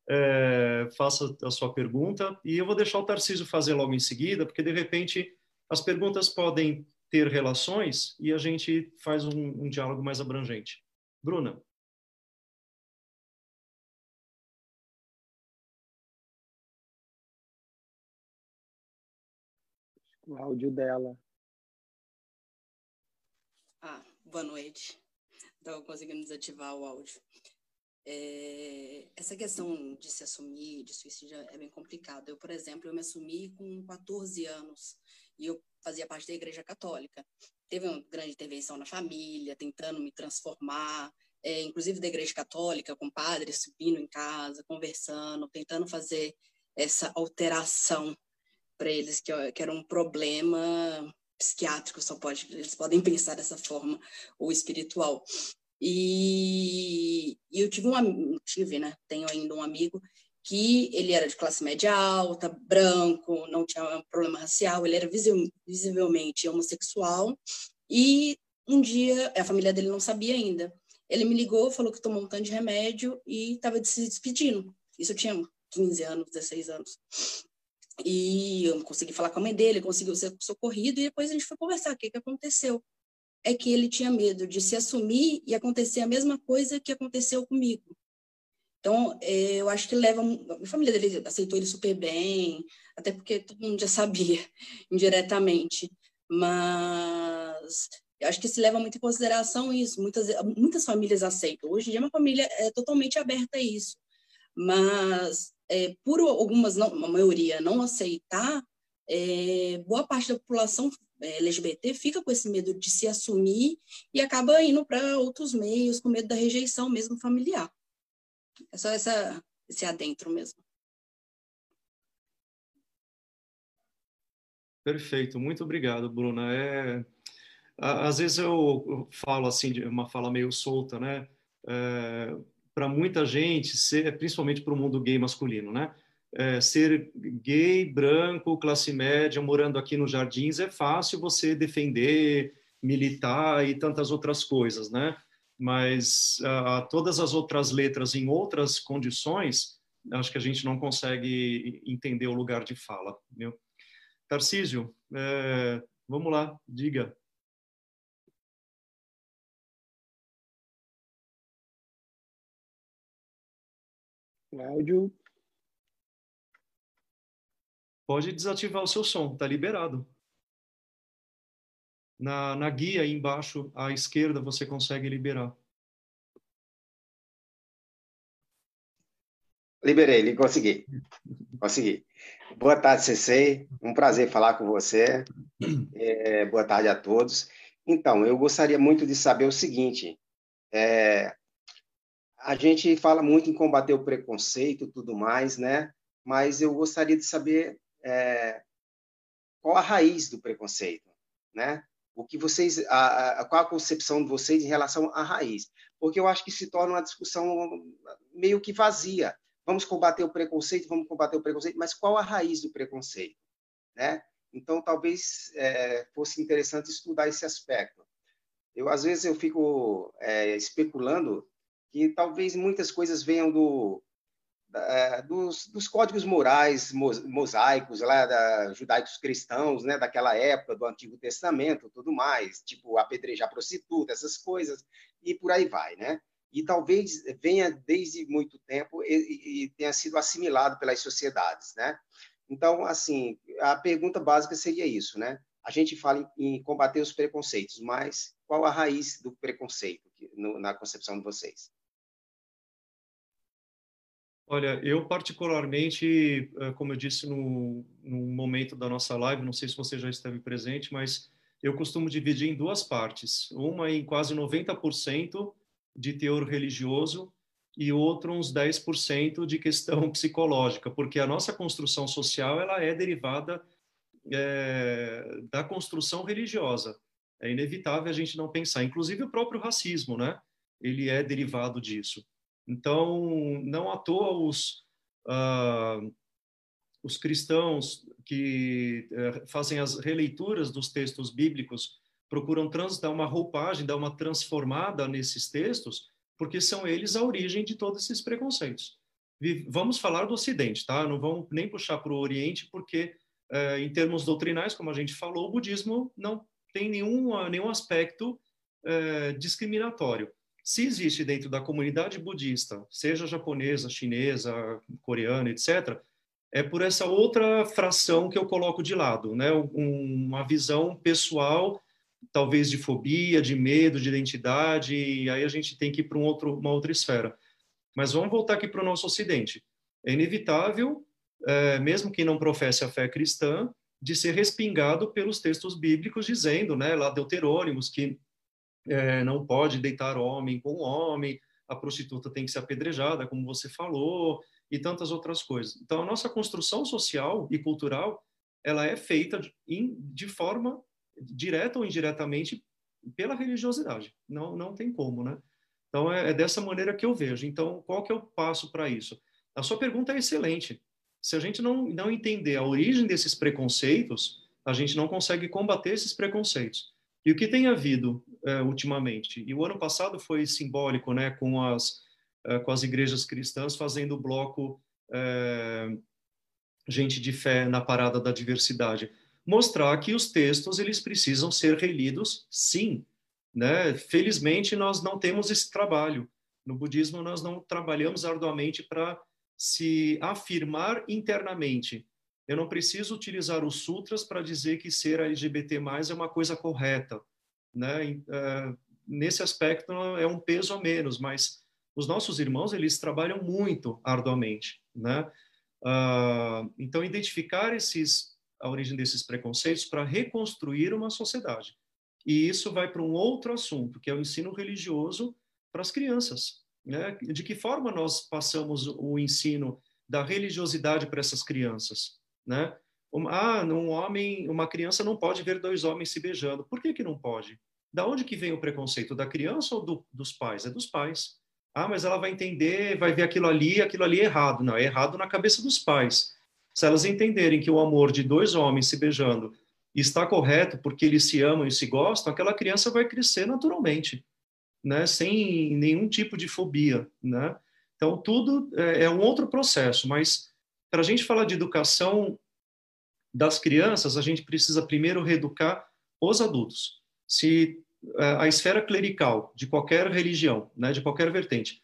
é, faça a sua pergunta. E eu vou deixar o Tarcísio fazer logo em seguida, porque, de repente, as perguntas podem ter relações e a gente faz um, um diálogo mais abrangente. Bruna. o áudio dela. Ah, boa noite. Estava conseguindo desativar o áudio. É, essa questão de se assumir de suicídio é bem complicado. Eu, por exemplo, eu me assumi com 14 anos e eu fazia parte da Igreja Católica. Teve uma grande intervenção na família, tentando me transformar, é, inclusive da Igreja Católica, com padres subindo em casa, conversando, tentando fazer essa alteração para eles que, que era um problema psiquiátrico, só pode, eles podem (laughs) pensar dessa forma, ou espiritual. E, e eu tive um tive, né? Tenho ainda um amigo que ele era de classe média alta, branco, não tinha problema racial, ele era visivelmente homossexual e um dia a família dele não sabia ainda. Ele me ligou, falou que tomou um tanto de remédio e estava se despedindo. Isso eu tinha 15 anos, 16 anos. E eu consegui falar com a mãe dele, conseguiu ser socorrido, e depois a gente foi conversar. O que, que aconteceu? É que ele tinha medo de se assumir e acontecer a mesma coisa que aconteceu comigo. Então, é, eu acho que leva. A família dele aceitou ele super bem, até porque todo mundo já sabia, (laughs) indiretamente. Mas eu acho que se leva muito em consideração isso. Muitas, muitas famílias aceitam. Hoje em dia, uma família é totalmente aberta a isso. Mas é, por algumas, não, a maioria, não aceitar, é, boa parte da população LGBT fica com esse medo de se assumir e acaba indo para outros meios com medo da rejeição mesmo familiar. É só essa, esse adentro mesmo. Perfeito, muito obrigado, Bruna. É, às vezes eu falo assim, de uma fala meio solta, né? É, para muita gente, ser, principalmente para o mundo gay masculino, né? É, ser gay, branco, classe média, morando aqui nos Jardins, é fácil você defender, militar e tantas outras coisas, né? Mas todas as outras letras em outras condições, acho que a gente não consegue entender o lugar de fala. Viu? Tarcísio, é, vamos lá, diga. Áudio. Pode desativar o seu som, está liberado. Na, na guia aí embaixo, à esquerda, você consegue liberar. Liberei, consegui. Consegui. Boa tarde, CC. Um prazer falar com você. É, boa tarde a todos. Então, eu gostaria muito de saber o seguinte: é, a gente fala muito em combater o preconceito tudo mais, né? Mas eu gostaria de saber é, qual a raiz do preconceito, né? O que vocês, a, a, qual a concepção de vocês em relação à raiz? Porque eu acho que se torna uma discussão meio que vazia. Vamos combater o preconceito, vamos combater o preconceito, mas qual a raiz do preconceito, né? Então, talvez é, fosse interessante estudar esse aspecto. Eu às vezes eu fico é, especulando que talvez muitas coisas venham do, da, dos, dos, códigos morais mosaicos lá da judaicos cristãos, né, daquela época do Antigo Testamento, tudo mais, tipo apedrejar prostituta, essas coisas e por aí vai, né? E talvez venha desde muito tempo e, e tenha sido assimilado pelas sociedades, né? Então, assim, a pergunta básica seria isso, né? A gente fala em, em combater os preconceitos, mas qual a raiz do preconceito no, na concepção de vocês? Olha, eu particularmente, eh, como eu disse no, no momento da nossa live, não sei se você já esteve presente, mas eu costumo dividir em duas partes. Uma em quase 90% de teor religioso e outro uns 10% de questão (laughs) psicológica, porque a nossa construção social ela é derivada é, da construção religiosa. É inevitável a gente não pensar. Inclusive o próprio racismo, né? Ele é derivado disso. Então, não à toa os, uh, os cristãos que uh, fazem as releituras dos textos bíblicos procuram trans, dar uma roupagem, dar uma transformada nesses textos, porque são eles a origem de todos esses preconceitos. Vamos falar do Ocidente, tá? Não vamos nem puxar para o Oriente, porque uh, em termos doutrinais, como a gente falou, o budismo não tem nenhum, nenhum aspecto discriminatório se existe dentro da comunidade budista, seja japonesa, chinesa, coreana, etc., é por essa outra fração que eu coloco de lado, né? uma visão pessoal, talvez de fobia, de medo, de identidade, e aí a gente tem que ir para um uma outra esfera. Mas vamos voltar aqui para o nosso Ocidente. É inevitável, é, mesmo quem não professe a fé cristã, de ser respingado pelos textos bíblicos dizendo, né, lá Deuterônimos, que é, não pode deitar homem com homem, a prostituta tem que ser apedrejada, como você falou, e tantas outras coisas. Então, a nossa construção social e cultural, ela é feita de, de forma direta ou indiretamente pela religiosidade. Não, não tem como, né? Então, é, é dessa maneira que eu vejo. Então, qual que é o passo para isso? A sua pergunta é excelente. Se a gente não, não entender a origem desses preconceitos, a gente não consegue combater esses preconceitos. E o que tem havido é, ultimamente? E o ano passado foi simbólico, né, com as é, com as igrejas cristãs fazendo o bloco é, gente de fé na parada da diversidade, mostrar que os textos eles precisam ser relidos, sim, né? Felizmente nós não temos esse trabalho. No budismo nós não trabalhamos arduamente para se afirmar internamente eu não preciso utilizar os sutras para dizer que ser LGBT+ é uma coisa correta, né? Uh, nesse aspecto é um peso a menos, mas os nossos irmãos eles trabalham muito arduamente, né? Uh, então identificar esses a origem desses preconceitos para reconstruir uma sociedade. E isso vai para um outro assunto, que é o ensino religioso para as crianças. Né? De que forma nós passamos o ensino da religiosidade para essas crianças? Né? Ah, um homem, uma criança não pode ver dois homens se beijando. Por que que não pode? Da onde que vem o preconceito? Da criança ou do, dos pais? É dos pais. Ah, mas ela vai entender, vai ver aquilo ali, aquilo ali é errado. Não, é errado na cabeça dos pais. Se elas entenderem que o amor de dois homens se beijando está correto porque eles se amam e se gostam, aquela criança vai crescer naturalmente, né? Sem nenhum tipo de fobia, né? Então tudo é, é um outro processo, mas para a gente falar de educação das crianças, a gente precisa primeiro reeducar os adultos. Se eh, a esfera clerical de qualquer religião, né, de qualquer vertente,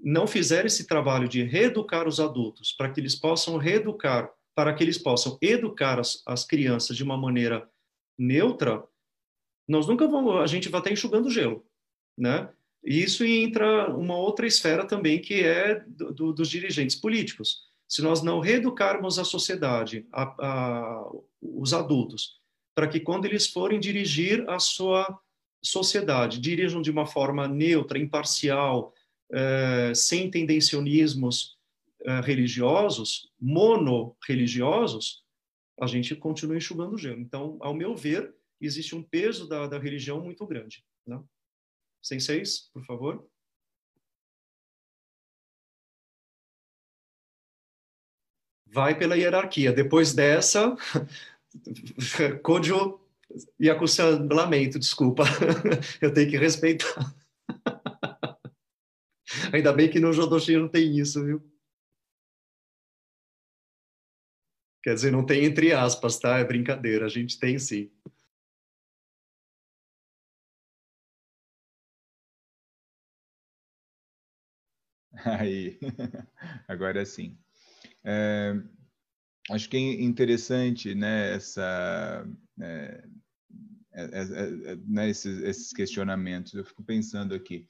não fizer esse trabalho de reeducar os adultos para que eles possam reeducar, para que eles possam educar as, as crianças de uma maneira neutra, nós nunca vamos, a gente vai estar enxugando gelo, né? E isso entra uma outra esfera também que é do, do, dos dirigentes políticos se nós não reeducarmos a sociedade, a, a, os adultos, para que quando eles forem dirigir a sua sociedade, dirijam de uma forma neutra, imparcial, eh, sem tendencionismos eh, religiosos, mono-religiosos, a gente continua enxugando o gelo. Então, ao meu ver, existe um peso da, da religião muito grande. Né? Senseis, por favor. Vai pela hierarquia. Depois dessa, (laughs) Kojo Yakusan, lamento, desculpa. (laughs) Eu tenho que respeitar. (laughs) Ainda bem que no Jodoshi não tem isso, viu? Quer dizer, não tem entre aspas, tá? É brincadeira, a gente tem sim. Aí, agora sim. É, acho que é interessante né, essa, é, é, é, é né, esses, esses, questionamentos. Eu fico pensando aqui,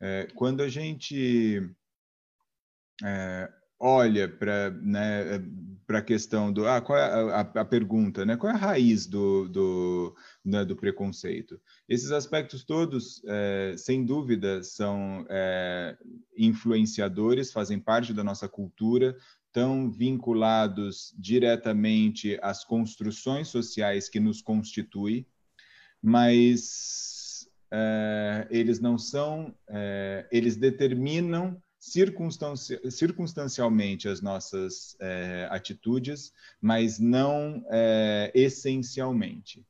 é, quando a gente olha para né, a questão do ah, qual é a, a, pergunta, né? Qual é a raiz do, do, né, do preconceito? Esses aspectos todos, é, sem dúvida, são é, influenciadores, fazem parte da nossa cultura, tão vinculados diretamente às construções sociais que nos constituem, mas é, eles não são, é, eles determinam circunstanci circunstancialmente as nossas é, atitudes, mas não é, essencialmente. O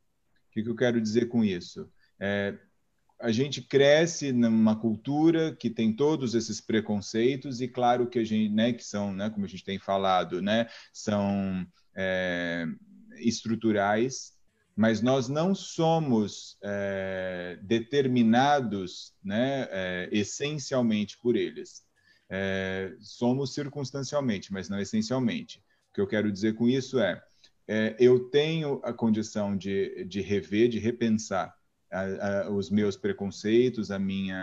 que, que, eu quero dizer com isso? É, a gente cresce numa cultura que tem todos esses preconceitos e claro que a gente, né, que são, né, como a gente tem falado, né, são é, estruturais, mas nós não somos é, determinados, né, é, essencialmente por eles é, somos circunstancialmente, mas não essencialmente. O que eu quero dizer com isso é, é eu tenho a condição de, de rever, de repensar a, a, os meus preconceitos, a minha,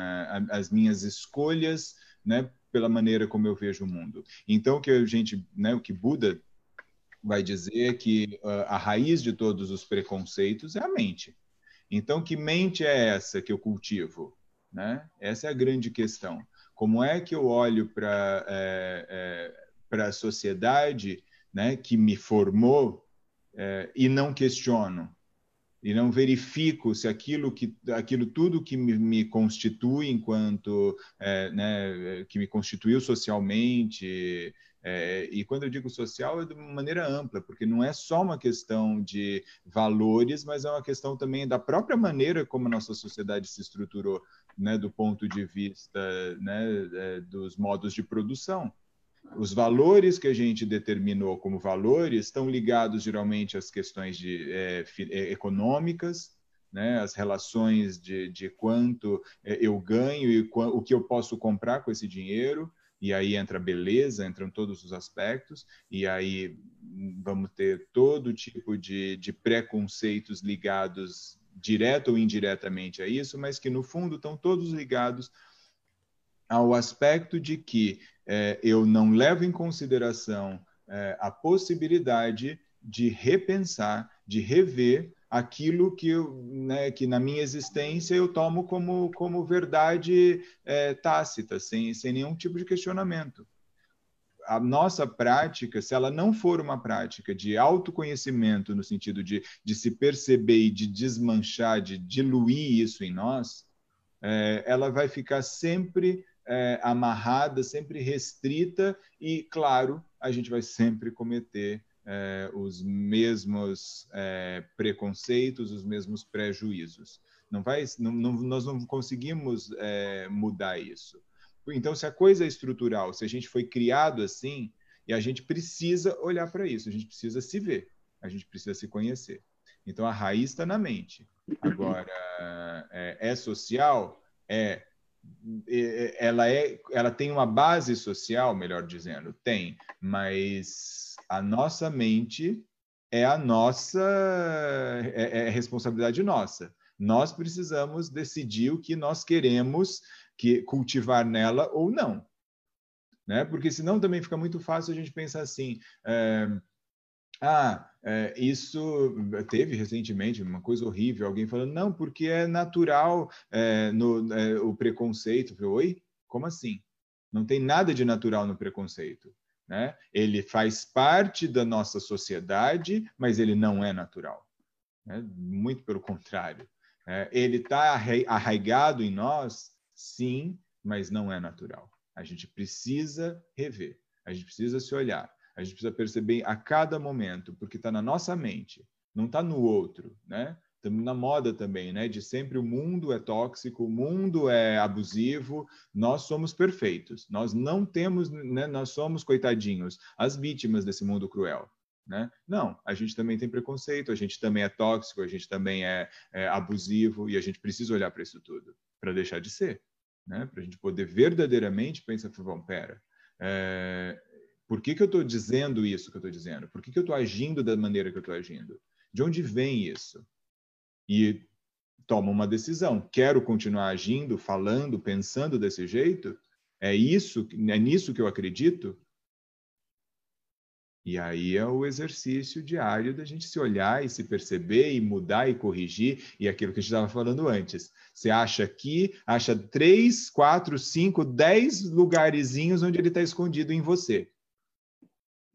a, as minhas escolhas, né, pela maneira como eu vejo o mundo. Então, que a gente, né, o que Buda vai dizer é que uh, a raiz de todos os preconceitos é a mente. Então, que mente é essa que eu cultivo? Né? Essa é a grande questão. Como é que eu olho para é, é, para a sociedade né, que me formou é, e não questiono? E não verifico se aquilo que aquilo tudo que me, me constitui enquanto é, né, que me constituiu socialmente é, e quando eu digo social é de uma maneira ampla porque não é só uma questão de valores mas é uma questão também da própria maneira como a nossa sociedade se estruturou né, do ponto de vista né, é, dos modos de produção. Os valores que a gente determinou como valores estão ligados geralmente às questões de, é, é econômicas, né, as relações de, de quanto é, eu ganho e o que eu posso comprar com esse dinheiro, e aí entra beleza, entram todos os aspectos, e aí vamos ter todo tipo de, de preconceitos ligados direta ou indiretamente a isso, mas que no fundo estão todos ligados ao aspecto de que é, eu não levo em consideração é, a possibilidade de repensar, de rever aquilo que, eu, né, que na minha existência eu tomo como, como verdade é, tácita, sem, sem nenhum tipo de questionamento. A nossa prática, se ela não for uma prática de autoconhecimento, no sentido de, de se perceber e de desmanchar, de diluir isso em nós, ela vai ficar sempre é, amarrada, sempre restrita e, claro, a gente vai sempre cometer é, os mesmos é, preconceitos, os mesmos prejuízos. Não vai, não, não, nós não conseguimos é, mudar isso. Então, se a coisa é estrutural, se a gente foi criado assim, e a gente precisa olhar para isso, a gente precisa se ver, a gente precisa se conhecer. Então, a raiz está na mente. Agora, é, é social, é, é, ela é, ela tem uma base social, melhor dizendo, tem, mas a nossa mente é a nossa, é, é responsabilidade nossa. Nós precisamos decidir o que nós queremos que cultivar nela ou não. Né? Porque senão também fica muito fácil a gente pensar assim, é, ah, é, isso teve recentemente uma coisa horrível, alguém falando, não, porque é natural é, no, é, o preconceito. falei, Oi? Como assim? Não tem nada de natural no preconceito. Né? Ele faz parte da nossa sociedade, mas ele não é natural. Né? Muito pelo contrário. É, ele está arraigado em nós Sim, mas não é natural. A gente precisa rever, a gente precisa se olhar, a gente precisa perceber a cada momento, porque está na nossa mente, não está no outro, né? Estamos na moda também, né? De sempre o mundo é tóxico, o mundo é abusivo, nós somos perfeitos, nós não temos, né? Nós somos coitadinhos, as vítimas desse mundo cruel. Né? Não, a gente também tem preconceito, a gente também é tóxico, a gente também é, é abusivo e a gente precisa olhar para isso tudo para deixar de ser né? Para a gente poder verdadeiramente pensar, vamos, pera, é, por que, que eu estou dizendo isso que eu estou dizendo? Por que, que eu estou agindo da maneira que eu estou agindo? De onde vem isso? E toma uma decisão. Quero continuar agindo, falando, pensando desse jeito? É isso, é nisso que eu acredito? E aí é o exercício diário da gente se olhar e se perceber e mudar e corrigir, e aquilo que a gente estava falando antes. Você acha aqui, acha três, quatro, cinco, dez lugarzinhos onde ele está escondido em você.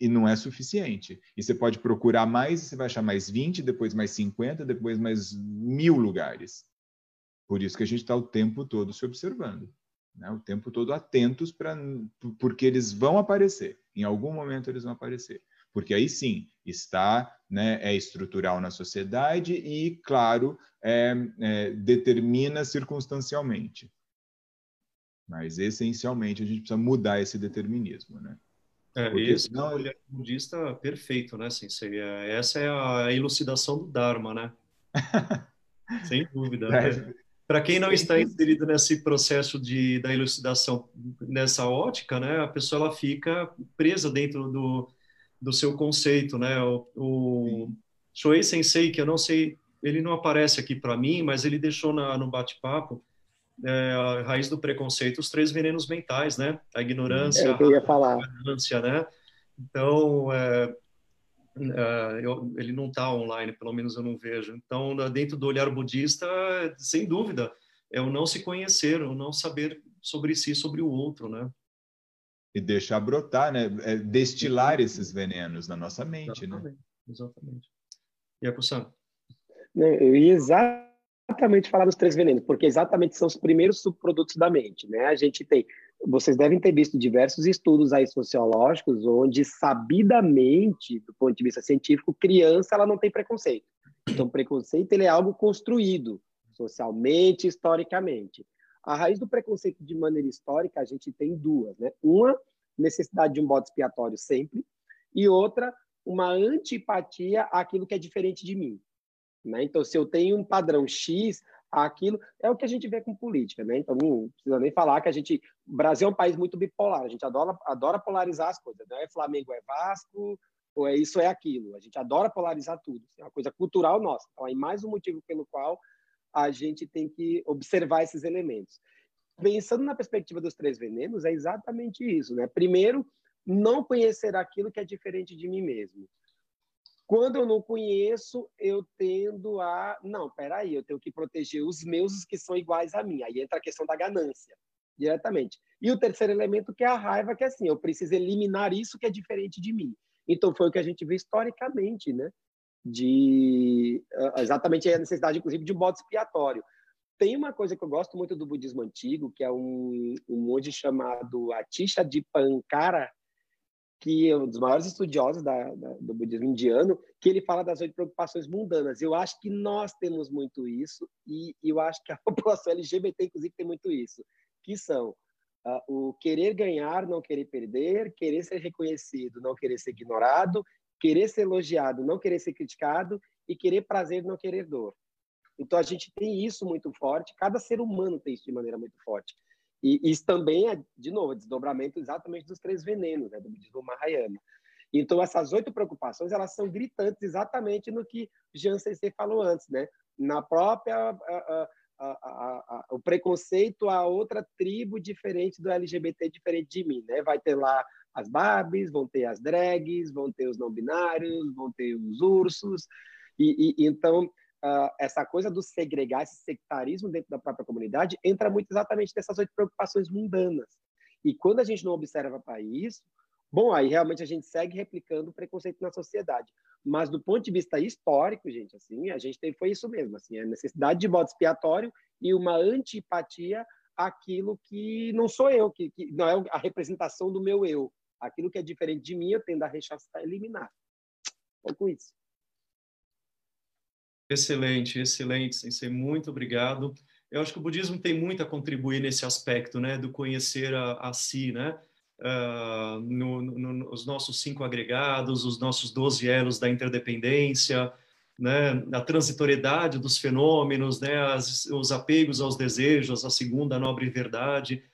E não é suficiente. E você pode procurar mais, você vai achar mais 20, depois mais 50, depois mais mil lugares. Por isso que a gente está o tempo todo se observando, né? o tempo todo atentos para porque eles vão aparecer. Em algum momento eles vão aparecer, porque aí sim está, né, é estrutural na sociedade e, claro, é, é, determina circunstancialmente. Mas essencialmente a gente precisa mudar esse determinismo, né? É, esse não... é o olhar budista perfeito, né, Sensei? É, essa é a elucidação do Dharma, né? (laughs) Sem dúvida. Né? Para quem não está inserido nesse processo de, da elucidação nessa ótica, né, a pessoa ela fica presa dentro do, do seu conceito, né? O, o Shoei Sensei, que eu não sei, ele não aparece aqui para mim, mas ele deixou na, no bate-papo é, a raiz do preconceito, os três venenos mentais, né? A ignorância, é eu ia falar. a ignorância, né? Então, é, é, eu, ele não está online, pelo menos eu não vejo. Então, dentro do olhar budista, sem dúvida, é o não se conhecer, o não saber sobre si, sobre o outro, né? E deixar brotar, né? É destilar esses venenos na nossa mente, né? exatamente, né? Exatamente. E a Kussan? Eu ia exatamente exatamente falar dos três venenos, porque exatamente são os primeiros subprodutos da mente, né? A gente tem, vocês devem ter visto diversos estudos aí sociológicos onde sabidamente, do ponto de vista científico, criança ela não tem preconceito. Então, preconceito ele é algo construído socialmente, historicamente. A raiz do preconceito de maneira histórica a gente tem duas, né? Uma necessidade de um bode expiatório sempre e outra uma antipatia àquilo que é diferente de mim. Né? Então, se eu tenho um padrão X, aquilo é o que a gente vê com política, né? Então não precisa nem falar que a gente, o Brasil é um país muito bipolar, a gente adora, adora polarizar as coisas, não é Flamengo é Vasco ou é isso é aquilo, a gente adora polarizar tudo, é uma coisa cultural nossa. Então aí mais um motivo pelo qual a gente tem que observar esses elementos. Pensando na perspectiva dos três venenos, é exatamente isso, né? Primeiro, não conhecer aquilo que é diferente de mim mesmo. Quando eu não conheço, eu tendo a. Não, peraí, eu tenho que proteger os meus que são iguais a mim. Aí entra a questão da ganância, diretamente. E o terceiro elemento, que é a raiva, que é assim, eu preciso eliminar isso que é diferente de mim. Então, foi o que a gente viu historicamente, né? De ah, exatamente a necessidade, inclusive, de um bode expiatório. Tem uma coisa que eu gosto muito do budismo antigo, que é um, um monge chamado Atisha de Pankara, que é um dos maiores estudiosos da, da, do budismo indiano, que ele fala das oito preocupações mundanas. Eu acho que nós temos muito isso e, eu acho que a (laughs) população LGBT, inclusive, tem muito isso, que são uh, o querer ganhar, não querer perder, querer ser reconhecido, não querer ser ignorado, querer ser elogiado, não querer ser criticado e querer prazer, não querer dor. Então, a gente tem isso muito forte, cada ser humano tem isso de maneira muito forte. E isso também é, de novo, desdobramento exatamente dos três venenos, né, do budismo Mahayana. Então, essas oito preocupações, elas são gritantes exatamente no que Jean Sensei falou antes, né? Na própria... A, a, a, o preconceito a outra tribo diferente do LGBT, diferente de mim, né? Vai ter lá as Barbies, vão ter as drags, vão ter os não binários, vão ter os ursos, e, e então uh, essa coisa do segregar, esse sectarismo dentro da própria comunidade, entra muito exatamente nessas oito preocupações mundanas. E quando a gente não observa para isso, bom, aí realmente a gente segue replicando o preconceito na sociedade. Mas do ponto de vista histórico, gente, assim, a gente foi isso mesmo, assim, a necessidade de bode expiatório e uma antipatia àquilo que não sou eu, que, que não é a representação do meu eu. Aquilo que é diferente de mim, eu tendo a rechaçar eliminar. É com isso. Excelente, excelente, Sensei, muito obrigado. Eu acho que o budismo tem muito a contribuir nesse aspecto, né, do conhecer a, a si, né, uh, no, no, nos nossos cinco agregados, os nossos doze elos da interdependência, né, a transitoriedade dos fenômenos, né, as, os apegos aos desejos, a segunda nobre verdade.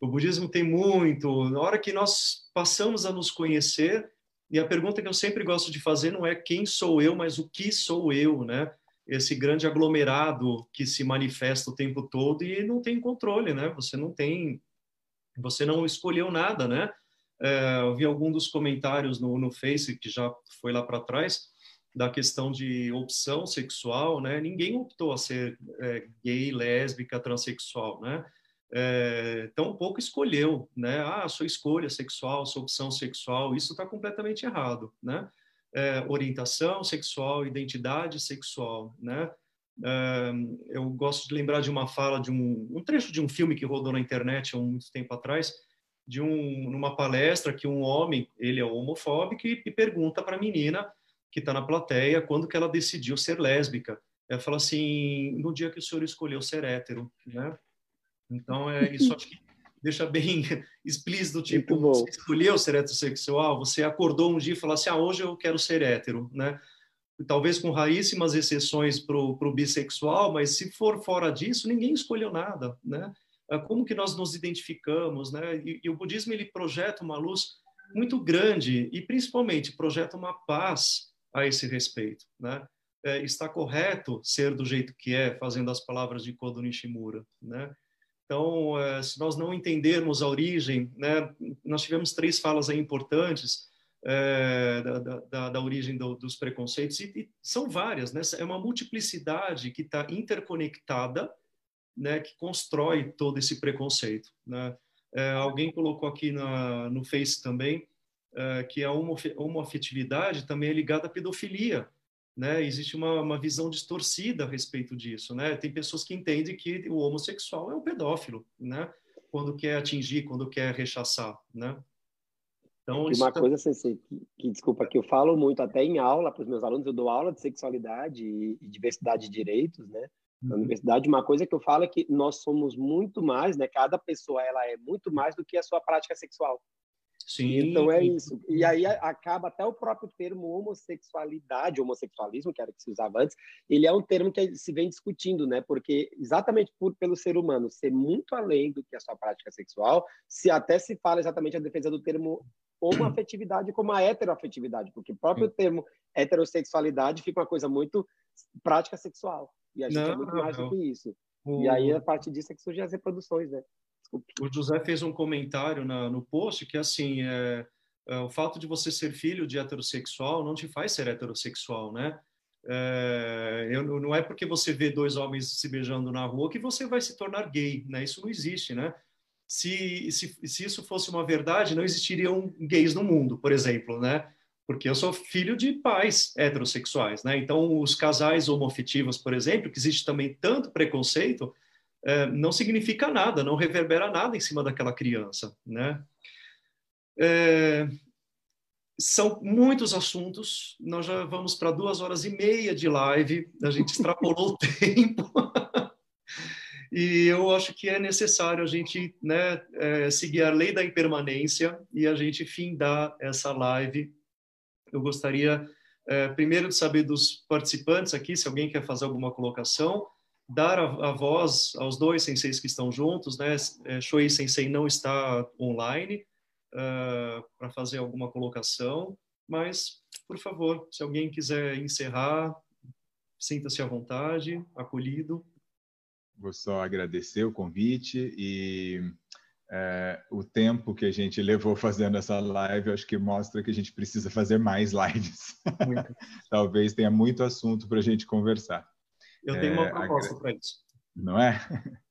O budismo tem muito. Na hora que nós passamos a nos conhecer, e a pergunta que eu sempre gosto de fazer não é quem sou eu, mas o que sou eu, né? Esse grande aglomerado que se manifesta o tempo todo e não tem controle, né? Você não tem, você não escolheu nada, né? É, eu vi algum dos comentários no, no Face que já foi lá para trás da questão de opção sexual, né? Ninguém optou a ser é, gay, lésbica, transexual, né? É, tão pouco escolheu, né? Ah, sua escolha sexual, sua opção sexual, isso está completamente errado, né? É, orientação sexual, identidade sexual, né? É, eu gosto de lembrar de uma fala de um, um trecho de um filme que rodou na internet há muito tempo atrás, de um, numa palestra que um homem, ele é homofóbico e, e pergunta para a menina que está na plateia quando que ela decidiu ser lésbica. Ela fala assim, no dia que o senhor escolheu ser hétero, né? Então, é, (laughs) isso acho que deixa bem (laughs) explícito, tipo, você escolheu ser heterossexual, você acordou um dia e falou assim, ah, hoje eu quero ser hétero, né? Talvez com raríssimas exceções para o bissexual, mas se for fora disso, ninguém escolheu nada, né? Ah, como que nós nos identificamos, né? E, e o budismo, ele projeta uma luz muito grande e, principalmente, projeta uma paz a esse respeito, né? É, está correto ser do jeito que é, fazendo as palavras de Kodo Nishimura, né? Então, é, se nós não entendermos a origem, né, nós tivemos três falas importantes é, da, da, da, origem do, dos preconceitos, e, e, são várias, né? É uma multiplicidade que está interconectada, né, que constrói todo esse preconceito, né? É, alguém colocou aqui na, no Face também é, que a homoafetividade também é ligada à pedofilia, né? Existe uma, uma visão distorcida a respeito disso, né? Tem pessoas que entendem que o homossexual é um pedófilo, né? Quando quer atingir, quando quer rechaçar, né? Então, uma tá... coisa, Sensei, que, que, desculpa, que eu falo muito até em aula para os meus alunos, eu dou aula de sexualidade e, e diversidade de direitos, né? Na uhum. universidade, uma coisa que eu falo é que nós somos muito mais, né? Cada pessoa, ela é muito mais do que a sua prática sexual. Sim. Então é isso. E aí acaba até o próprio termo homossexualidade, homossexualismo, que era o que se usava antes, ele é um termo que se vem discutindo, né? Porque exatamente por pelo ser humano ser muito além do que a sua prática sexual, se até se fala exatamente a defesa do termo homoafetividade como a heteroafetividade, porque o próprio termo heterossexualidade fica uma coisa muito prática sexual. E a gente é não, é muito mais do que isso. O... E aí, a partir disso, é que surgem as reproduções, né? O José fez um comentário na, no post que, assim, é, é, o fato de você ser filho de heterossexual não te faz ser heterossexual, né? É, eu, não é porque você vê dois homens se beijando na rua que você vai se tornar gay, né? Isso não existe, né? Se, se, se isso fosse uma verdade, não existiriam gays no mundo, por exemplo, né? Porque eu sou filho de pais heterossexuais, né? Então, os casais homoafetivos, por exemplo, que existe também tanto preconceito, é, não significa nada, não reverbera nada em cima daquela criança, né? É, são muitos assuntos, nós já vamos para duas horas e meia de live, a gente extrapolou o (laughs) tempo, e eu acho que é necessário a gente né, é, seguir a lei da impermanência e a gente findar essa live. Eu gostaria, é, primeiro, de saber dos participantes aqui, se alguém quer fazer alguma colocação, dar a, a, voz aos dois senseis que estão juntos, né? É, Shuei Sensei não está online uh, para fazer alguma colocação, mas, por favor, se alguém quiser encerrar, sinta-se à vontade, acolhido. Vou só agradecer o convite e é, o tempo que a gente levou fazendo essa live, acho que mostra que a gente precisa fazer mais lives. (laughs) Talvez tenha muito assunto para a gente conversar. Eu tenho uma é, proposta para isso. Não é? (laughs)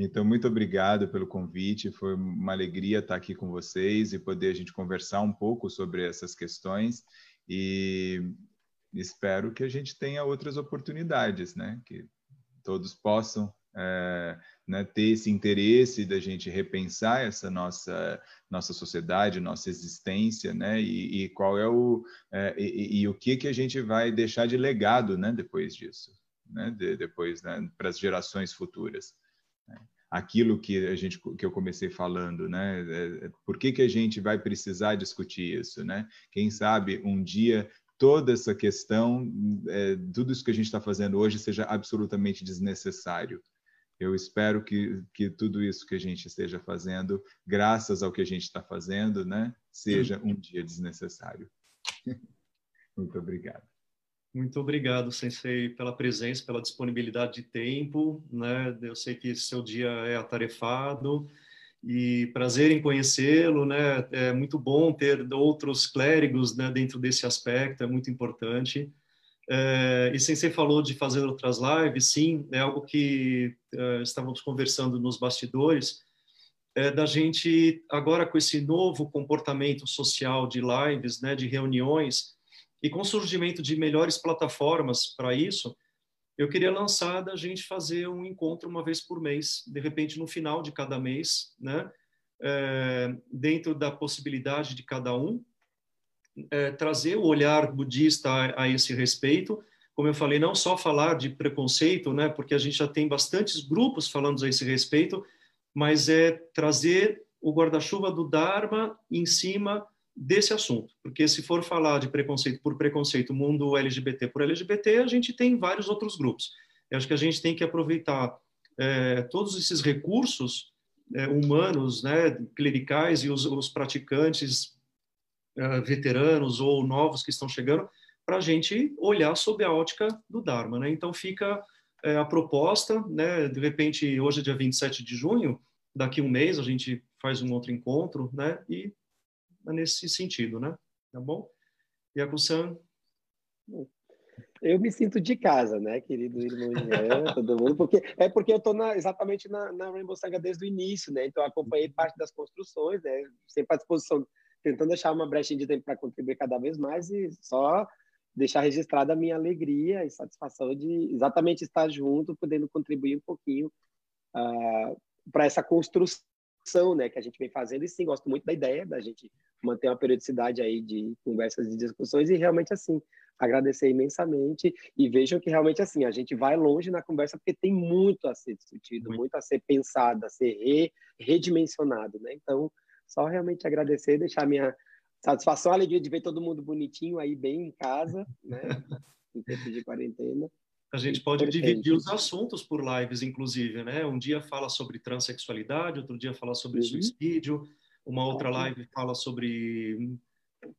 Então, muito obrigado pelo convite. Foi uma alegria estar aqui com vocês e poder a gente conversar um pouco sobre essas questões. E espero que a gente tenha outras oportunidades, né? Que todos possam é, né, ter esse interesse da gente repensar essa nossa nossa sociedade, nossa existência, né? E, e qual é o é, e, e, o que que a gente vai deixar de legado, né? Depois disso né, de, depois né, para as gerações futuras. Né. Aquilo que a gente que eu comecei falando, né? É, é, por que, que a gente vai precisar discutir isso, né? Quem sabe um dia toda essa questão, é, tudo isso que a gente está fazendo hoje seja absolutamente desnecessário. Eu espero que, que tudo isso que a gente esteja fazendo, graças ao que a gente está fazendo, né, seja um dia desnecessário. (laughs) Muito obrigado. Muito obrigado, Sensei, pela presença, pela disponibilidade de tempo. Né? Eu sei que seu dia é atarefado e prazer em conhecê-lo. Né? É muito bom ter outros clérigos né, dentro desse aspecto, é muito importante. É, e Sensei falou de fazer outras lives, sim, é algo que é, estávamos conversando nos bastidores, é, da gente, agora com esse novo comportamento social de lives, né, de reuniões, e com o surgimento de melhores plataformas para isso, eu queria lançar da gente fazer um encontro uma vez por mês, de repente no final de cada mês, né, é, dentro da possibilidade de cada um, é, trazer o olhar budista a, a, esse respeito. Como eu falei, não só falar de preconceito, né, porque a gente já tem bastantes grupos falando a esse respeito, mas é trazer o guarda-chuva do Dharma em cima desse assunto. Porque se for falar de preconceito por preconceito, mundo LGBT por LGBT, a gente tem vários outros grupos. Eu acho que a gente tem que aproveitar é, todos esses recursos é, humanos, né, clericais e os, os praticantes uh, veteranos ou novos que estão chegando, para a gente olhar sob a ótica do Dharma. Né? Então fica é, a proposta, né? de repente, hoje é dia 27 de junho, daqui um mês a gente faz um outro encontro, né? e é nesse sentido, né? Tá bom? Yaku-san? Eu me sinto de casa, né, querido irmão Jean, (laughs) todo mundo, porque é porque eu estou exatamente na, na, Rainbow Saga desde o início, né? Então acompanhei parte das construções, né? Sempre à disposição tentando deixar uma brecha de tempo para contribuir cada vez mais e só deixar registrada a minha alegria e satisfação de exatamente estar junto, podendo contribuir um pouquinho uh, ah, para essa construção, né, que a gente vem fazendo. E sim, gosto muito da ideia da gente manter uma periodicidade aí de conversas e discussões e realmente assim agradecer imensamente e vejam que realmente assim a gente vai longe na conversa porque tem muito a ser discutido, muito, muito a ser pensado, a ser re, redimensionado, né? Então só realmente agradecer e deixar minha satisfação, alegria de ver todo mundo bonitinho aí, bem em casa, né? (laughs) em tempo de quarentena. A gente pode dividir os assuntos por lives, inclusive, né? Um dia fala sobre transexualidade, outro dia fala sobre uhum. suicídio, uma outra live fala sobre.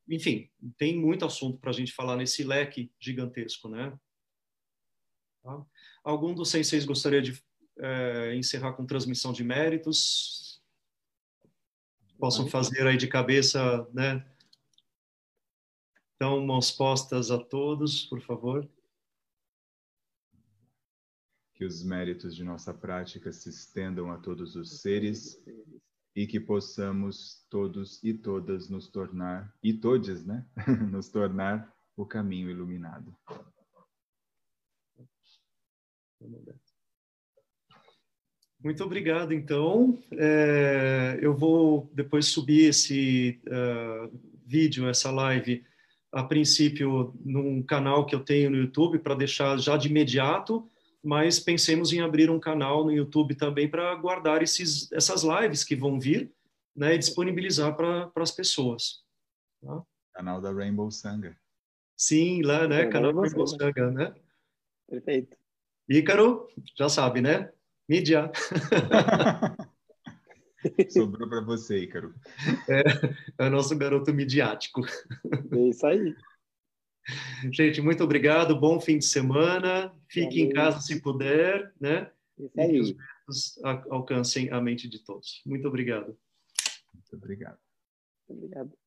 Enfim, tem muito assunto para a gente falar nesse leque gigantesco, né? Tá? Algum dos senseis gostaria de é, encerrar com transmissão de méritos? possam fazer aí de cabeça, né? Então, mãos postas a todos, por favor. Que os méritos de nossa prática se estendam a todos os seres e que possamos todos e todas nos tornar, e todes, né? (laughs) nos tornar o caminho iluminado. Muito obrigado, então. É, eu vou depois subir esse uh, vídeo, essa live, a princípio, num canal que eu tenho no YouTube, para deixar já de imediato, mas pensemos em abrir um canal no YouTube também para guardar esses, essas lives que vão vir né, e disponibilizar para as pessoas. Tá? Canal da Rainbow Sangha. Sim, lá, né? É, canal da Rainbow Sangha, né? Perfeito. Ícaro, já sabe, né? Mídia. (laughs) Sobrou para você, Ícaro. É, é o nosso garoto midiático. É isso aí. (laughs) Gente, muito obrigado. Bom fim de semana. Fique em casa se puder, né? Isso aí. E que os alcancem a mente de todos. Muito obrigado. Muito obrigado. Muito obrigado.